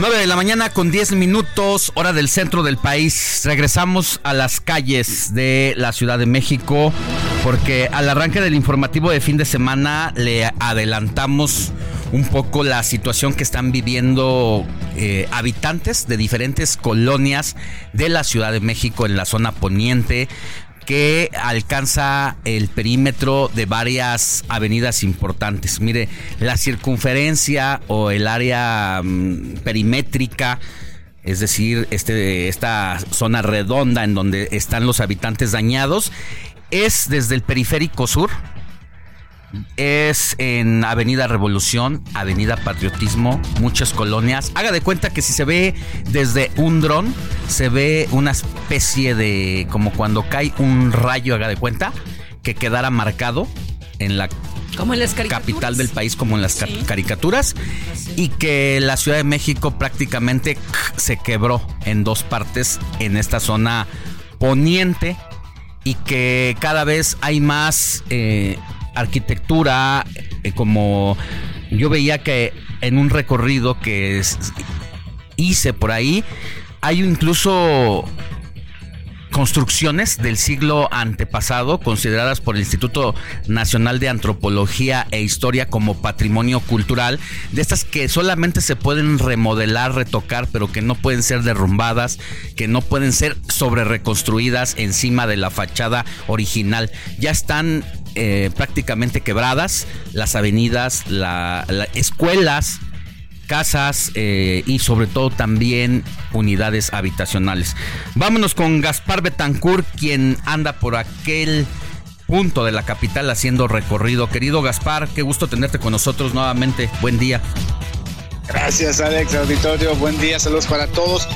S5: 9 de la mañana con 10 minutos, hora del centro del país. Regresamos a las calles de la Ciudad de México porque al arranque del informativo de fin de semana le adelantamos un poco la situación que están viviendo eh, habitantes de diferentes colonias de la Ciudad de México en la zona poniente que alcanza el perímetro de varias avenidas importantes. Mire, la circunferencia o el área mm, perimétrica, es decir, este, esta zona redonda en donde están los habitantes dañados, es desde el periférico sur, es en Avenida Revolución, Avenida Patriotismo, muchas colonias. Haga de cuenta que si se ve desde un dron, se ve una especie de, como cuando cae un rayo, haga de cuenta, que quedara marcado en la
S6: Como en las caricaturas.
S5: capital del país como en las ca- caricaturas y que la Ciudad de México prácticamente se quebró en dos partes en esta zona poniente y que cada vez hay más eh, arquitectura eh, como yo veía que en un recorrido que hice por ahí hay incluso construcciones del siglo antepasado consideradas por el Instituto Nacional de Antropología e Historia como patrimonio cultural, de estas que solamente se pueden remodelar, retocar, pero que no pueden ser derrumbadas, que no pueden ser sobre reconstruidas encima de la fachada original. Ya están eh, prácticamente quebradas las avenidas, la- la- escuelas, casas eh, y sobre todo también unidades habitacionales. Vámonos con Gaspar Betancourt, quien anda por aquel punto de la capital haciendo recorrido. Querido Gaspar, qué gusto tenerte con nosotros nuevamente. Buen día.
S8: Gracias, Alex, auditorio. Buen día, saludos para todos.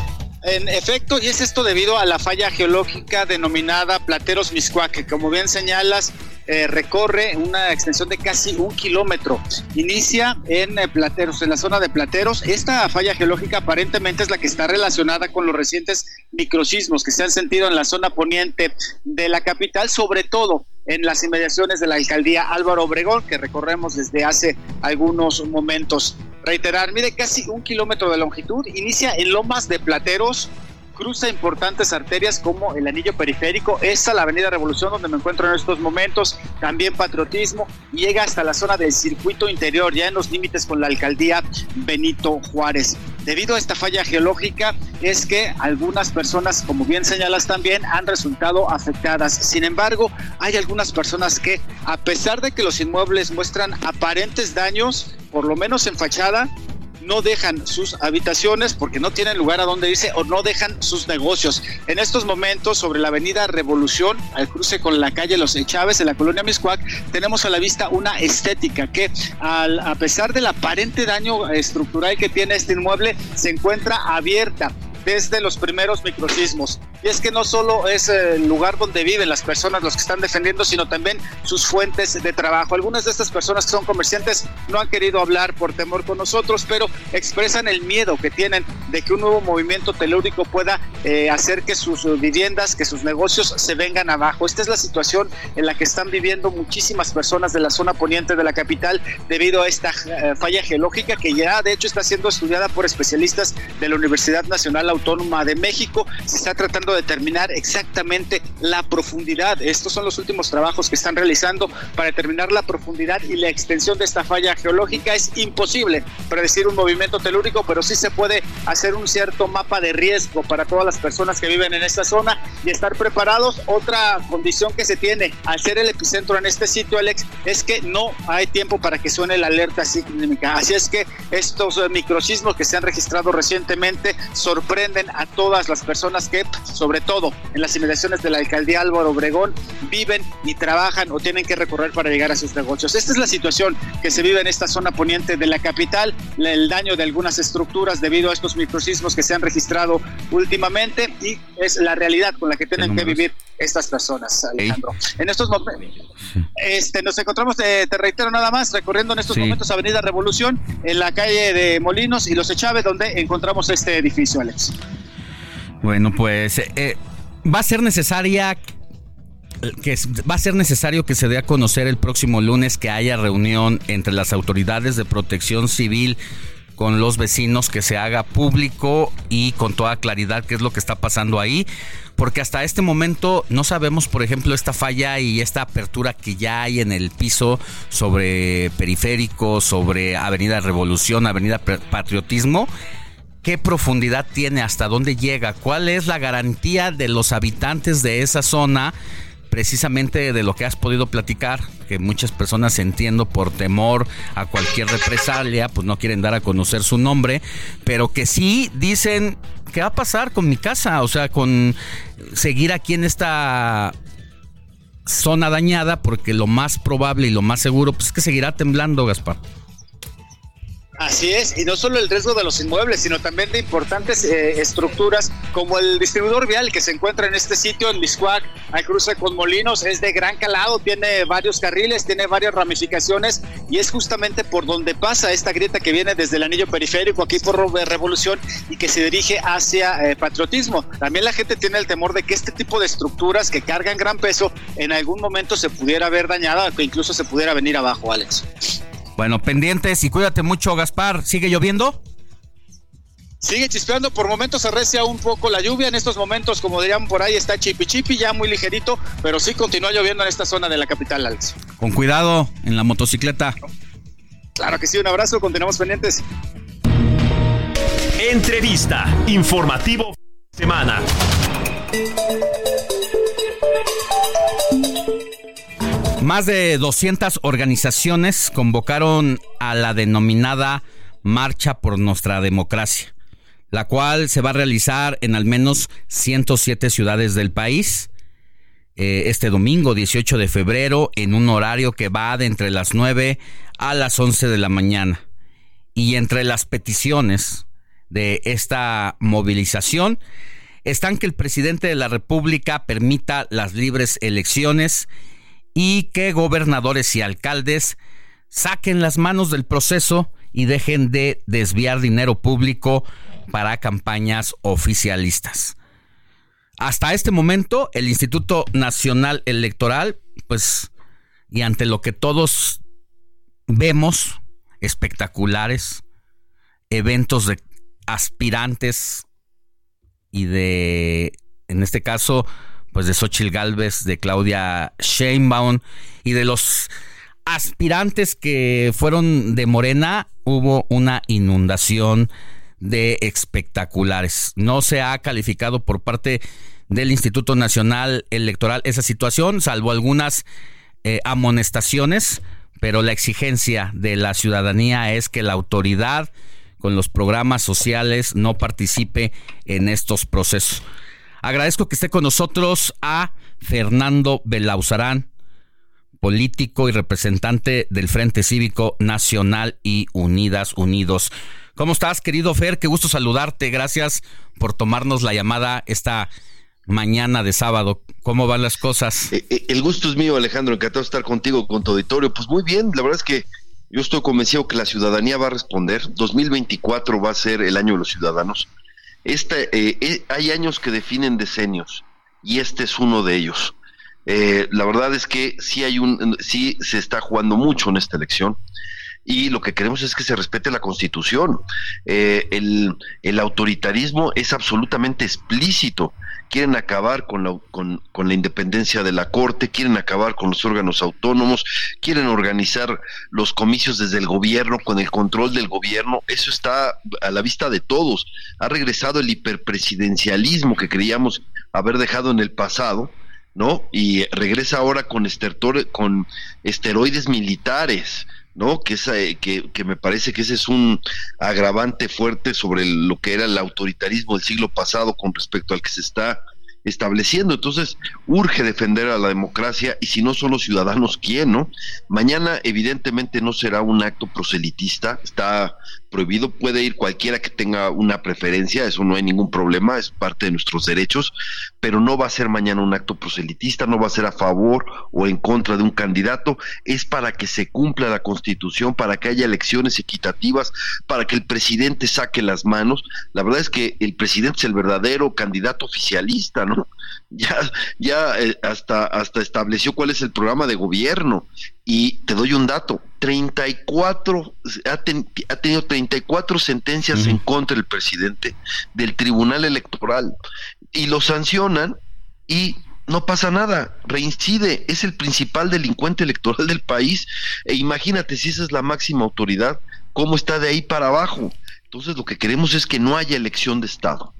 S8: En efecto, y es esto debido a la falla geológica denominada Plateros Miscuac, que como bien señalas, eh, recorre una extensión de casi un kilómetro. Inicia en eh, Plateros, en la zona de Plateros. Esta falla geológica aparentemente es la que está relacionada con los recientes microsismos que se han sentido en la zona poniente de la capital, sobre todo en las inmediaciones de la alcaldía Álvaro Obregón, que recorremos desde hace algunos momentos. Reiterar, mide casi un kilómetro de longitud, inicia en Lomas de Plateros, cruza importantes arterias como el anillo periférico, esta la avenida Revolución donde me encuentro en estos momentos, también patriotismo, llega hasta la zona del circuito interior, ya en los límites con la alcaldía Benito Juárez. Debido a esta falla geológica es que algunas personas, como bien señalas también, han resultado afectadas. Sin embargo, hay algunas personas que, a pesar de que los inmuebles muestran aparentes daños, por lo menos en fachada, no dejan sus habitaciones porque no tienen lugar a donde irse o no dejan sus negocios. En estos momentos, sobre la avenida Revolución, al cruce con la calle Los Chávez, en la colonia Miscuac, tenemos a la vista una estética que, al, a pesar del aparente daño estructural que tiene este inmueble, se encuentra abierta desde los primeros microsismos. Y es que no solo es el lugar donde viven las personas los que están defendiendo, sino también sus fuentes de trabajo. Algunas de estas personas que son comerciantes no han querido hablar por temor con nosotros, pero expresan el miedo que tienen de que un nuevo movimiento telúrico pueda eh, hacer que sus viviendas, que sus negocios se vengan abajo. Esta es la situación en la que están viviendo muchísimas personas de la zona poniente de la capital debido a esta eh, falla geológica que ya de hecho está siendo estudiada por especialistas de la Universidad Nacional Autónoma de México. Se está tratando de determinar exactamente la profundidad. Estos son los últimos trabajos que están realizando para determinar la profundidad y la extensión de esta falla geológica. Es imposible predecir un movimiento telúrico, pero sí se puede hacer un cierto mapa de riesgo para todas las personas que viven en esta zona y estar preparados. Otra condición que se tiene al ser el epicentro en este sitio, Alex, es que no hay tiempo para que suene la alerta sísmica. Así es que estos microsismos que se han registrado recientemente sorprenden a todas las personas que, sobre todo en las inmediaciones de la alcaldía Álvaro Obregón, viven y trabajan o tienen que recorrer para llegar a sus negocios. Esta es la situación que se vive en esta zona poniente de la capital, el daño de algunas estructuras debido a estos microsismos que se han registrado últimamente y es la realidad con la que tienen que vivir estas personas, Alejandro. En estos momentos, este, nos encontramos, eh, te reitero nada más, recorriendo en estos momentos Avenida Revolución, en la calle de Molinos y Los Echave, donde encontramos este edificio, Alex.
S5: Bueno, pues eh, va a ser necesaria que va a ser necesario que se dé a conocer el próximo lunes que haya reunión entre las autoridades de protección civil con los vecinos, que se haga público y con toda claridad qué es lo que está pasando ahí, porque hasta este momento no sabemos, por ejemplo, esta falla y esta apertura que ya hay en el piso sobre periférico, sobre Avenida Revolución, Avenida Patriotismo qué profundidad tiene, hasta dónde llega, cuál es la garantía de los habitantes de esa zona, precisamente de lo que has podido platicar, que muchas personas entiendo por temor a cualquier represalia, pues no quieren dar a conocer su nombre, pero que sí dicen, ¿qué va a pasar con mi casa? O sea, con seguir aquí en esta zona dañada, porque lo más probable y lo más seguro, pues es que seguirá temblando, Gaspar.
S8: Así es, y no solo el riesgo de los inmuebles, sino también de importantes eh, estructuras como el distribuidor vial que se encuentra en este sitio en Miscuac, al cruce con Molinos, es de gran calado, tiene varios carriles, tiene varias ramificaciones y es justamente por donde pasa esta grieta que viene desde el anillo periférico aquí por Revolución y que se dirige hacia eh, patriotismo. También la gente tiene el temor de que este tipo de estructuras que cargan gran peso en algún momento se pudiera ver dañada que incluso se pudiera venir abajo, Alex.
S5: Bueno, pendientes y cuídate mucho, Gaspar. ¿Sigue lloviendo?
S8: Sigue chispeando, por momentos arrecia un poco la lluvia, en estos momentos, como dirían por ahí, está chipi chipi, ya muy ligerito, pero sí continúa lloviendo en esta zona de la capital, Alex.
S5: Con cuidado en la motocicleta.
S8: Claro que sí, un abrazo, continuamos pendientes.
S11: Entrevista, informativo semana.
S5: Más de 200 organizaciones convocaron a la denominada Marcha por nuestra democracia, la cual se va a realizar en al menos 107 ciudades del país eh, este domingo 18 de febrero en un horario que va de entre las 9 a las 11 de la mañana. Y entre las peticiones de esta movilización están que el presidente de la República permita las libres elecciones y que gobernadores y alcaldes saquen las manos del proceso y dejen de desviar dinero público para campañas oficialistas. Hasta este momento, el Instituto Nacional Electoral, pues, y ante lo que todos vemos, espectaculares, eventos de aspirantes y de, en este caso, pues de Xochitl Galvez, de Claudia Sheinbaum y de los aspirantes que fueron de Morena, hubo una inundación de espectaculares. No se ha calificado por parte del Instituto Nacional Electoral esa situación, salvo algunas eh, amonestaciones, pero la exigencia de la ciudadanía es que la autoridad con los programas sociales no participe en estos procesos. Agradezco que esté con nosotros a Fernando Belauzarán, político y representante del Frente Cívico Nacional y Unidas Unidos. ¿Cómo estás, querido Fer? Qué gusto saludarte. Gracias por tomarnos la llamada esta mañana de sábado. ¿Cómo van las cosas?
S28: Eh, eh, el gusto es mío, Alejandro. Encantado de estar contigo, con tu auditorio. Pues muy bien, la verdad es que yo estoy convencido que la ciudadanía va a responder. 2024 va a ser el año de los ciudadanos. Este, eh, hay años que definen decenios y este es uno de ellos. Eh, la verdad es que sí hay un, sí se está jugando mucho en esta elección y lo que queremos es que se respete la Constitución. Eh, el, el, autoritarismo es absolutamente explícito quieren acabar con la, con, con la independencia de la Corte, quieren acabar con los órganos autónomos, quieren organizar los comicios desde el gobierno, con el control del gobierno. Eso está a la vista de todos. Ha regresado el hiperpresidencialismo que creíamos haber dejado en el pasado. ¿no? Y regresa ahora con, estertor, con esteroides militares, ¿no? Que, esa, eh, que, que, me parece que ese es un agravante fuerte sobre lo que era el autoritarismo del siglo pasado con respecto al que se está estableciendo. Entonces, urge defender a la democracia y si no son los ciudadanos, ¿quién, no? Mañana, evidentemente, no será un acto proselitista, está prohibido, puede ir cualquiera que tenga una preferencia, eso no hay ningún problema, es parte de nuestros derechos, pero no va a ser mañana un acto proselitista, no va a ser a favor o en contra de un candidato, es para que se cumpla la constitución, para que haya elecciones equitativas, para que el presidente saque las manos. La verdad es que el presidente es el verdadero candidato oficialista, ¿no? <laughs> Ya, ya eh, hasta, hasta estableció cuál es el programa de gobierno. Y te doy un dato, 34, ha, ha tenido 34 sentencias en contra del presidente del Tribunal Electoral. Y lo sancionan y no pasa nada, reincide, es el principal delincuente electoral del país. E imagínate si esa es la máxima autoridad, cómo está de ahí para abajo. Entonces lo que queremos es que no haya elección de Estado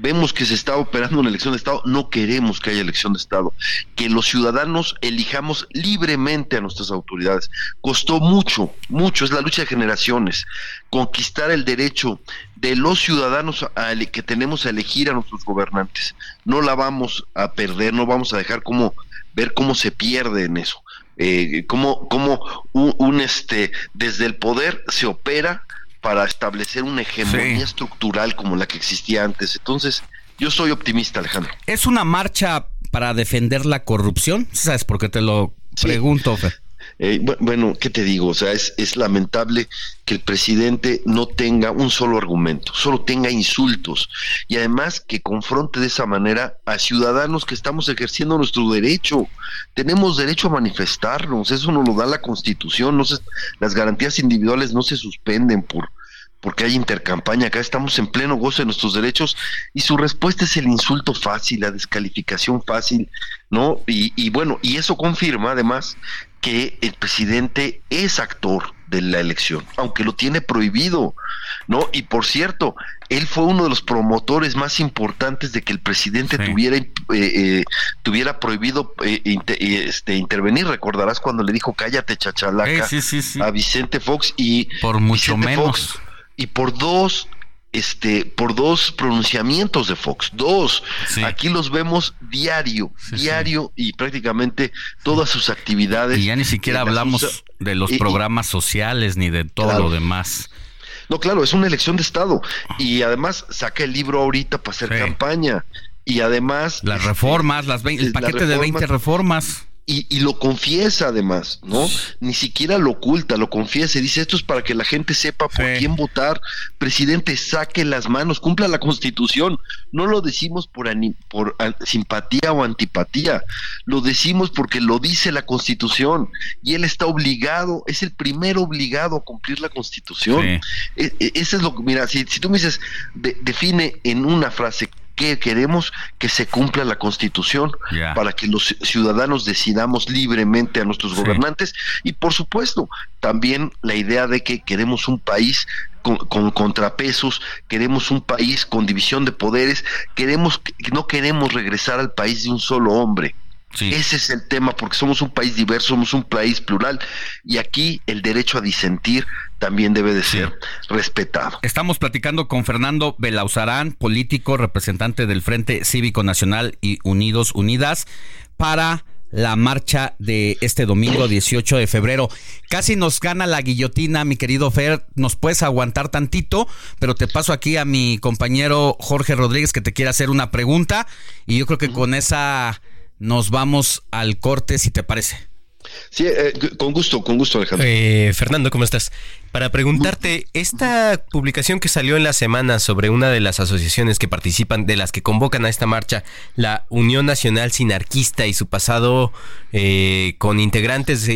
S28: vemos que se está operando una elección de Estado, no queremos que haya elección de Estado, que los ciudadanos elijamos libremente a nuestras autoridades. Costó mucho, mucho, es la lucha de generaciones, conquistar el derecho de los ciudadanos a que tenemos a elegir a nuestros gobernantes. No la vamos a perder, no vamos a dejar como ver cómo se pierde en eso. Eh, cómo, cómo un, este desde el poder se opera para establecer una hegemonía estructural como la que existía antes. Entonces, yo soy optimista, Alejandro.
S5: ¿Es una marcha para defender la corrupción? ¿Sabes por qué te lo pregunto,
S28: eh, bueno, ¿qué te digo? O sea, es, es, lamentable que el presidente no tenga un solo argumento, solo tenga insultos y además que confronte de esa manera a ciudadanos que estamos ejerciendo nuestro derecho. Tenemos derecho a manifestarnos, eso nos lo da la Constitución, no las garantías individuales no se suspenden por, porque hay intercampaña, acá estamos en pleno goce de nuestros derechos y su respuesta es el insulto fácil, la descalificación fácil, ¿no? Y, y bueno, y eso confirma además que el presidente es actor de la elección, aunque lo tiene prohibido, ¿no? Y por cierto, él fue uno de los promotores más importantes de que el presidente tuviera eh, eh, tuviera prohibido eh, este intervenir. Recordarás cuando le dijo cállate chachalaca a Vicente Fox y
S5: por mucho menos
S28: y por dos este por dos pronunciamientos de Fox, dos. Aquí los vemos diario, diario y prácticamente todas sus actividades.
S5: Y ya ni siquiera hablamos de los programas sociales ni de todo lo demás.
S28: No, claro, es una elección de Estado. Y además saca el libro ahorita para hacer campaña. Y además...
S5: Las reformas, las el paquete de 20 reformas
S28: y, lo confiesa además, ¿no? Ni siquiera lo oculta, lo confiesa y dice esto es para que la gente sepa por quién votar. Presidente, saque las manos, cumpla la constitución. No lo decimos por, por simpatía o antipatía, lo decimos porque lo dice la constitución y él está obligado, es el primero obligado a cumplir la constitución. E, e, ese es lo que, mira, si, si tú me dices, define en una frase que queremos que se cumpla la constitución para que los ciudadanos decidamos libremente a nuestros gobernantes. Y por supuesto también la idea de que queremos un país con, contrapesos, queremos un país con división de poderes, queremos no queremos regresar al país de un solo hombre. Ese es el tema, porque somos un país diverso, somos un país plural, y aquí el derecho a disentir también debe de ser respetado.
S5: Estamos platicando con Fernando Belauzarán, político, representante del Frente Cívico Nacional y Unidos Unidas, para la marcha de este domingo 18 de febrero. Casi nos gana la guillotina, mi querido Fer. Nos puedes aguantar tantito, pero te paso aquí a mi compañero Jorge Rodríguez que te quiere hacer una pregunta y yo creo que con esa nos vamos al corte, si te parece.
S28: Sí, eh, con gusto, con gusto, Alejandro.
S7: Eh, Fernando, ¿cómo estás? Para preguntarte, esta publicación que salió en la semana sobre una de las asociaciones que participan, de las que convocan a esta marcha, la Unión Nacional Sinarquista y su pasado eh, con integrantes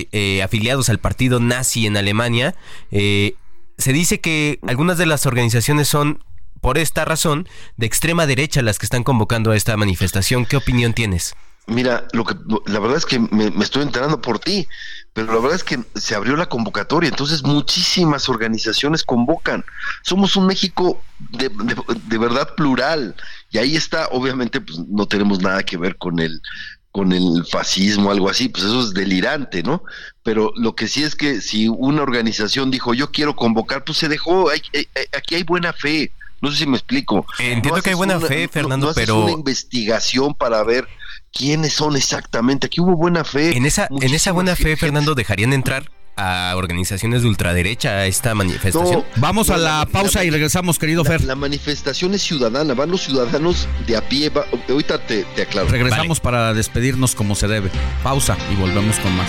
S7: afiliados al partido nazi en Alemania, se dice que algunas de las organizaciones son por esta razón de extrema derecha las que están convocando a esta manifestación. ¿Qué opinión tienes?
S28: Mira, lo que la verdad es que me, estoy enterando por ti, pero la verdad es que se abrió la convocatoria, entonces muchísimas organizaciones convocan. Somos un México de, de, verdad plural y ahí está, obviamente, pues no tenemos nada que ver con el con el fascismo, algo así, pues eso es delirante, ¿no? Pero lo que sí es que si una organización dijo yo quiero convocar, pues se dejó, aquí hay buena fe, no sé si me explico.
S7: Entiendo que hay buena fe, Fernando, pero
S28: una investigación para ver quiénes son exactamente. Aquí hubo buena fe.
S7: En esa, en esa buena fe, Fernando, dejarían entrar a organizaciones de ultraderecha a esta manifestación.
S5: Vamos a la, pausa y regresamos, querido Fer.
S28: La manifestación es ciudadana, van los ciudadanos de a pie. ahorita te, aclaro.
S5: Regresamos para despedirnos como se debe. Pausa y volvemos con más.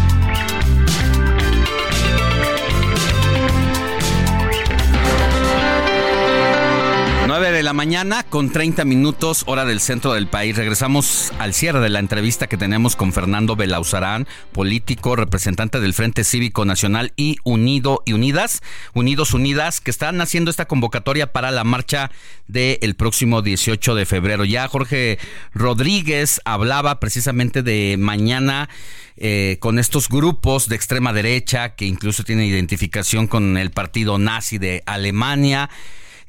S5: 9 de la mañana con 30 minutos hora del centro del país. Regresamos al cierre de la entrevista que tenemos con Fernando Belauzarán, político, representante del Frente Cívico Nacional y Unido y Unidas, Unidos Unidas, que están haciendo esta convocatoria para la marcha del próximo 18 de febrero. Ya Jorge Rodríguez hablaba precisamente de mañana eh, con estos grupos de extrema derecha que incluso tienen identificación con el partido nazi de Alemania.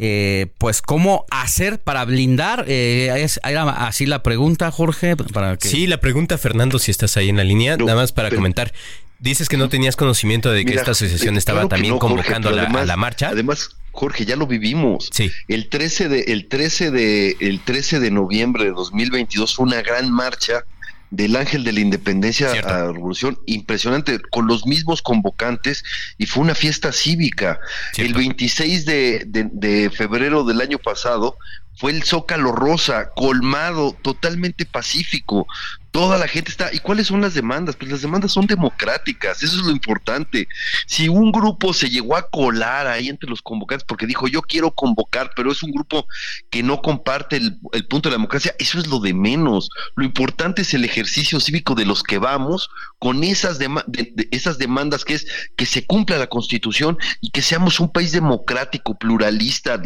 S5: Eh, pues cómo hacer para blindar. Eh, es, así la pregunta, Jorge. Para que...
S7: Sí, la pregunta, Fernando, si estás ahí en la línea, nada más para comentar. Dices que no tenías conocimiento de que esta asociación estaba también convocando a, la, marcha.
S28: Además, Jorge, ya lo vivimos.
S7: Sí.
S28: El 13 de el 13 de el 13 de noviembre de 2022 fue una gran marcha del Ángel de la Independencia a la Revolución, impresionante, con los mismos convocantes, y fue una fiesta cívica. El 26 de, de, febrero del año pasado fue el Zócalo Rosa, colmado, totalmente pacífico, toda la gente está. ¿Y cuáles son las demandas? Pues las demandas son democráticas, eso es lo importante. Si un grupo se llegó a colar ahí entre los convocantes porque dijo yo quiero convocar, pero es un grupo que no comparte el, punto de la democracia, eso es lo de menos. Lo importante es el ejercicio cívico de los que vamos con esas, esas demandas que es que se cumpla la constitución y que seamos un país democrático, pluralista,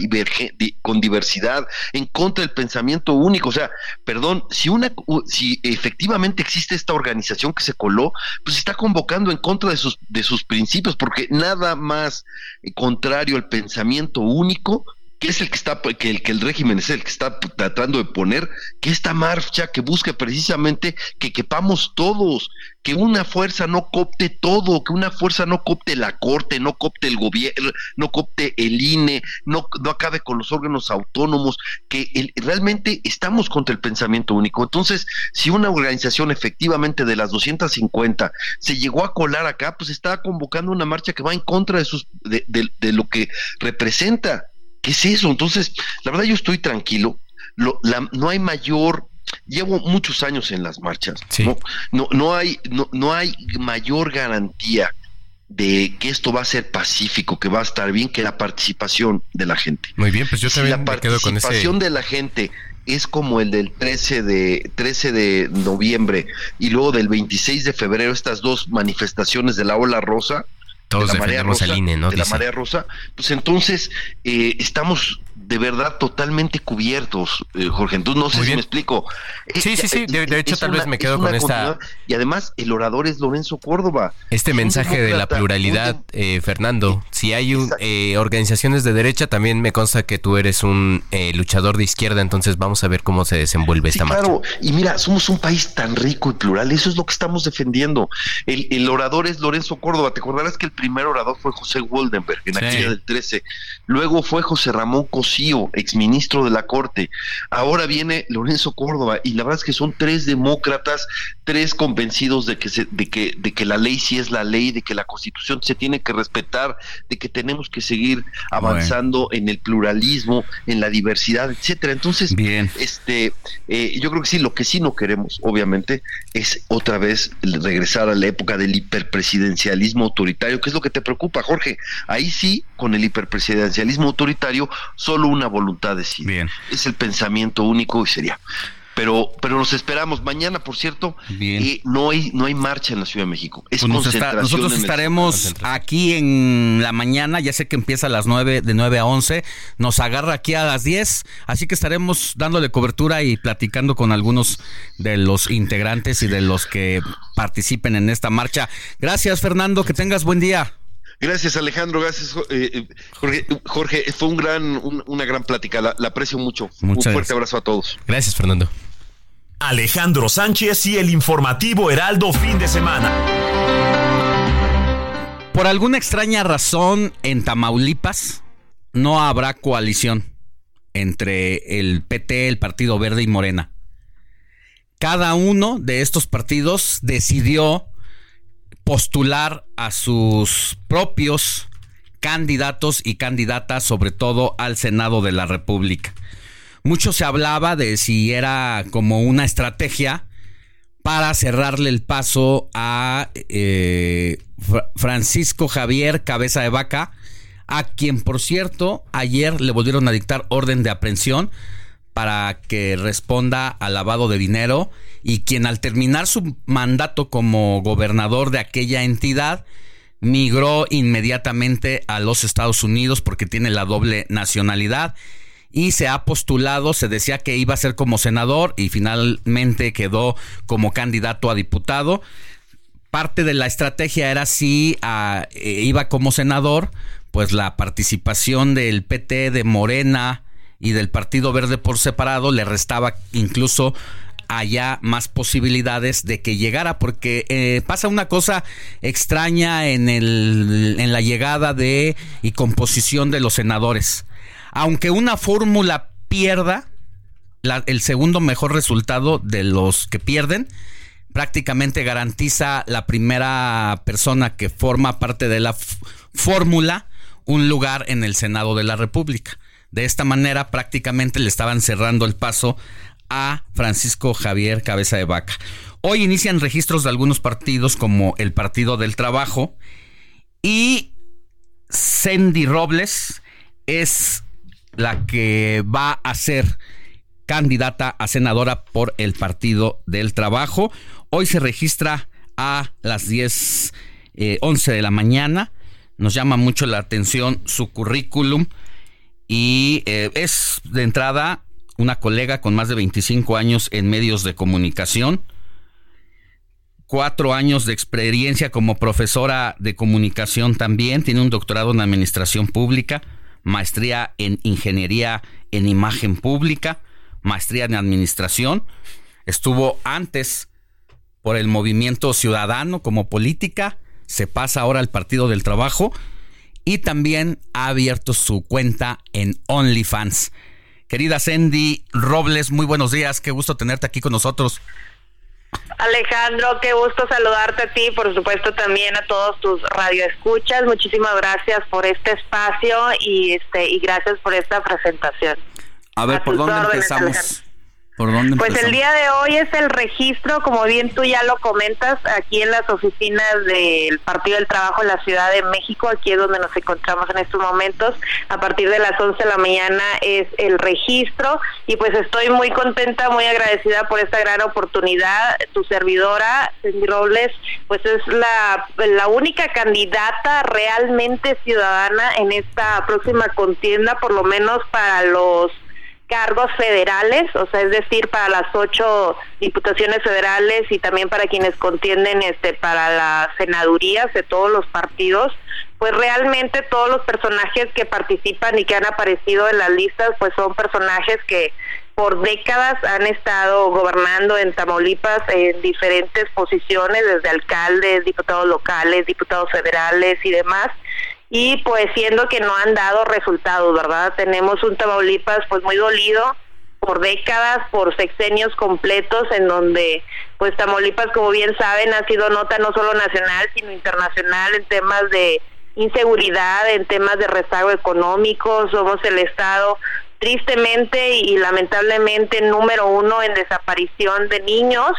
S28: con diversidad, en contra del pensamiento único. O sea, perdón, si una si efectivamente efectivamente existe esta organización que se coló, pues está convocando en contra de sus, de sus principios, porque nada más eh, contrario al pensamiento único que es el que está que el que el régimen es el que está tratando de poner que esta marcha que busque precisamente que quepamos todos que una fuerza no copte todo que una fuerza no copte la corte no copte el gobierno no copte el INE no, no acabe con los órganos autónomos que realmente estamos contra el pensamiento único. Entonces si una organización efectivamente de las 250 se llegó a colar acá pues está convocando una marcha que va en contra de sus de, de lo que representa ¿Qué es eso? Entonces, la verdad yo estoy tranquilo. no hay mayor llevo muchos años en las marchas. ¿no? No, no, hay, no, no hay mayor garantía de que esto va a ser pacífico, que va a estar bien, que la participación de la gente.
S7: Muy bien, pues yo también
S28: la
S7: me quedo con ese...
S28: participación de la gente es como el del 13 de 13 de noviembre y luego del 26 de febrero estas dos manifestaciones de la ola rosa,
S7: todos
S28: de la marea rosa,
S7: ¿no?
S28: De la marea rosa, pues entonces eh, estamos de verdad totalmente cubiertos, eh, Jorge. Entonces no sé si me explico.
S7: Sí, sí, sí. De, hecho, tal vez me quedo con esta.
S28: Y además, el orador es Lorenzo Córdoba.
S7: Este mensaje de la pluralidad, eh, Fernando. Si hay un, eh, organizaciones de derecha, también me consta que tú eres un luchador de izquierda. Entonces, vamos a ver cómo se desenvuelve esta
S28: claro. Y mira, somos un país tan rico y plural. Eso es lo que estamos defendiendo. El, el orador es Lorenzo Córdoba. Te acordarás que el primer orador fue José Woldenberg en aquella del 13. Luego fue José Ramón Cosío exministro de la Corte. Ahora viene Lorenzo Córdoba y la verdad es que son tres demócratas, tres convencidos de que, se, de que, de que la ley sí es la ley, de que la Constitución se tiene que respetar, de que tenemos que seguir avanzando en el pluralismo, en la diversidad, etcétera. Entonces,
S5: Bien.
S28: este, eh, yo creo que sí, lo que sí no queremos, obviamente, es otra vez regresar a la época del hiperpresidencialismo autoritario, que es lo que te preocupa, Jorge. Ahí sí, con el hiperpresidencialismo autoritario, solo una voluntad de sí.
S5: Bien.
S28: Es el pensamiento único y sería. Pero, pero nos esperamos. Mañana, por cierto, eh, no hay no hay marcha en la Ciudad de México. Es
S5: pues
S28: concentración
S5: nosotros estaremos aquí en la mañana. Ya sé que empieza a las 9, de 9 a 11. Nos agarra aquí a las 10. Así que estaremos dándole cobertura y platicando con algunos de los integrantes y de los que participen en esta marcha. Gracias, Fernando. Que tengas buen día.
S28: Gracias Alejandro, gracias eh, eh, Jorge, Jorge, fue un gran, una gran plática, la, aprecio mucho. un fuerte abrazo a todos.
S7: Gracias Fernando.
S11: Alejandro Sánchez y el informativo Heraldo fin de semana.
S5: Por alguna extraña razón en Tamaulipas no habrá coalición entre el PT, el Partido Verde y Morena. Cada uno de estos partidos decidió postular a sus propios candidatos y candidatas, sobre todo al Senado de la República. Mucho se hablaba de si era como una estrategia para cerrarle el paso a eh, Francisco Javier Cabeza de Vaca, a quien por cierto ayer le volvieron a dictar orden de aprehensión para que responda al lavado de dinero y quien al terminar su mandato como gobernador de aquella entidad migró inmediatamente a los Estados Unidos porque tiene la doble nacionalidad y se ha postulado, se decía que iba a ser como senador y finalmente quedó como candidato a diputado. Parte de la estrategia era si ah, eh, iba como senador, pues la participación del PT, de Morena, y del Partido Verde por separado le restaba incluso allá más posibilidades de que llegara porque eh, pasa una cosa extraña en el en la llegada de y composición de los senadores aunque una fórmula pierda el segundo mejor resultado de los que pierden prácticamente garantiza la primera persona que forma parte de la fórmula un lugar en el Senado de la República de esta manera prácticamente le estaban cerrando el paso a Francisco Javier Cabeza de Vaca. Hoy inician registros de algunos partidos como el Partido del Trabajo y Cindy Robles es la que va a ser candidata a senadora por el Partido del Trabajo. Hoy se registra a las 10, 11 eh, de la mañana. Nos llama mucho la atención su currículum y eh, es de entrada una colega con más de 25 años en medios de comunicación, cuatro años de experiencia como profesora de comunicación también, tiene un doctorado en administración pública, maestría en ingeniería en imagen pública, maestría en administración, estuvo antes por el movimiento ciudadano como política, se pasa ahora al Partido del Trabajo y también ha abierto su cuenta en OnlyFans. Querida Sandy Robles, muy buenos días, qué gusto tenerte aquí con nosotros.
S20: Alejandro, qué gusto saludarte a ti, por supuesto también a todos tus radioescuchas. Muchísimas gracias por este espacio y este y gracias por esta presentación.
S5: A ver, ¿por dónde empezamos?
S20: Pues el día de hoy es el registro, como bien tú ya lo comentas, aquí en las oficinas del Partido del Trabajo en la Ciudad de México, aquí es donde nos encontramos en estos momentos. A partir de las 11 de la mañana es el registro y pues estoy muy contenta, muy agradecida por esta gran oportunidad. Tu servidora, Cindy Robles, pues es la, la única candidata realmente ciudadana en esta próxima contienda, por lo menos para los cargos federales, o sea, es decir, para las ocho diputaciones federales y también para quienes contienden este para las senadurías de todos los partidos, pues realmente todos los personajes que participan y que han aparecido en las listas, pues son personajes que por décadas han estado gobernando en Tamaulipas en diferentes posiciones, desde alcaldes, diputados locales, diputados federales y demás y pues siendo que no han dado resultados, ¿verdad? Tenemos un Tamaulipas pues muy dolido por décadas, por sexenios completos en donde pues Tamaulipas como bien saben ha sido nota no solo nacional sino internacional en temas de inseguridad, en temas de rezago económico, somos el estado tristemente y lamentablemente número uno en desaparición de niños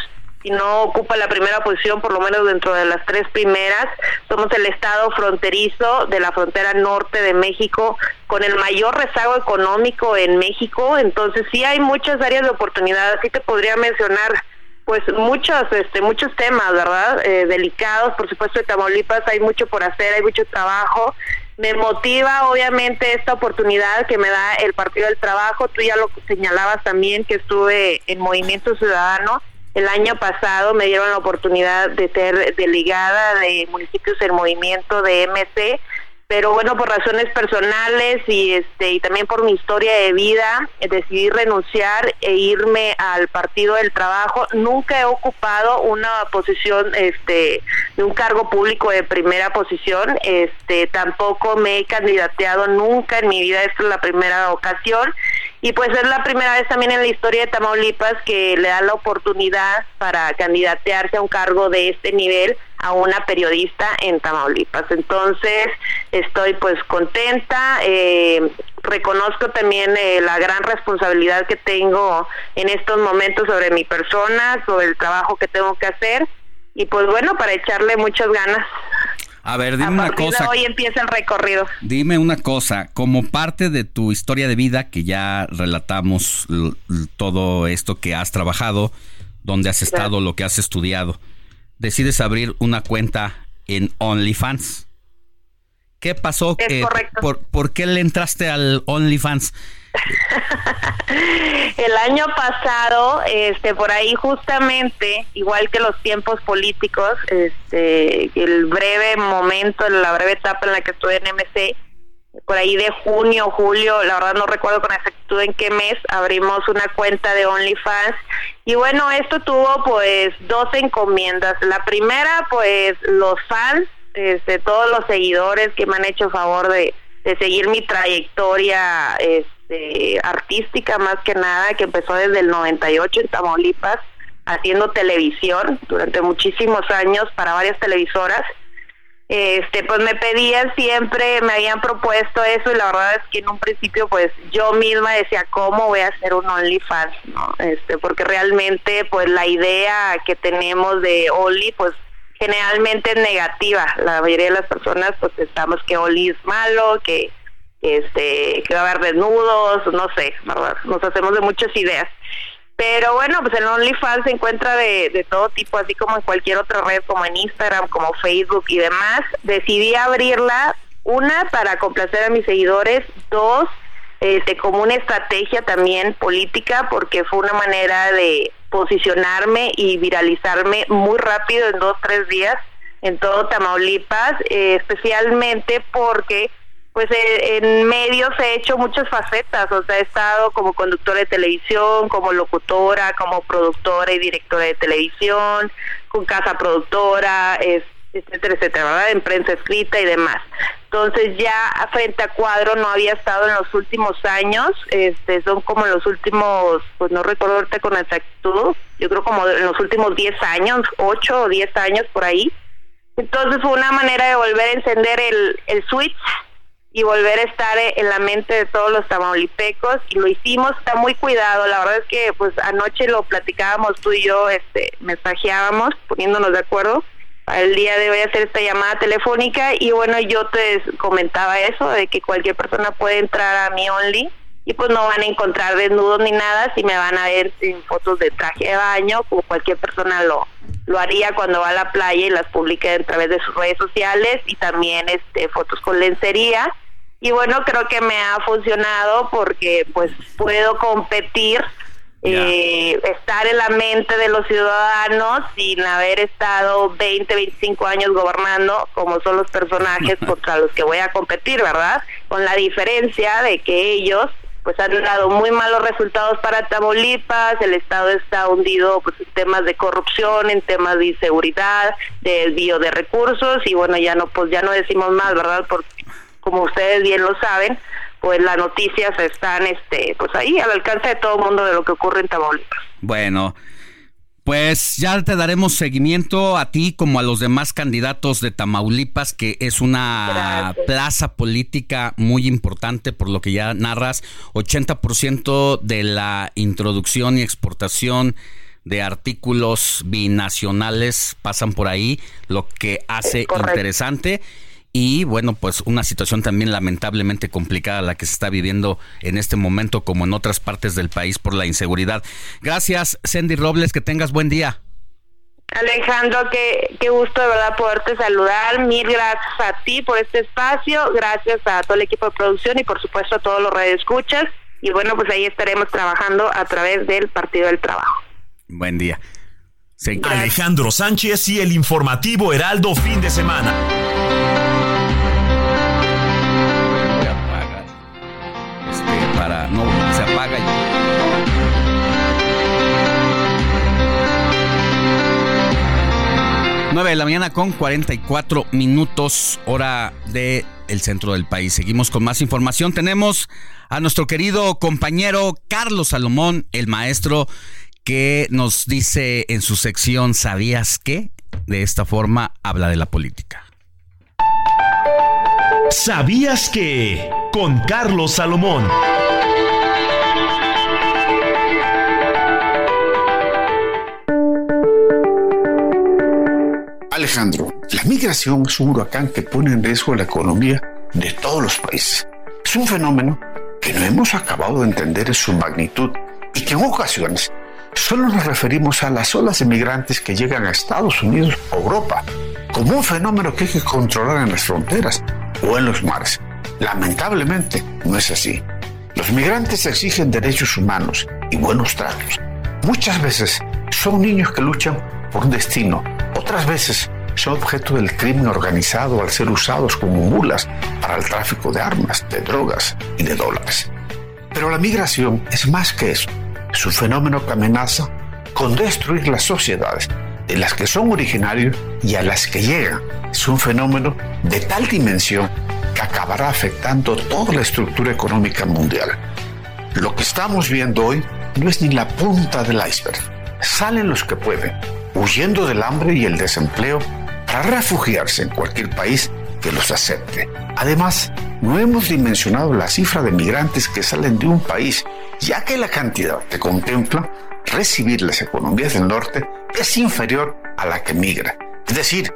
S20: si no ocupa la primera posición, por lo menos dentro de las tres primeras. Somos el estado fronterizo de la frontera norte de México con el mayor rezago económico en México, entonces sí hay muchas áreas de oportunidad, así te podría mencionar pues muchos este muchos temas verdad eh, delicados por supuesto de Tamaulipas hay mucho por hacer hay mucho trabajo. Me motiva obviamente esta oportunidad que me da el Partido del Trabajo. Tú ya lo señalabas también que estuve en Movimiento Ciudadano el año pasado me dieron la oportunidad de ser delegada de municipios en movimiento de MC, pero bueno, por razones personales y este y también por mi historia de vida, decidí renunciar e irme al Partido del Trabajo. Nunca he ocupado una posición este de un cargo público de primera posición, este tampoco me he candidateado nunca en mi vida, esta es la primera ocasión y pues es la primera vez también en la historia de Tamaulipas que le da la oportunidad para candidatearse a un cargo de este nivel a una periodista en Tamaulipas. Entonces estoy pues contenta, eh, reconozco también eh, la gran responsabilidad que tengo en estos momentos sobre mi persona, sobre el trabajo que tengo que hacer y pues bueno, para echarle muchas ganas.
S5: A ver, dime una cosa.
S20: hoy empieza el recorrido.
S5: Dime una cosa, como parte de tu historia de vida, que ya relatamos todo esto que has trabajado, donde has estado, lo que has estudiado, decides abrir una cuenta en OnlyFans. ¿Qué pasó?
S20: Es
S5: por, ¿Por qué le entraste al OnlyFans? <laughs>
S20: el año pasado, este, por ahí justamente, igual que los tiempos políticos, este, el breve momento, la breve etapa en la que estuve en MC, por ahí de junio, julio, la verdad no recuerdo con exactitud en qué mes, abrimos una cuenta de OnlyFans y bueno, esto tuvo pues dos encomiendas. La primera, pues los fans, este, todos los seguidores que me han hecho favor de, de seguir mi trayectoria, este, este, artística más que nada, que empezó desde el 98 en Tamaulipas, haciendo televisión durante muchísimos años para varias televisoras. Este, pues me pedían siempre, me habían propuesto eso y la verdad es que en un principio pues yo misma decía cómo voy a hacer un OnlyFans, ¿no? Este, porque realmente pues la idea que tenemos de Only pues generalmente es negativa. La mayoría de las personas pues pensamos que Only es malo, que este, que va a haber desnudos, no sé. Nos hacemos de muchas ideas. Pero bueno, pues el OnlyFans se encuentra de, de todo tipo, así como en cualquier otra red, como en Instagram, como Facebook y demás. Decidí abrirla, una, para complacer a mis seguidores, dos, este, como una estrategia también política, porque fue una manera de, posicionarme y viralizarme muy rápido en dos, tres días en todo Tamaulipas, eh, especialmente porque pues eh, en medios he hecho muchas facetas, o sea, he estado como conductora de televisión, como locutora, como productora y directora de televisión, con casa productora, etcétera, etcétera, ¿verdad? En prensa escrita y demás. Entonces ya frente a cuadro no había estado en los últimos años, este, son como los últimos, pues no recuerdo ahorita con exactitud, yo creo como en los últimos 10 años, 8 o 10 años por ahí. Entonces fue una manera de volver a encender el, el switch y volver a estar en la mente de todos los tamaulipecos y lo hicimos, está muy cuidado, la verdad es que pues anoche lo platicábamos tú y yo, este, mensajeábamos, poniéndonos de acuerdo para el día de hoy hacer esta llamada telefónica y bueno, yo te comentaba eso, de que cualquier persona puede entrar a mi Only y pues no van a encontrar desnudos ni nada, si me van a ver en fotos de traje de baño, como cualquier persona lo, lo haría cuando va a la playa y las publica a través de sus redes sociales y también este fotos con lencería y bueno, creo que me ha funcionado porque pues puedo competir, eh, estar en la mente de los ciudadanos sin haber estado 20, 25 años gobernando como son los personajes <laughs> contra los que voy a competir, ¿verdad? Con la diferencia de que ellos pues han dado muy malos resultados para Tamaulipas, el Estado está hundido pues, en temas de corrupción, en temas de inseguridad, de desvío de recursos y bueno, ya no pues ya no decimos más, ¿verdad? Porque como ustedes bien lo saben, pues las noticias están este pues ahí al alcance de todo el mundo de lo que ocurre en Tamaulipas.
S5: Bueno, pues ya te daremos seguimiento a ti como a los demás candidatos de Tamaulipas, que es una plaza política muy importante por lo que ya narras. 80% de la introducción y exportación de artículos binacionales pasan por ahí, lo que hace interesante y bueno, pues una situación también lamentablemente complicada la que se está viviendo en este momento como en otras partes del país por la inseguridad. Gracias, Sandy Robles, que tengas buen día.
S20: Alejandro, qué, qué gusto de verdad poderte saludar. Mil gracias a ti por este espacio, gracias a todo el equipo de producción y por supuesto a todos los escuchas Y bueno, pues ahí estaremos trabajando a través del Partido del Trabajo.
S5: Buen día.
S11: Alejandro Sánchez y el informativo Heraldo fin de semana.
S5: Apaga. Nueve de la mañana con 44 minutos, hora de el centro del país. Seguimos con más información. Tenemos a nuestro querido compañero Carlos Salomón, el maestro, que nos dice en su sección ¿Sabías qué? De esta forma habla de la política.
S11: ¿Sabías que? Con Carlos Salomón.
S29: Alejandro, la migración es un huracán que pone en riesgo la economía de todos los países. Es un fenómeno que no hemos acabado de entender en su magnitud y que en ocasiones solo nos referimos a las olas de migrantes que llegan a Estados Unidos o Europa, como un fenómeno que hay que controlar en las fronteras o en los mares. Lamentablemente no es así. Los migrantes exigen derechos humanos y buenos tratos. Muchas veces son niños que luchan por un destino, otras veces son objeto del crimen organizado al ser usados como mulas para el tráfico de armas, de drogas y de dólares. Pero la migración es más que eso. Es un fenómeno que amenaza con destruir las sociedades de las que son originarios y a las que llegan. Es un fenómeno de tal dimensión que acabará afectando toda la estructura económica mundial. Lo que estamos viendo hoy no es ni la punta del iceberg. Salen los que pueden, huyendo del hambre y el desempleo para refugiarse en cualquier país que los acepte. Además, no hemos dimensionado la cifra de migrantes que salen de un país, ya que la cantidad que contempla recibir las economías del norte es inferior a la que migra. Es decir,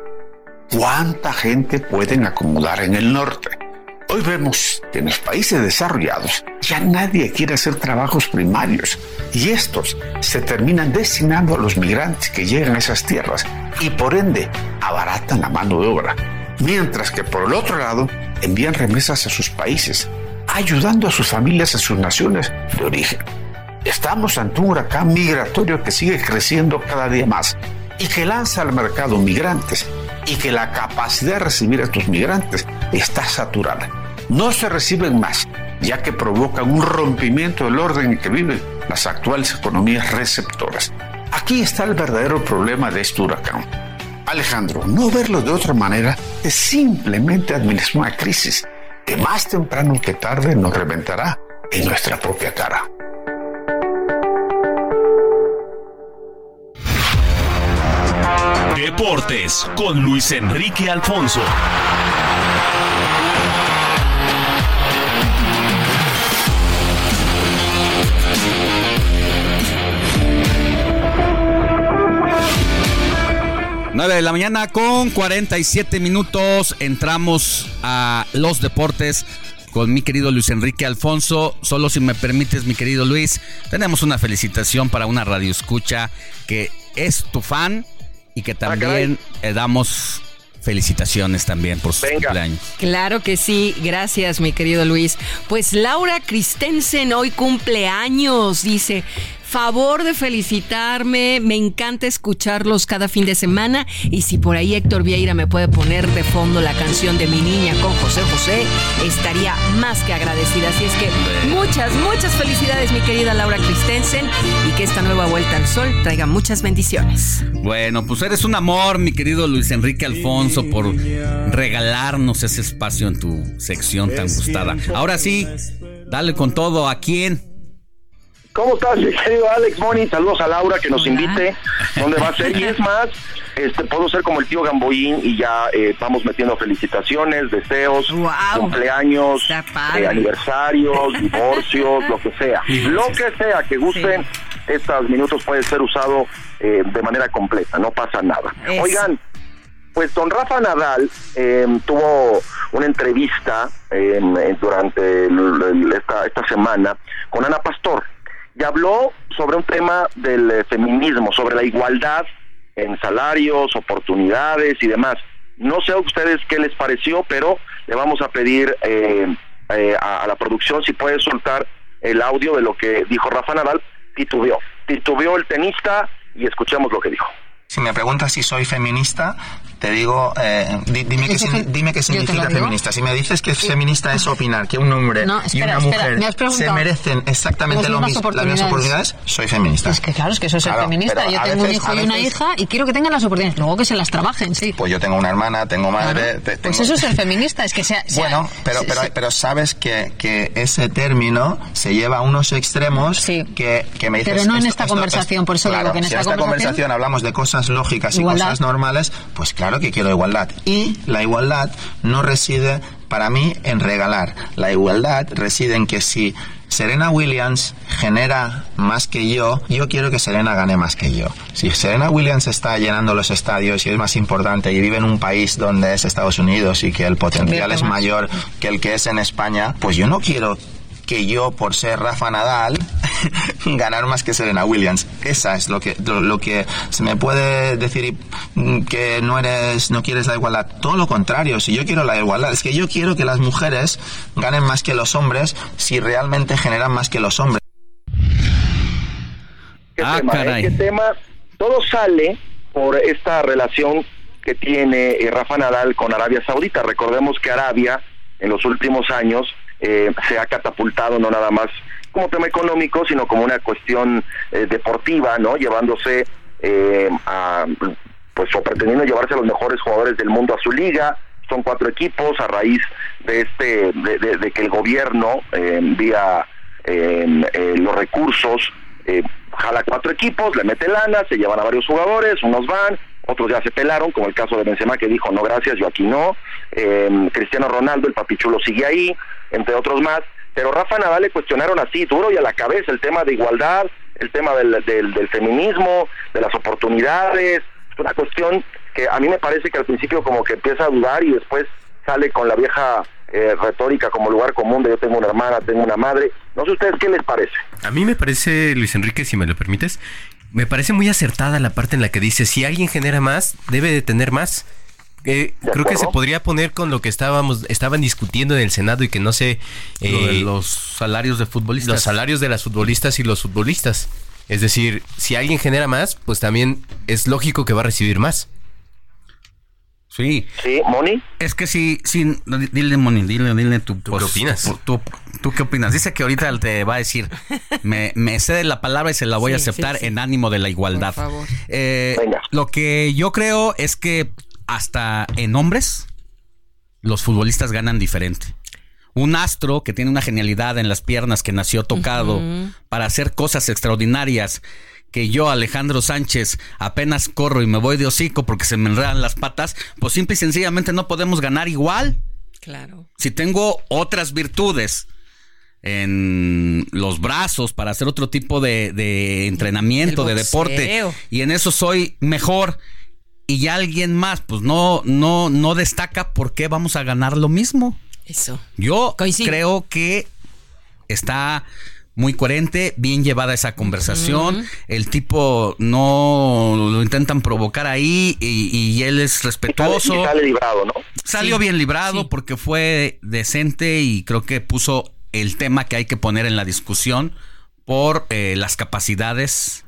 S29: ¿cuánta gente pueden acomodar en el norte? Hoy vemos que en los países desarrollados ya nadie quiere hacer trabajos primarios y estos se terminan destinando a los migrantes que llegan a esas tierras y por ende abaratan la mano de obra, mientras que por el otro lado envían remesas a sus países, ayudando a sus familias en sus naciones de origen. Estamos ante un huracán migratorio que sigue creciendo cada día más y que lanza al mercado migrantes y que la capacidad de recibir a estos migrantes está saturada. No se reciben más, ya que provocan un rompimiento del orden en que viven las actuales economías receptoras. Aquí está el verdadero problema de este huracán. Alejandro, no verlo de otra manera es simplemente administrar una crisis que más temprano que tarde nos reventará en nuestra propia cara.
S11: Deportes con Luis Enrique Alfonso.
S5: Nueve de la mañana con 47 minutos. Entramos a los deportes con mi querido Luis Enrique Alfonso. Solo si me permites, mi querido Luis, tenemos una felicitación para una radio escucha que es tu fan y que también eh, damos felicitaciones también por su cumpleaños.
S6: Claro que sí, gracias mi querido Luis. Pues Laura Christensen hoy cumpleaños, dice, favor de felicitarme. Me encanta escucharlos cada fin de semana. Y si por ahí Héctor Vieira me puede poner de fondo la canción de mi niña con José José, estaría más que agradecida. Así es que muchas, muchas felicidades, mi querida Laura Christensen. Y que esta nueva vuelta al sol traiga muchas bendiciones.
S5: Bueno, pues eres un amor, mi querido Luis Enrique Alfonso, por regalarnos ese espacio en tu sección tan gustada. Ahora sí, dale con todo. ¿A quién?
S30: ¿Cómo estás, querido Alex Moni? Saludos a Laura que nos invite, donde va a ser. Y es <laughs> más, este, puedo ser como el tío Gamboín y ya eh, vamos metiendo felicitaciones, deseos, cumpleaños, eh, aniversarios, divorcios, lo que sea. Lo que sea que gusten, estos minutos puede ser usado eh, de manera completa, no pasa nada. Oigan, pues don Rafa Nadal tuvo una entrevista durante esta, esta semana con Ana Pastor y habló sobre un tema del eh, feminismo, sobre la igualdad en salarios, oportunidades y demás. No sé a ustedes qué les pareció, pero le vamos a pedir eh, eh, a, la producción si puede soltar el audio de lo que dijo Rafa Nadal. Titubeó, titubeó el tenista y escuchemos lo que dijo.
S31: Si me preguntas si soy feminista, te digo, eh, dime, qué, <laughs> dime qué significa feminista. Si me dices que feminista es opinar que un hombre y una mujer se merecen exactamente lo mismo, las mismas oportunidades, soy feminista.
S32: Es que claro, es que eso es ser feminista. Yo tengo un hijo y una hija y quiero que tengan las oportunidades, luego que se las trabajen, sí.
S31: Pues yo tengo una hermana, tengo madre.
S32: Pues eso es ser <laughs> feminista, es que sea.
S31: bueno, pero, pero, pero sabes que, que ese término se lleva a unos extremos que, que me dices.
S32: Pero no en esta conversación, por eso digo que en esta,
S31: conversación hablamos de cosas lógicas y cosas normales, pues claro que quiero igualdad. Y la igualdad no reside para mí en regalar. La igualdad reside en que si Serena Williams genera más que yo, yo quiero que Serena gane más que yo. Si Serena Williams está llenando los estadios y es más importante y vive en un país donde es Estados Unidos y que el potencial es mayor que el que es en España, pues yo no quiero que yo, por ser Rafa Nadal, <laughs> ganar más que Serena Williams. Esa es lo que, lo, que se me puede decir mm, que no eres, no quieres la igualdad. Todo lo contrario, si yo quiero la igualdad, es que yo quiero que las mujeres ganen más que los hombres si realmente generan más que los hombres.
S30: ¿Qué ah, tema, eh? ¿Qué tema? Todo sale por esta relación que tiene eh, Rafa Nadal con Arabia Saudita. Recordemos que Arabia en los últimos años eh, se ha catapultado no nada más como tema económico, sino como una cuestión eh, deportiva, ¿no? Llevándose eh, a, pues, o pretendiendo llevarse a los mejores jugadores del mundo a su liga. Son cuatro equipos a raíz de este, de, que el gobierno envía los recursos, jala cuatro equipos, le mete lana, se llevan a varios jugadores, unos van, otros ya se pelaron, como el caso de Benzema que dijo no gracias, yo aquí no. Cristiano Ronaldo, el papichulo sigue ahí entre otros más. Pero Rafa Nadal le cuestionaron así, duro y a la cabeza, el tema de igualdad, el tema del, del, feminismo, de las oportunidades. Es una cuestión que a mí me parece que al principio como que empieza a dudar y después sale con la vieja eh, retórica como lugar común de yo tengo una hermana, tengo una madre. No sé ustedes qué les parece.
S7: A mí me parece, Luis Enrique, si me lo permites, me parece muy acertada la parte en la que dice, si alguien genera más, debe de tener más Eh, creo que se podría poner con lo que estábamos estaban discutiendo en el Senado y que no sé
S5: eh, los salarios de futbolistas.
S7: Los salarios de las futbolistas y los futbolistas. Es decir, si alguien genera más, pues también es lógico que va a recibir más.
S5: Sí.
S30: Sí, Moni.
S5: Es que sí, sí, dile, Moni, dile, dile tu,
S7: ¿Tú qué opinas?
S5: Tú, qué opinas? Dice que ahorita te va a decir, <laughs> me, me cede la palabra y se la voy a aceptar en ánimo de la igualdad. Por favor. Eh, lo que yo creo es que hasta en hombres, los futbolistas ganan diferente. Un astro que tiene una genialidad en las piernas, que nació tocado para hacer cosas extraordinarias, que yo, Alejandro Sánchez, apenas corro y me voy de hocico porque se me enredan las patas, pues simple y sencillamente no podemos ganar igual.
S6: Claro.
S5: Si tengo otras virtudes en los brazos para hacer otro tipo de, entrenamiento, de deporte, y en eso soy mejor y alguien más, pues no, no, no destaca por qué vamos a ganar lo mismo.
S6: Eso.
S5: Yo creo que está muy coherente, bien llevada esa conversación. El tipo no lo intentan provocar ahí y, él es respetuoso.
S30: Y sale, librado, ¿no?
S5: Salió bien librado porque fue decente y creo que puso el tema que hay que poner en la discusión por eh, las capacidades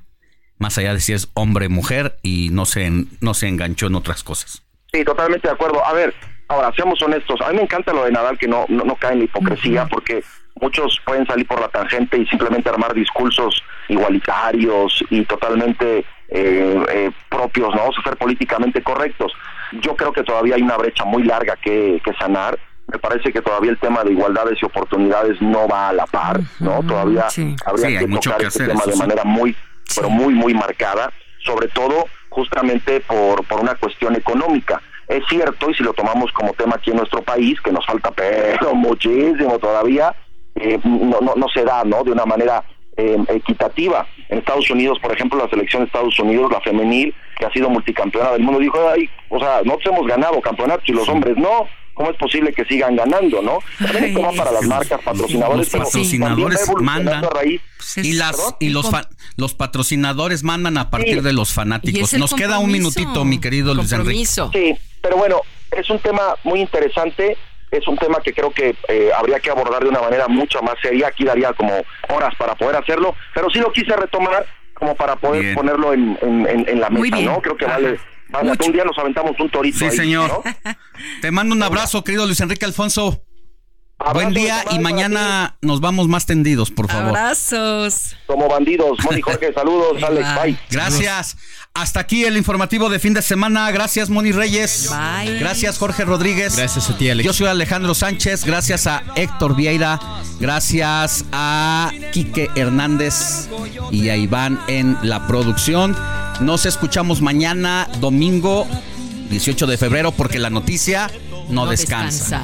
S5: más allá de si es hombre o mujer y no se, no se enganchó en otras cosas.
S30: Sí, totalmente de acuerdo. A ver, ahora, seamos honestos. A mí me encanta lo de Nadal, que no, no, cae en la hipocresía, porque muchos pueden salir por la tangente y simplemente armar discursos igualitarios y totalmente eh, eh, propios, ¿no? O sea, ser políticamente correctos. Yo creo que todavía hay una brecha muy larga que, que sanar me parece que todavía el tema de igualdades y oportunidades no va a la par, ¿no? Todavía habría que tocar este tema de manera muy pero muy, muy marcada, sobre todo justamente por, por una cuestión económica. Es cierto, y si lo tomamos como tema aquí en nuestro país, que nos falta pero <laughs> muchísimo todavía, eh, no, no, no se da, ¿no? De una manera eh, equitativa. En Estados Unidos, por ejemplo, la selección de Estados Unidos, la femenil, que ha sido multicampeona del mundo, dijo, ay, o sea, nosotros hemos ganado campeonatos y los hombres no. ¿Cómo es posible que sigan ganando, no? También es para las marcas, patrocinadores.
S5: Los patrocinadores mandan. y las y los los patrocinadores mandan a partir de los fanáticos. Nos queda un minutito, mi querido Luis Enrique.
S30: Sí, pero bueno, es un tema muy interesante es un tema que creo que eh, habría que abordar de una manera mucho más seria. Aquí daría como horas para poder hacerlo, pero sí lo quise retomar como para poder ponerlo en, en, la mesa, ¿no? Creo que vale, un día nos aventamos un torito.
S5: Sí, señor. Te mando un abrazo, querido Luis Enrique Alfonso. Buen día y mañana nos vamos más tendidos, por favor.
S6: Abrazos.
S30: Como bandidos. Moni Jorge, <laughs> saludos. Alex, bye.
S5: Gracias. Hasta aquí el informativo de fin de semana. Gracias, Moni Reyes.
S6: Bye.
S5: Gracias, Jorge Rodríguez.
S7: Gracias a ti, Alex.
S5: Yo soy Alejandro Sánchez. Gracias a Héctor Vieira. Gracias a Quique Hernández y a Iván en la producción. Nos escuchamos mañana, domingo 18 de febrero, porque la noticia no, descansa.